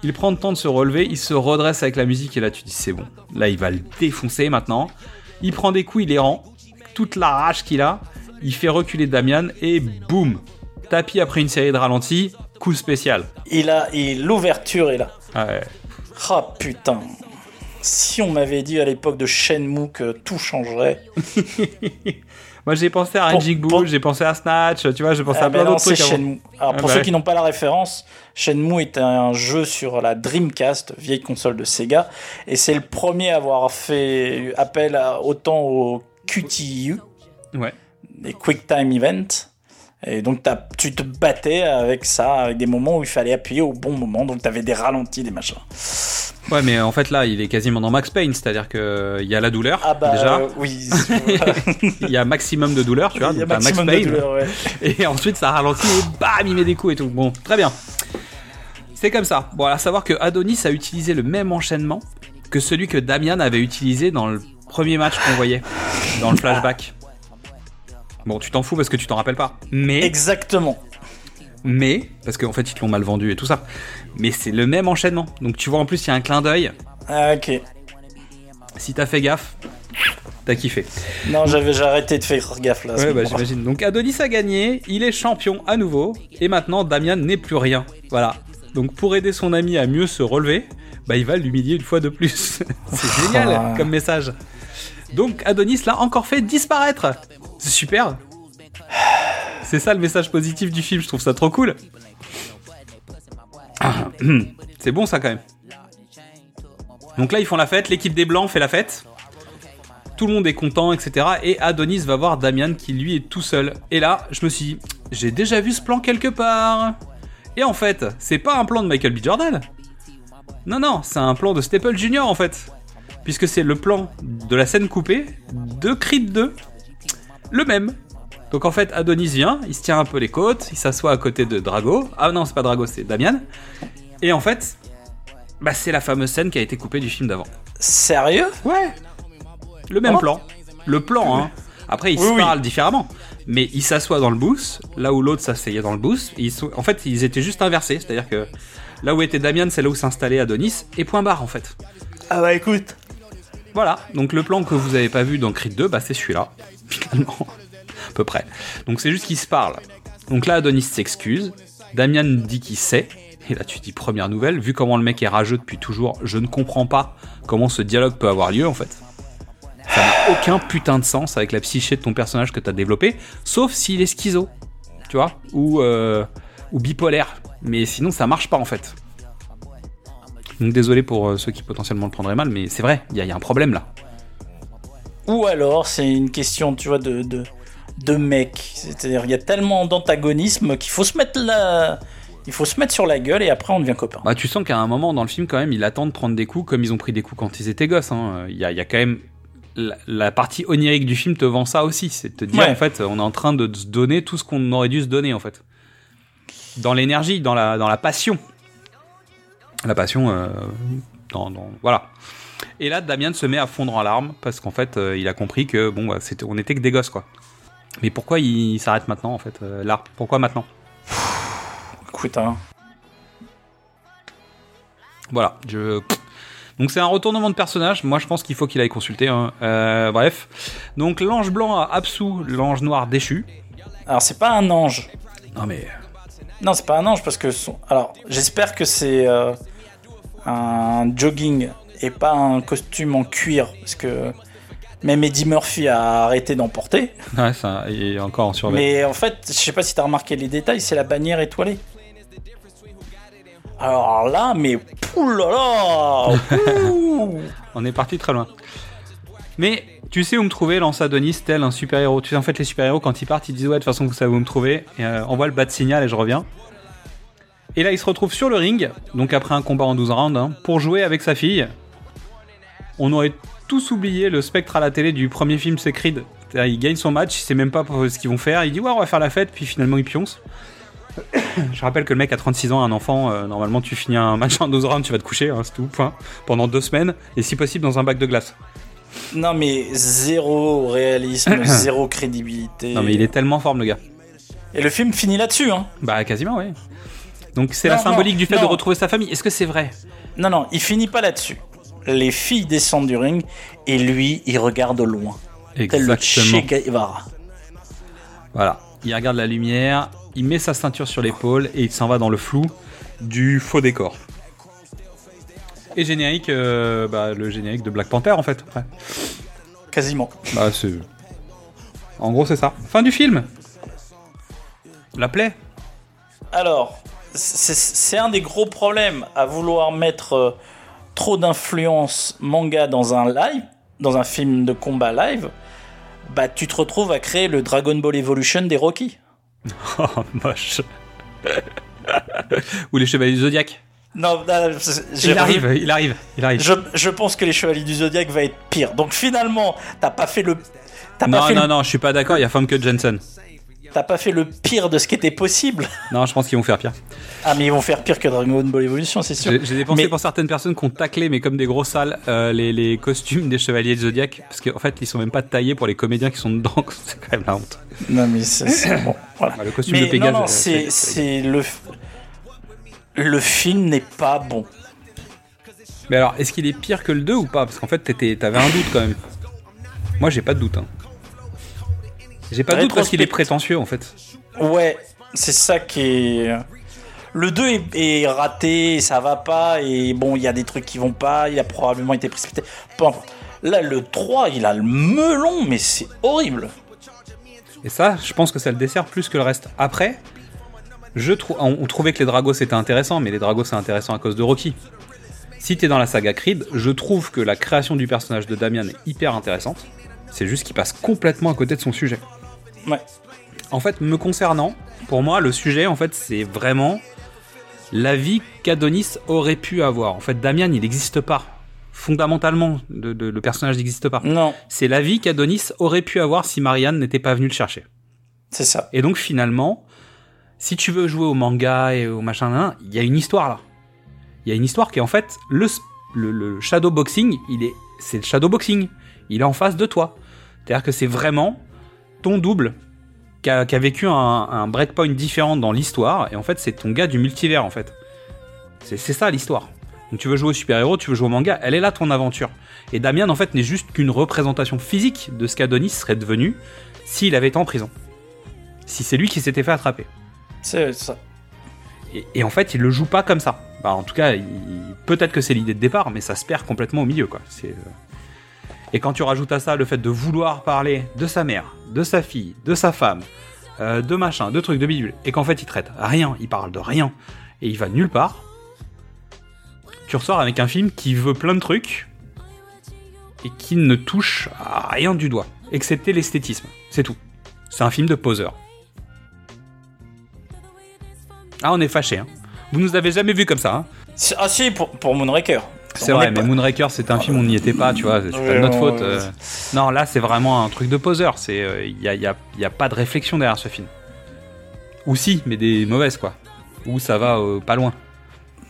Il prend le temps de se relever, il se redresse avec la musique et là tu dis c'est bon. Là il va le défoncer maintenant. Il prend des coups, il les rend. Toute la rage qu'il a, il fait reculer Damian et boum Tapis après une série de ralentis, coup spécial.
il a et l'ouverture est là
Ouais.
ah putain si on m'avait dit à l'époque de Shenmue que tout changerait
Moi, j'ai pensé à
Pour-
Raging Bull,
pour-
j'ai pensé à Snatch, tu vois, j'ai pensé
Ah,
à
ben
plein d'autres trucs. avant.
Shenmue. Alors,
Ah,
pour ceux
ouais.
qui n'ont pas la référence, Shenmue est un jeu sur la Dreamcast, vieille console de Sega, et c'est le premier à avoir fait appel à, autant au QTU,
Ouais.
les Quick Time Event. Et donc, tu te battais avec ça, avec des moments où il fallait appuyer au bon moment, donc t'avais des ralentis, des machins.
Ouais, mais en fait, là, il est quasiment dans Max Payne, c'est-à-dire qu'il y a la douleur,
Ah bah
déjà.
euh, oui.
Il y a maximum de douleur, tu vois,
Il y a
t'as Max
maximum de
Payne.
douleur, ouais.
Et ensuite, ça ralentit et bam, il met des coups et tout. Bon, très bien. C'est comme ça. Bon, à savoir que Adonis a utilisé le même enchaînement que celui que Damian avait utilisé dans le premier match qu'on voyait, dans le flashback. Bon, tu t'en fous parce que tu t'en rappelles pas. Mais,
Exactement.
mais, parce qu'en fait, ils te l'ont mal vendu et tout ça. Mais c'est le même enchaînement. Donc, tu vois, en plus, il y a un clin d'œil.
Ah, ok.
Si t'as fait gaffe, t'as kiffé.
Non, j'avais j'ai arrêté de faire gaffe là.
Ouais, bah, j'imagine. Donc Adonis a gagné, il est champion à nouveau, et maintenant Damian n'est plus rien. Voilà. Donc pour aider son ami à mieux se relever, bah il va l'humilier une fois de plus. C'est génial
Ah.
comme message. Donc Adonis l'a encore fait disparaître. C'est super. C'est ça le message positif du film, je trouve ça trop cool. C'est bon ça quand même. Donc là ils font la fête, l'équipe des blancs fait la fête. Tout le monde est content, etc. Et Adonis va voir Damian qui lui est tout seul. Et là, je me suis dit, j'ai déjà vu ce plan quelque part. Et en fait, c'est pas un plan de Michael B. Jordan. Non, non, c'est un plan de Staple Jr. en fait. Puisque c'est le plan de la scène coupée de Creed 2. Le même. Donc en fait, Adonis vient, il se tient un peu les côtes, il s'assoit à côté de Drago. Ah non, c'est pas Drago, c'est Damian. Et en fait, bah, c'est la fameuse scène qui a été coupée du film d'avant.
Sérieux?
Ouais. Le même
Oh.
plan. Le plan, hein. Après, ils
Oui,
se
oui.
parlent différemment. Mais ils s'assoient dans le booth, là où l'autre s'asseyait dans le booth. ils sont- En fait, ils étaient juste inversés. C'est-à-dire que là où était Damian, c'est là où s'installait Adonis. Et point barre, en fait.
Ah bah écoute.
Voilà. Donc le plan que vous avez pas vu dans Creed 2, bah c'est celui-là. Finalement. à peu près. Donc c'est juste qu'ils se parlent. Donc là, Adonis s'excuse. Damian dit qu'il sait. Et là, tu dis première nouvelle. Vu comment le mec est rageux depuis toujours, je ne comprends pas comment ce dialogue peut avoir lieu, en fait. Ça n'a aucun putain de sens avec la psyché de ton personnage que tu as développé, sauf s'il est schizo, tu vois, ou, euh, ou bipolaire. Mais sinon, ça marche pas en fait. Donc désolé pour euh, ceux qui potentiellement le prendraient mal, mais c'est vrai, il y a un problème là.
Ou alors, c'est une question, tu vois, de, de, de mec. C'est-à-dire, il y a tellement d'antagonisme qu'il faut se mettre là. Il faut se mettre sur la gueule et après on devient copain.
Bah, tu sens qu'à un moment dans le film, quand même, il attend de prendre des coups comme ils ont pris des coups quand ils étaient gosses. hein. Il y, a, y a quand même. La, la partie onirique du film te vend ça aussi. C'est de te dire,
Ouais.
en fait, on est en train de se donner tout ce qu'on aurait dû se donner, en fait. Dans l'énergie, dans la, dans la passion. La passion, euh, dans, dans- Voilà. Et là, Damien se met à fondre en larmes parce qu'en fait, euh, il a compris que, bon, bah, on était que des gosses, quoi. Mais pourquoi il s'arrête maintenant, en fait, euh, là? Pourquoi maintenant?
Écoute, hein.
Voilà, je. Donc c'est un retournement de personnage. Moi, je pense qu'il faut qu'il aille consulter. hein. Euh, bref. Donc l'ange blanc a absous l'ange noir déchu.
Alors, c'est pas un ange.
Non mais.
Non, c'est pas un ange parce que. son- Alors, j'espère que c'est euh, un jogging et pas un costume en cuir parce que même Eddie Murphy a arrêté d'en porter.
Ouais, ça est encore en survêt.
Mais en fait, je sais pas si t'as remarqué les détails, c'est la bannière étoilée. Alors là, mais poulala.
On est parti très loin. Mais tu sais où me trouver, lance Adonis, tel un super-héros. Tu sais, en fait, les super-héros, quand ils partent, ils disent Ouais, de toute façon, vous savez où me trouver. Et, euh, envoie le bas de signal et je reviens. Et là, il se retrouve sur le ring, donc après un combat en 12 rounds, hein, pour jouer avec sa fille. On aurait tous oublié le spectre à la télé du premier film, c'est Creed. Il gagne son match, il sait même pas ce qu'ils vont faire. Il dit Ouais, on va faire la fête, puis finalement, il pionce. Je rappelle que le mec a 36 ans, un enfant, euh, normalement tu finis un match en 12 rounds, tu vas te coucher, hein, c'est tout, point. Pendant deux semaines, et si possible dans un bac de glace.
Non mais zéro réalisme, zéro crédibilité.
Non mais il est tellement en forme le gars.
Et le film finit là-dessus, hein.
Bah quasiment oui. Donc c'est la symbolique
non,
du fait
non.
de retrouver sa famille. Est-ce que c'est vrai?
Non, non, il finit pas là-dessus. Les filles descendent du ring et lui, il regarde au loin. Tel le Che
Exactement.
Guevara.
Voilà. Il regarde la lumière, il met sa ceinture sur l'épaule et il s'en va dans le flou du faux décor. Et générique, euh, bah, le générique de Black Panther en fait. après.
Quasiment.
Bah c'est. En gros, c'est ça. Fin du film. La plaie.
Alors, c'est- c'est un des gros problèmes à vouloir mettre euh, trop d'influence manga dans un live, dans un film de combat live. Bah, tu te retrouves à créer le Dragon Ball Evolution des Rocky.
Oh, moche. Ou les chevaliers du Zodiac.
Non,
Il arrive, il arrive, il arrive.
Je, je pense que les Chevaliers du Zodiac va être pire. Donc finalement, t'as pas fait le, pas
Non,
fait
non,
le-
non, je suis pas d'accord, il y a Famke Jensen.
T'as pas fait le pire de ce qui était possible.
Non, je pense qu'ils vont faire pire.
Ah, mais ils vont faire pire que Dragon Ball Evolution, c'est sûr.
J'ai dépensé
Mais-
pour certaines personnes qui ont taclé, mais comme des gros sales, euh, les, les costumes des chevaliers du Zodiac. Parce qu'en fait, ils sont même pas taillés pour les comédiens qui sont dedans. C'est quand même la honte.
Non, mais c'est bon. Voilà.
Bah, le costume
Mais
de Pégase.
non, non,
euh,
c'est le le film n'est pas bon.
Mais alors, est-ce qu'il est pire que le 2 ou pas? Parce qu'en fait, t'avais un doute quand même. Moi, j'ai pas de doute. hein. J'ai pas de doute parce qu'il est prétentieux en fait.
Ouais, c'est ça qui est. Le 2 est, est raté, ça va pas, et bon, il y a des trucs qui vont pas, il a probablement été précipité. Peu importe. Là, le 3, il a le melon, mais c'est horrible.
Et ça, je pense que ça le dessert plus que le reste. Après, je trou- on, on trouvait que les Dragos c'était intéressant, mais les Dragos c'est intéressant à cause de Rocky. Si t'es dans la saga Creed, je trouve que la création du personnage de Damian est hyper intéressante. C'est juste qu'il passe complètement à côté de son sujet.
Ouais.
En fait, me concernant, pour moi, le sujet, en fait, c'est vraiment la vie qu'Adonis aurait pu avoir. En fait, Damian, il n'existe pas. Fondamentalement, de- de- le personnage n'existe pas.
Non.
C'est la vie qu'Adonis aurait pu avoir si Marianne n'était pas venue le chercher.
C'est ça.
Et donc, finalement, si tu veux jouer au manga et au machin, il y a une histoire là. Il y a une histoire qui est en fait le, le, shadowboxing, il est, c'est le shadowboxing. Il est en face de toi. C'est-à-dire que c'est vraiment ton double qui a, qui a vécu un, un breakpoint différent dans l'histoire. Et en fait, c'est ton gars du multivers en fait. C'est ça l'histoire. Donc tu veux jouer au super-héros, tu veux jouer au manga, elle est là ton aventure. Et Damien en fait n'est juste qu'une représentation physique de ce qu'Adonis serait devenu s'il avait été en prison. Si c'est lui qui s'était fait attraper.
C'est ça.
Et, et en fait, il le joue pas comme ça. Bah, en tout cas, peut-être que c'est l'idée de départ, mais ça se perd complètement au milieu, quoi. C'est, euh, Et quand tu rajoutes à ça le fait de vouloir parler de sa mère, de sa fille, de sa femme, euh, de machin, de trucs, de bidule, et qu'en fait il traite rien, il parle de rien, et il va nulle part, tu ressors avec un film qui veut plein de trucs, et qui ne touche à rien du doigt, excepté l'esthétisme. C'est tout. C'est un film de poseur. Ah, on est fâché. Hein. Vous nous avez jamais vu comme ça. Hein.
Ah si, pour, pour Moonraker.
C'est vrai, mais Moonraker, c'est un film où on n'y était pas, tu vois. C'est pas de notre faute. euh. Non, là, c'est vraiment un truc de poseur. Il y, a, y a- y a pas de réflexion derrière ce film. Ou si, mais des mauvaises, quoi. Ou ça va euh, pas loin.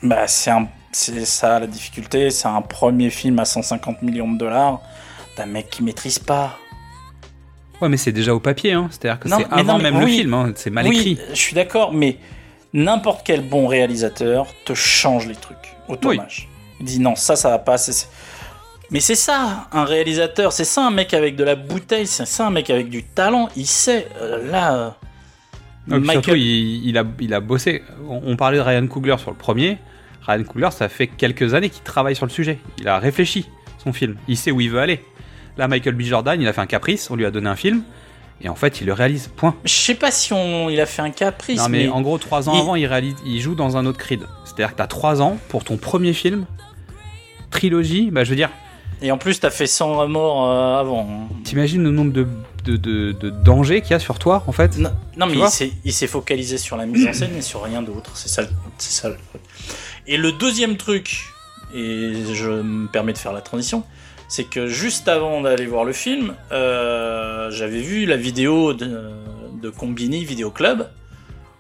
Bah, c'est un- c'est ça la difficulté. C'est un premier film à 150 millions de dollars d'un mec qui maîtrise pas.
Ouais, mais c'est déjà au papier, hein. C'est-à-dire que c'est avant
non,
même le film, hein. C'est mal
oui,
écrit.
Je suis d'accord, mais n'importe quel bon réalisateur te change les trucs au tournage. Dit non, ça, ça va pas. Mais c'est ça, un réalisateur, c'est ça un mec avec de la bouteille, c'est ça un mec avec du talent. Il sait, euh, là. euh,
puis
Michael-
Surtout, il, il a, il a bossé. On, on parlait de Ryan Coogler sur le premier. Ryan Coogler, ça fait quelques années qu'il travaille sur le sujet. Il a réfléchi son film. Il sait où il veut aller. Là, Michael B. Jordan, il a fait un caprice. On lui a donné un film. Et en fait, il le réalise. Point.
Je sais pas si on, il a fait un caprice.
Non, mais,
mais
en gros, trois ans
il-
avant, il, réalise, il joue dans un autre Creed. C'est-à-dire que t'as trois ans pour ton premier film. Trilogie, bah je veux dire,
Et en plus, t'as fait 100 remords euh, avant.
t'imagines le nombre de, de, de- de dangers qu'il y a sur toi, en fait
Non, mais il s'est- focalisé sur la mise en scène et sur rien d'autre. C'est ça, le- c'est ça. Et le deuxième truc, et je me permets de faire la transition, c'est que juste avant d'aller voir le film, euh, j'avais vu la vidéo de, de Combini Video Club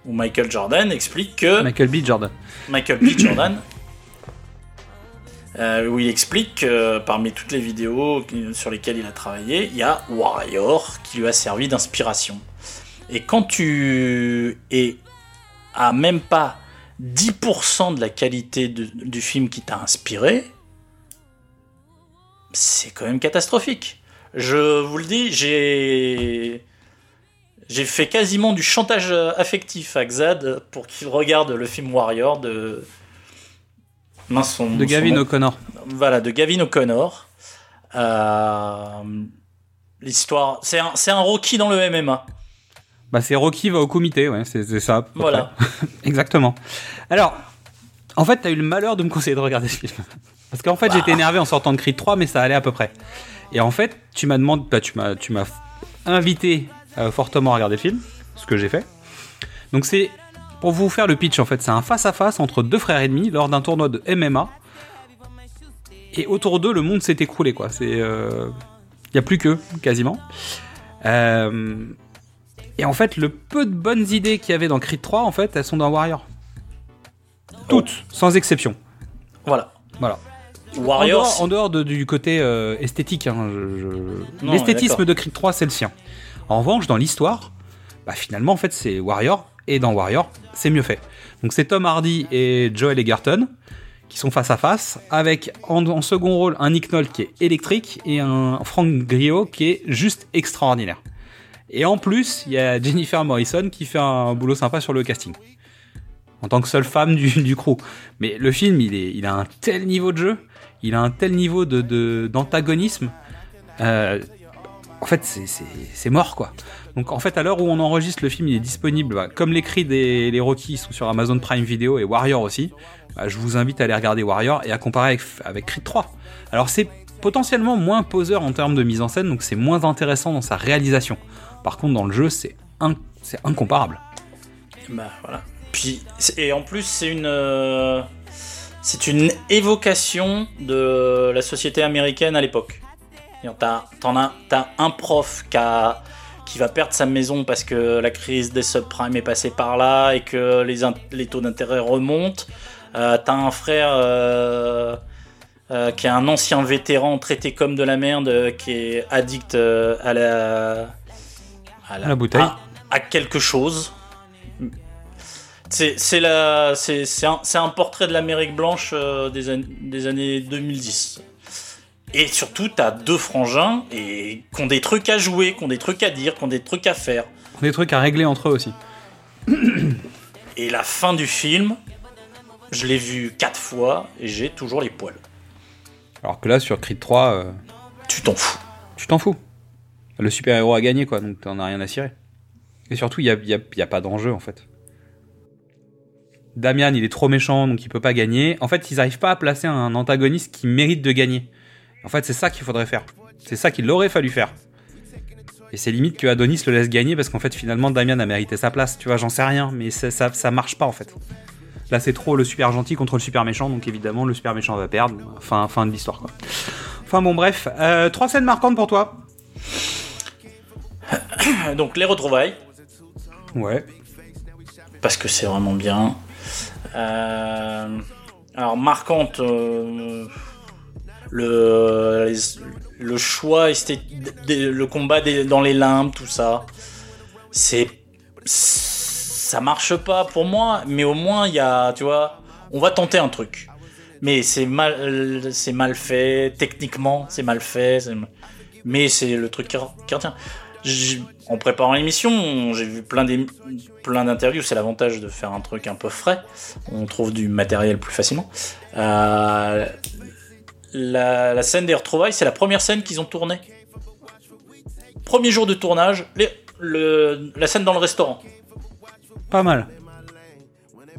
où Michael Jordan explique que
Michael B. Jordan.
Michael B. Jordan, euh, où il explique que parmi toutes les vidéos sur lesquelles il a travaillé, il y a Warrior qui lui a servi d'inspiration. Et quand tu es à même pas 10% de la qualité du film qui t'a inspiré, c'est quand même catastrophique. Je vous le dis, j'ai j'ai fait quasiment du chantage affectif à Xad pour qu'il regarde le film Warrior de Mince, son-
De Gavin. O'Connor.
Voilà, de Gavin O'Connor. Euh, l'histoire. C'est un, un Rocky dans le MMA.
Bah, c'est Rocky va au comité, ouais, c'est ça.
Voilà.
Exactement. Alors, en fait, t'as eu le malheur de me conseiller de regarder ce film. Parce qu'en fait,
Bah.
j'étais énervé en sortant de Creed 3, mais ça allait à peu près. Et en fait, tu m'as demandé, bah, tu m'as, tu m'as invité euh, fortement à regarder le film, ce que j'ai fait. Donc c'est pour vous faire le pitch en fait, c'est un face à face entre deux frères ennemis lors d'un tournoi de MMA. Et autour d'eux, le monde s'est écroulé quoi. C'est, il y a plus qu'eux quasiment. Euh, et en fait, le peu de bonnes idées qu'il y avait dans Creed 3, en fait, elles sont dans Warrior. Toutes, sans exception.
Voilà.
Voilà.
Warriors.
En dehors, en dehors de- du côté euh, esthétique, hein, je- l'esthétisme de Creed 3, c'est le sien. En revanche, dans l'histoire, bah, finalement, en fait, c'est Warrior, et dans Warrior, c'est mieux fait. Donc c'est Tom Hardy et Joel Egerton qui sont face à face, avec en, second rôle un Nick Nolte qui est électrique et un Frank Grillo qui est juste extraordinaire. Et en plus, il y a Jennifer Morrison qui fait un boulot sympa sur le casting. En tant que seule femme du, du crew. Mais le film, il, est, il a un tel niveau de jeu, il a un tel niveau de, d'antagonisme. euh, en fait, c'est mort, quoi. Donc, en fait, à l'heure où on enregistre, le film, il est disponible, bah, comme les Creed et les Rocky sont sur Amazon Prime Video et Warrior aussi. bah, je vous invite à aller regarder Warrior et à comparer avec, avec Creed 3. Alors, c'est potentiellement moins poseur en termes de mise en scène, donc c'est moins intéressant dans sa réalisation. Par contre, dans le jeu, c'est, in- c'est incomparable.
Bah voilà. Puis et en plus c'est une euh, une évocation de la société américaine à l'époque. T'en as t'as un prof qui a- qui va perdre sa maison parce que la crise des subprimes est passée par là et que les, taux d'intérêt remontent. Euh, t'as un frère euh, euh, qui est un ancien vétéran traité comme de la merde, qui est addict à la à
La bouteille.
à- à quelque chose. C'est un, un portrait de l'Amérique blanche des, an- des années 2010. Et surtout, t'as deux frangins et qui ont des trucs à jouer, qui ont des trucs à dire, qui ont des trucs à faire.
Des trucs à régler entre eux aussi.
Et la fin du film, je l'ai vu quatre fois et j'ai toujours les poils.
Alors que là, sur Creed 3, euh,
Tu t'en fous.
tu t'en fous. Le super-héros a gagné, quoi, donc t'en as rien à cirer. Et surtout, il n'y a, il y a- il y a pas d'enjeu, en fait. Damian, il est trop méchant, donc il peut pas gagner. En fait, ils n'arrivent pas à placer un antagoniste qui mérite de gagner. En fait, c'est ça qu'il faudrait faire. C'est ça qu'il aurait fallu faire. Et c'est limite que Adonis le laisse gagner parce qu'en fait, finalement, Damian a mérité sa place. Tu vois, j'en sais rien, mais ça, ça, ça marche pas, en fait. Là, c'est trop le super gentil contre le super méchant, donc évidemment, le super méchant va perdre. Fin, fin de l'histoire, quoi. Enfin bon, bref. Euh, trois scènes marquantes pour toi.
Donc les retrouvailles,
Ouais.
parce que c'est vraiment bien. Euh, alors marquante, euh, le, le choix, le combat dans les limbes, tout ça. C'est ça marche pas pour moi, mais au moins il y a, tu vois, on va tenter un truc. Mais c'est mal, c'est mal fait techniquement, c'est mal fait, mais c'est le truc qui, qui retient. En préparant l'émission, j'ai vu plein d'interviews. C'est l'avantage de faire un truc un peu frais. On trouve du matériel plus facilement. Euh, la, la scène des retrouvailles, c'est la première scène qu'ils ont tournée. Premier jour de tournage, les- le- la scène dans le restaurant.
Pas mal.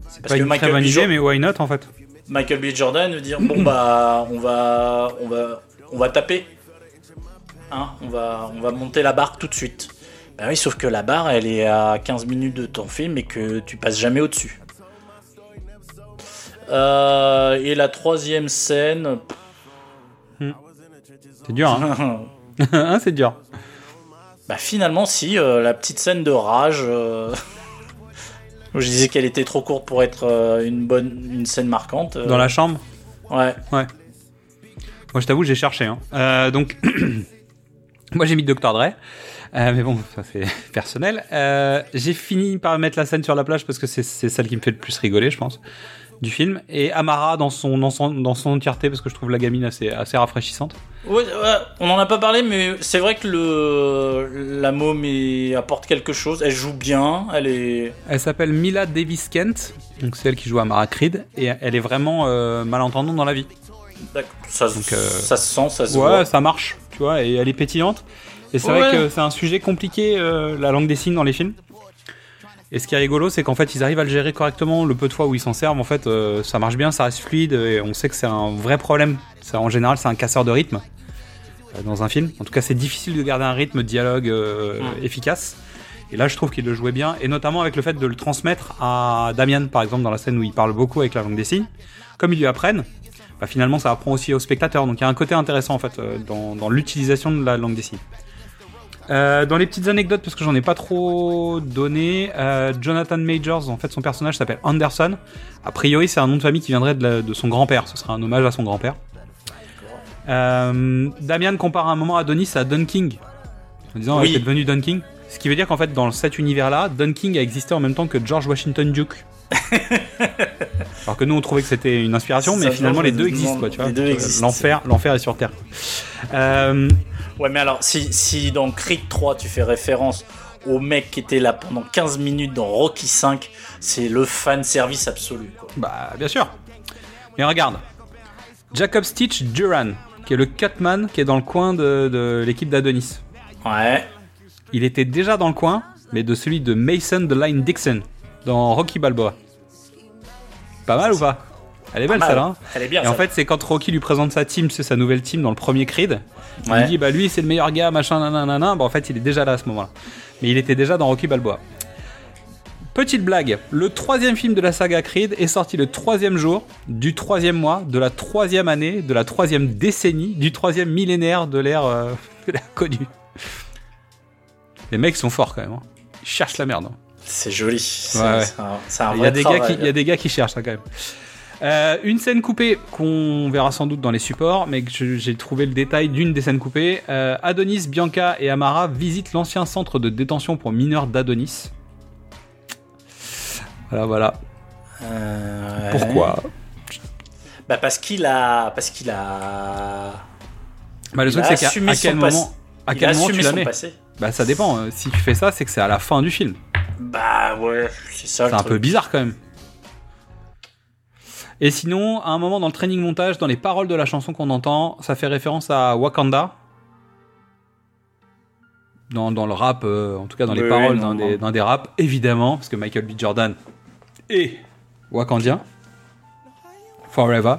C'est
Parce
pas
que
une très
Michael
bonne
B.
idée,
Jo-
mais why not en fait?
Michael B. Jordan veut dire bon bah on va on va on va taper hein on va on va monter la barre tout de suite bah oui sauf que la barre elle est à 15 minutes de ton film et que tu passes jamais au dessus et la troisième scène
C'est dur, hein Hein, C'est dur.
bah finalement si euh, la petite scène de rage euh, où je disais qu'elle était trop courte pour être euh, une bonne une scène marquante euh,
Dans la chambre?
Ouais
Ouais. Moi, je t'avoue, j'ai cherché. Hein. Donc, moi, j'ai mis Dr. Dre. Mais bon, ça c'est personnel. J'ai fini par mettre la scène sur la plage parce que c'est c'est celle qui me fait le plus rigoler, je pense, du film. Et Amara dans son, dans son, dans son entièreté parce que je trouve la gamine assez, assez rafraîchissante.
Ouais, ouais, on en a pas parlé, mais c'est vrai que le la môme apporte quelque chose. Elle joue bien, elle est.
Elle s'appelle Mila Davis Kent, donc c'est elle qui joue Amara Creed, et elle est vraiment euh, malentendante dans la vie.
Ça,
Donc, euh,
ça se sent, ça se
Ouais,
voit.
ça marche, tu vois, et elle est pétillante. Et c'est
Ouais.
vrai que c'est un sujet compliqué, euh, la langue des signes dans les films. Et ce qui est rigolo, c'est qu'en fait, ils arrivent à le gérer correctement. Le peu de fois où ils s'en servent, en fait, euh, ça marche bien, ça reste fluide. Et on sait que c'est un vrai problème. En général, c'est un casseur de rythme euh, dans un film. En tout cas, c'est difficile de garder un rythme, dialogue euh, efficace. Et là, je trouve qu'il le jouait bien. Et notamment avec le fait de le transmettre à Damian, par exemple, dans la scène où il parle beaucoup avec la langue des signes. Comme ils lui apprennent, bah, finalement, ça apprend aussi aux spectateurs. Donc il y a un côté intéressant, en fait, dans, dans l'utilisation de la langue des signes. Euh, dans les petites anecdotes, parce que j'en ai pas trop donné, euh, Jonathan Majors, en fait, son personnage s'appelle Anderson. A priori, c'est un nom de famille qui viendrait de, la- de son grand-père. Ce serait un hommage à son grand-père. Euh, Damian compare à un moment Adonis à Dunking, en disant
Oui.
est devenu Dunking. Ce qui veut dire qu'en fait, dans cet univers-là, Dunking a existé en même temps que George Washington Duke. Alors que nous, on trouvait que c'était une inspiration, mais finalement, les deux existent, quoi, tu vois.
les deux
Euh,
existent.
L'enfer, l'enfer est sur Terre. Euh,
Ouais, mais alors, si, si dans Creed 3, tu fais référence au mec qui était là pendant 15 minutes dans Rocky 5, c'est le fan service absolu. Quoi.
Bah, bien sûr. Mais regarde. Jacob Stitch Duran, qui est le cutman qui est dans le coin de, de l'équipe d'Adonis.
Ouais.
Il était déjà dans le coin, mais de celui de Mason de Line Dixon, dans Rocky Balboa. Pas mal ou pas? Elle est belle celle-là. hein
Elle est bien,
Et en fait, c'est quand Rocky lui présente sa team, c'est sa nouvelle team dans le premier Creed. Il
Ouais.
lui dit, bah lui, c'est le meilleur gars, machin, nanana. Bah en fait, il est déjà là à ce moment-là. Mais il était déjà dans Rocky Balboa. Petite blague, le troisième film de la saga Creed est sorti le troisième jour du troisième mois de la troisième année de la troisième décennie du troisième millénaire de l'ère euh, connue. Les mecs sont forts quand même. hein. Ils cherchent la merde. hein.
C'est joli.
Ouais, ouais.
c'est un, c'est un
Il y, a des gars qui, il y a des gars qui cherchent ça quand même. Euh, une scène coupée qu'on verra sans doute dans les supports, mais j'ai trouvé le détail d'une des scènes coupées. Euh, Adonis, Bianca et Amara visitent l'ancien centre de détention pour mineurs d'Adonis. Voilà, voilà.
Euh, ouais.
Pourquoi?
Bah parce qu'il a, parce qu'il a.
bah, Le truc, c'est qu'à quel moment, à quel moment tu la mets? Bah, ça dépend. Si tu fais ça, c'est que c'est à la fin du film.
Bah ouais, c'est ça.
C'est un
truc.
peu bizarre quand même. Et sinon, à un moment dans le training montage, dans les paroles de la chanson qu'on entend, ça fait référence à Wakanda. Dans, dans le rap, euh, en tout cas dans les paroles d'un des, des raps, évidemment, parce que Michael B. Jordan est Wakandien. Forever.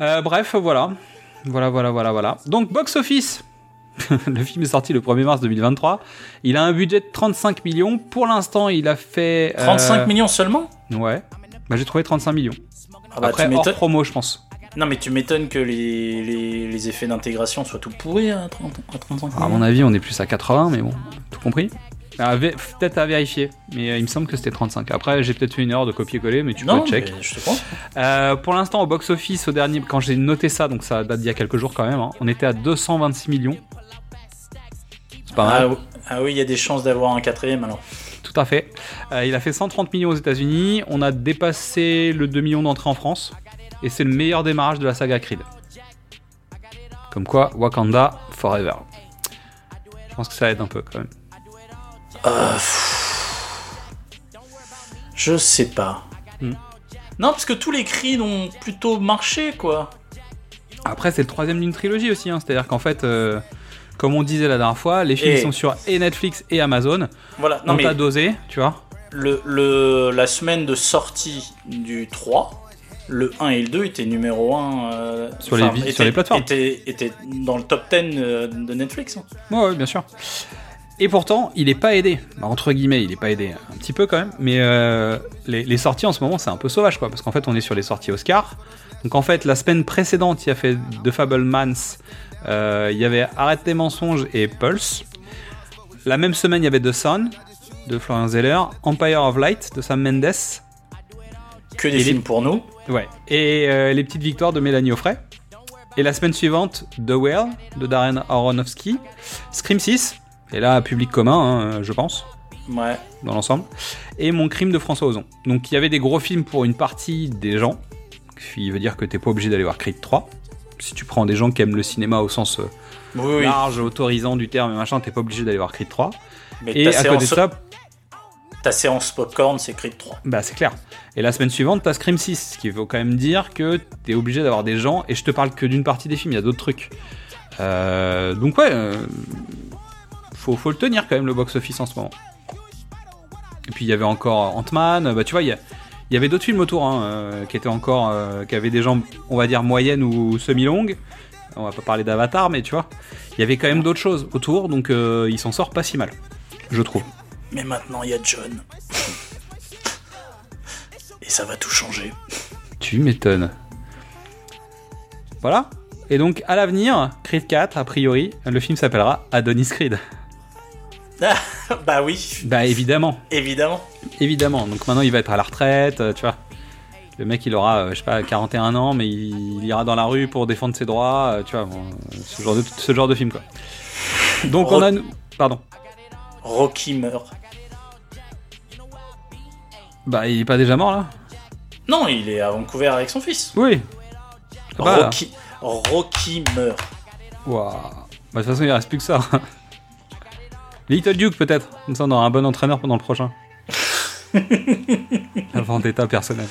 Euh, bref, voilà. Voilà, voilà, voilà, voilà. Donc, box office. le film est sorti le 1er mars 2023. Il a un budget de 35 millions. Pour l'instant, il a fait. euh,
35 millions seulement?
Ouais. Bah, j'ai trouvé 35 millions.
Ah bah,
Après,
tu
hors promo, je pense.
Non mais tu m'étonnes que les, les, les effets d'intégration soient tout pourris à, 30 à 35
À mon avis, on est plus à 80, mais bon, tout compris. Vé- Peut-être à vérifier, mais euh, il me semble que c'était 35. Après, j'ai peut-être fait une heure de copier-coller, mais tu
Non,
peux check.
je te.
Euh, pour l'instant, au box-office, au dernier, quand j'ai noté ça, donc ça date d'il y a quelques jours quand même, hein, on était à 226 millions. C'est pas mal.
Ah, oui- ah oui, il y a des chances d'avoir un quatrième alors.
Tout à fait. Euh, il a fait 130 millions aux États-Unis. On a dépassé le 2 millions d'entrées en France. Et c'est le meilleur démarrage de la saga Creed. Comme quoi, Wakanda Forever. Je pense que ça aide un peu quand même.
Euh, je sais pas.
Hmm.
Non, parce que tous les cris ont plutôt marché quoi.
Après, c'est le troisième d'une trilogie aussi. hein. C'est-à-dire qu'en fait, euh, comme on disait la dernière fois, les films
Et-
sont sur et Netflix et Amazon.
Voilà, non
on
mais
t'a dosé, tu vois.
le, le, la semaine de sortie du 3, le 1 et le 2 étaient numéro 1
Sur les vi- sur les plateformes.
Étaient, étaient dans le top 10 euh, de Netflix. hein.
Ouais, ouais, bien sûr. Et pourtant, il est pas aidé. Bah, entre guillemets, il est pas aidé. Un petit peu quand même. Mais euh, les, les sorties en ce moment, c'est un peu sauvage, quoi. Parce qu'en fait, on est sur les sorties Oscar. Donc en fait, la semaine précédente, il y a fait The Fablemans. Euh, il y avait Arrête tes mensonges et Pulse. La même semaine, il y avait The Sun de Florian Zeller, Empire of Light de Sam Mendes.
Que des
Et les-
films pour nous.
Ouais. Et euh, les petites victoires de Mélanie Offray. Et la semaine suivante, The Whale de Darren Aronofsky. Scream 6. Et là, public commun, hein, je pense,
Ouais.
dans l'ensemble. Et Mon crime de François Ozon. Donc il y avait des gros films pour une partie des gens. Ce qui veut dire que t'es pas obligé d'aller voir Creed 3. Si tu prends des gens qui aiment le cinéma au sens euh,
Oui, oui.
large, autorisant du terme et machin, t'es pas obligé d'aller voir Creed 3.
Mais
Et à côté de ça,
Ta séance popcorn, c'est Creed 3.
Bah c'est clair. Et la semaine suivante, t'as Scream 6, ce qui veut quand même dire que t'es obligé d'avoir des gens, et je te parle que d'une partie des films, il y a d'autres trucs. Euh, donc ouais, euh, faut, faut le tenir quand même le box-office en ce moment. Et puis il y avait encore Ant-Man, bah tu vois, il y, a- il y avait d'autres films autour hein, euh, qui étaient encore, euh, qui avaient des jambes, on va dire moyennes ou semi-longues. On va pas parler d'Avatar, mais tu vois, il y avait quand même d'autres choses autour, donc euh, il s'en sort pas si mal, je trouve.
Mais maintenant, il y a John. Et ça va tout changer.
Tu m'étonnes. Voilà. Et donc à l'avenir, Creed 4, a priori, le film s'appellera Adonis Creed.
Ah, bah oui,
Bah évidemment.
évidemment.
Évidemment, donc maintenant il va être à la retraite, euh, tu vois. Le mec il aura, euh, je sais pas, 41 ans, mais il, il ira dans la rue pour défendre ses droits, euh, tu vois, bon, ce, genre de, ce genre de film quoi. Donc on a. nous- Pardon.
Rocky meurt.
Bah il est pas déjà mort là?
Non, il est à Vancouver avec son fils.
Oui. Ah bah,
Rocky, Rocky meurt.
Waouh. Bah, de toute façon il reste plus que ça. Little Duke peut-être, comme ça on aura un bon entraîneur pendant le prochain. La vendetta personnelle.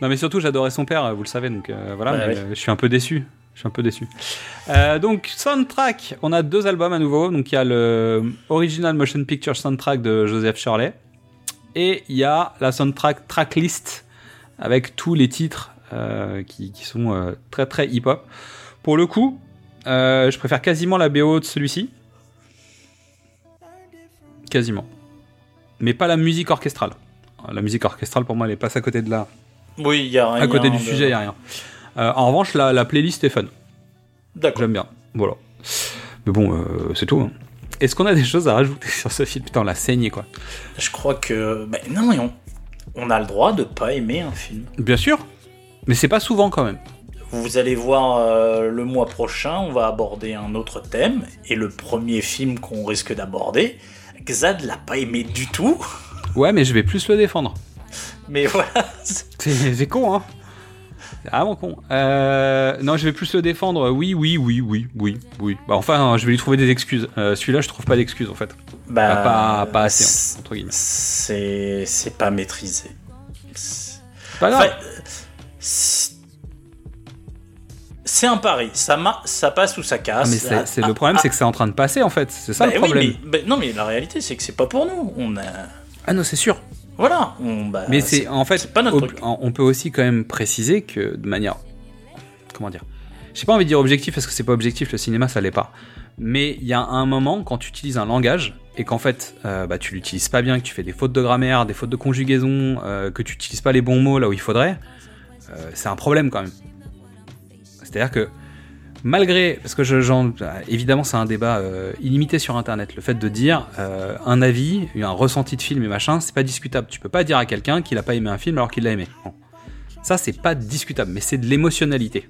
Non mais surtout j'adorais son père, vous le savez, donc euh, voilà,
Ouais,
mais,
ouais.
euh, je suis un peu déçu. Je suis un peu déçu. Euh, donc soundtrack, on a deux albums à nouveau. Donc il y a le Original Motion Picture Soundtrack de Joseph Shirley et il y a la soundtrack tracklist avec tous les titres euh, qui, qui sont très très hip-hop. Pour le coup, je préfère quasiment la BO de celui-ci. Quasiment. Mais pas la musique orchestrale. La musique orchestrale, pour moi, elle passe à côté de la.
Oui, il y a rien.
À côté du
de-
sujet, il n'y a rien. Euh, en revanche, la, la playlist est fun.
D'accord.
J'aime bien. Voilà. Mais bon, euh, c'est tout. hein. Est-ce qu'on a des choses à rajouter sur ce film Putain, on l'a saigné, quoi.
Je crois que. bah, non, mais on, on a le droit de pas aimer un film.
Bien sûr. Mais c'est pas souvent, quand même.
Vous allez voir euh, le mois prochain, on va aborder un autre thème. Et le premier film qu'on risque d'aborder, Xad l'a pas aimé du tout.
Ouais, mais je vais plus le défendre.
Mais voilà.
C'est con, hein C'est vraiment con. Euh, non, je vais plus le défendre. Oui, oui, oui, oui, oui, oui. Bah, enfin, je vais lui trouver des excuses. Euh, Celui-là, je trouve pas d'excuses, en fait.
Bah,
pas, pas assez, hein, entre guillemets.
C'est pas maîtrisé.
Pas grave.
Enfin, c'est- un pari. Ça, ma- ça passe ou ça
Ah,
casse.
mais c'est
Ah,
c'est-
ah,
le problème,
ah,
c'est que c'est en train de passer, en fait. C'est ça
bah
le
oui,
problème.
mais- bah, non, mais la réalité, c'est que c'est pas pour nous. On a.
Ah non, c'est sûr.
Voilà. On, bah,
Mais c'est en fait,
pas notre truc.
on peut aussi quand même préciser que de manière, comment dire, j'ai pas envie de dire objectif parce que c'est pas objectif, le cinéma ça l'est pas. Mais il y a un moment quand tu utilises un langage et qu'en fait euh, bah, tu l'utilises pas bien, que tu fais des fautes de grammaire, des fautes de conjugaison, euh, que tu utilises pas les bons mots là où il faudrait, euh, c'est un problème quand même. C'est-à-dire que malgré, parce que évidemment c'est un débat euh, illimité sur Internet, le fait de dire euh, un avis, un ressenti de film et machin, c'est pas discutable. Tu peux pas dire à quelqu'un qu'il a pas aimé un film alors qu'il l'a aimé. Ça c'est pas discutable, mais c'est de l'émotionnalité.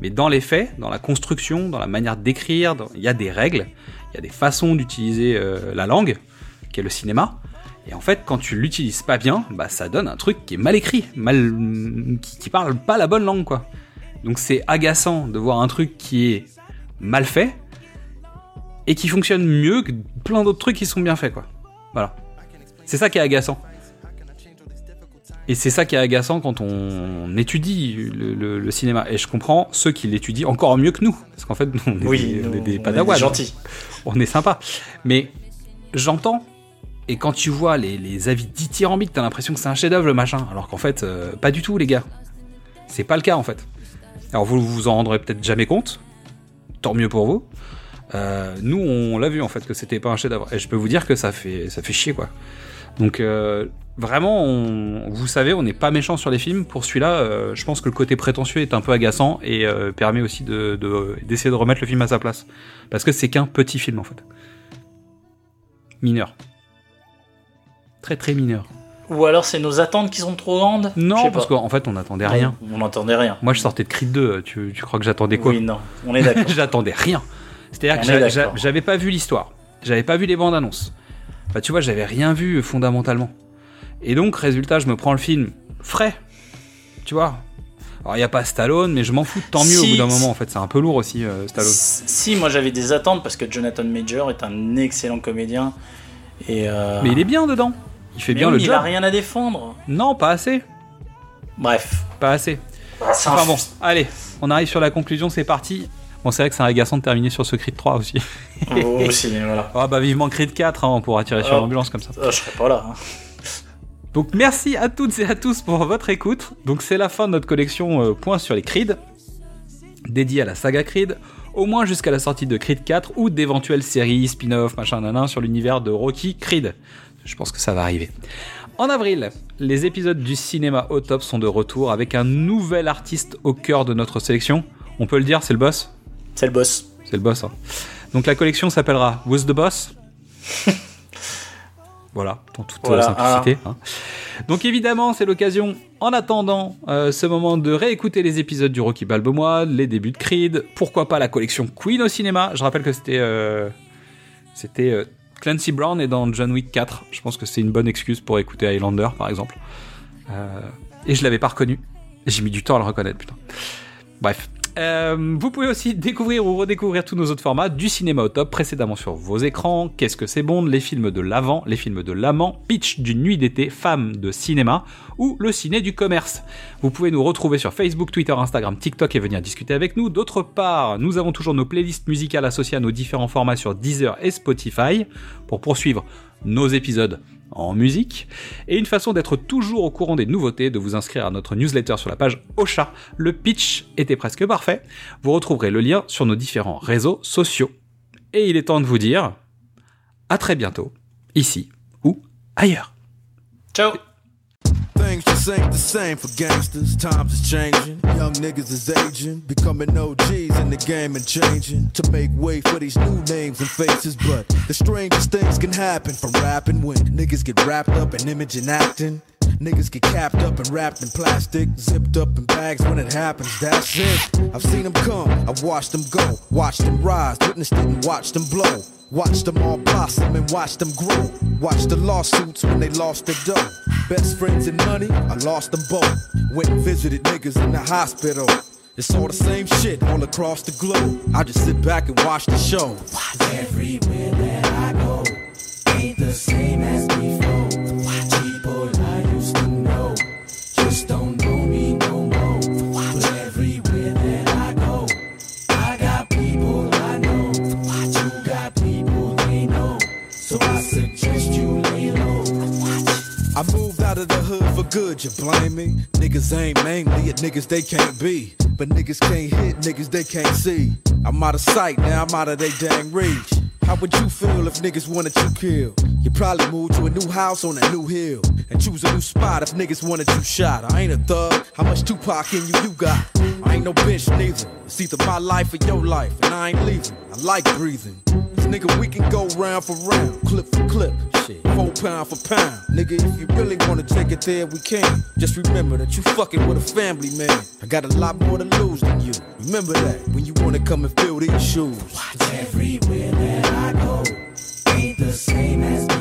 Mais dans les faits, dans la construction, dans la manière d'écrire, il y a des règles, il y a des façons d'utiliser euh, la langue, qui est le cinéma. Et en fait, quand tu l'utilises pas bien, bah ça donne un truc qui est mal écrit, mal, qui, qui parle pas la bonne langue, quoi. Donc c'est agaçant de voir un truc qui est mal fait et qui fonctionne mieux que plein d'autres trucs qui sont bien faits, quoi. Voilà. C'est ça qui est agaçant. Et c'est ça qui est agaçant quand on étudie le, le- le cinéma. Et je comprends ceux qui l'étudient encore mieux que nous. Parce qu'en fait, on est
Oui,
des, on est des padawans.
gentils.
On est sympa. Mais j'entends. Et quand tu vois les, les avis dithyrambiques, t'as l'impression que c'est un chef-d'œuvre le machin. Alors qu'en fait, euh, pas du tout, les gars. C'est pas le cas en fait. Alors vous vous en rendrez peut-être jamais compte. Tant mieux pour vous. Euh, nous, on l'a vu en fait que c'était pas un chef-d'œuvre. Et je peux vous dire que ça fait, ça fait chier quoi. Donc euh, vraiment, on- vous savez, on n'est pas méchant sur les films. Pour celui-là, euh, je pense que le côté prétentieux est un peu agaçant et permet aussi de- de- d'essayer de, remettre le film à sa place. Parce que c'est qu'un petit film en fait. Mineur. Très très mineur.
Ou alors c'est nos attentes qui sont trop grandes?
Non, parce qu'en fait, on n'attendait rien.
On n'entendait rien.
Moi, je sortais de Creed 2. Tu, tu crois que j'attendais quoi?
Oui, non, on est d'accord.
J'attendais rien. C'est-à-dire que j'avais pas vu l'histoire. J'avais pas vu les bandes annonces. Bah, tu vois, j'avais rien vu euh, fondamentalement. Et donc, résultat, je me prends le film frais. Tu vois? Alors, il n'y a pas Stallone, mais je m'en fous. Tant mieux
Si,
au bout d'un moment, en fait. C'est un peu lourd aussi, euh, Stallone.
Si, moi j'avais des attentes parce que Jonathan Major est un excellent comédien. Et euh,
Mais il est bien dedans. Il fait
mais
bien
oui,
le
mais
job.
Il a rien à défendre.
Non, pas assez.
Bref.
Pas assez.
C'est un
Enfin bon, allez, on arrive sur la conclusion, c'est parti. Bon, c'est vrai que c'est agaçant de terminer sur ce Creed 3 aussi.
Oh, aussi, voilà.
Ah bah vivement Creed 4, hein, on pourra tirer sur
Ah.
l'ambulance comme ça.
Ah, je serais pas là. hein.
Donc merci à toutes et à tous pour votre écoute. Donc c'est la fin de notre collection euh, Points sur les Creed, dédiée à la saga Creed, au moins jusqu'à la sortie de Creed 4 ou d'éventuelles séries, spin-off, machin nanan sur l'univers de Rocky Creed. Je pense que ça va arriver. En avril, les épisodes du cinéma au top sont de retour avec un nouvel artiste au cœur de notre sélection. On peut le dire, c'est le boss?
C'est le boss.
C'est le boss. hein. Donc la collection s'appellera Who's the Boss? Voilà, dans toute euh,
Voilà,
simplicité. hein. Donc évidemment, c'est l'occasion, en attendant euh, ce moment, de réécouter les épisodes du Rocky Balboa, les débuts de Creed, pourquoi pas la collection Queen au cinéma. Je rappelle que c'était euh, c'était euh, Clancy Brown et dans John Wick 4. Je pense que c'est une bonne excuse pour écouter Highlander, par exemple. Euh, et je l'avais pas reconnu. J'ai mis du temps à le reconnaître, putain. Bref. Euh, vous pouvez aussi découvrir ou redécouvrir tous nos autres formats du cinéma au top précédemment sur vos écrans. Qu'est-ce que c'est Bond Les films de l'avant, les films de l'amant, Pitch d'une nuit d'été, Femmes de cinéma ou le ciné du commerce. Vous pouvez nous retrouver sur Facebook, Twitter, Instagram, TikTok et venir discuter avec nous. D'autre part, nous avons toujours nos playlists musicales associées à nos différents formats sur Deezer et Spotify pour poursuivre nos épisodes en musique, et une façon d'être toujours au courant des nouveautés, de vous inscrire à notre newsletter sur la page Ocha. Le pitch était presque parfait. Vous retrouverez le lien sur nos différents réseaux sociaux. Et il est temps de vous dire à très bientôt, ici ou ailleurs.
Ciao
Things just ain't the same for gangsters. Times is changing. Young niggas is aging, becoming OGs in the game and changing to make way for these new names and faces. But the strangest things can happen from rapping when niggas get wrapped up in image and acting. Niggas get capped up and wrapped in plastic, zipped up in bags when it happens. That's it. I've seen them come, I've watched them go, watched them rise, witnessed it and watched them blow. Watched them all blossom and watched them grow. Watched the lawsuits when they lost their dough. Best friends and money, I lost them both. Went and visited niggas in the hospital. It's all the same shit all across the globe. I just sit back and watch the show.
Everywhere that I go ain't the same
good, you blame me? Niggas ain't mainly at niggas they can't be. But niggas can't hit niggas they can't see. I'm out of sight, now I'm out of they dang reach. How would you feel if niggas wanted you killed? You probably move to a new house on a new hill. And choose a new spot if niggas wanted you shot. I ain't a thug, how much Tupac in you you got? I ain't no bitch neither. It's either my life or your life, and I ain't leaving. I like breathing. Cause nigga, we can go round for round, clip for clip, shit, four pound for pound. Nigga, if you really wanna take it there, we can. Just remember that you fucking with a family man. I got a lot more to lose than you. Remember that when you wanna come and fill these shoes.
Watch Everywhere that I go ain't the same as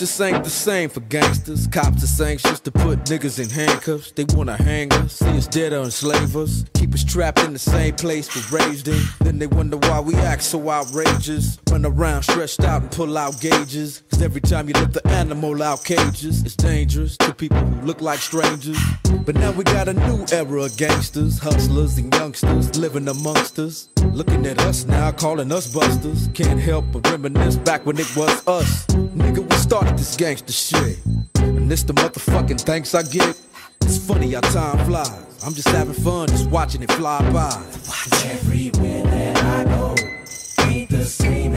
just
ain't the same for gangsters. Cops is anxious to put niggas in handcuffs. They wanna hang us, see us dead or enslave us. Keep us trapped in the same place we're raised in. Then they wonder why we act so outrageous. Run around stretched out and pull out gauges. Cause every time you let the animal out cages, it's dangerous to people who look like strangers. But now we got a new era of gangsters, hustlers, and youngsters living amongst us. Looking at us now, calling us busters. Can't help but reminisce back when it was us. Nigga, we started this gangster shit. And this the motherfucking thanks I get. It's funny how time flies. I'm just having fun, just watching it fly by.
Everywhere that I go ain't the same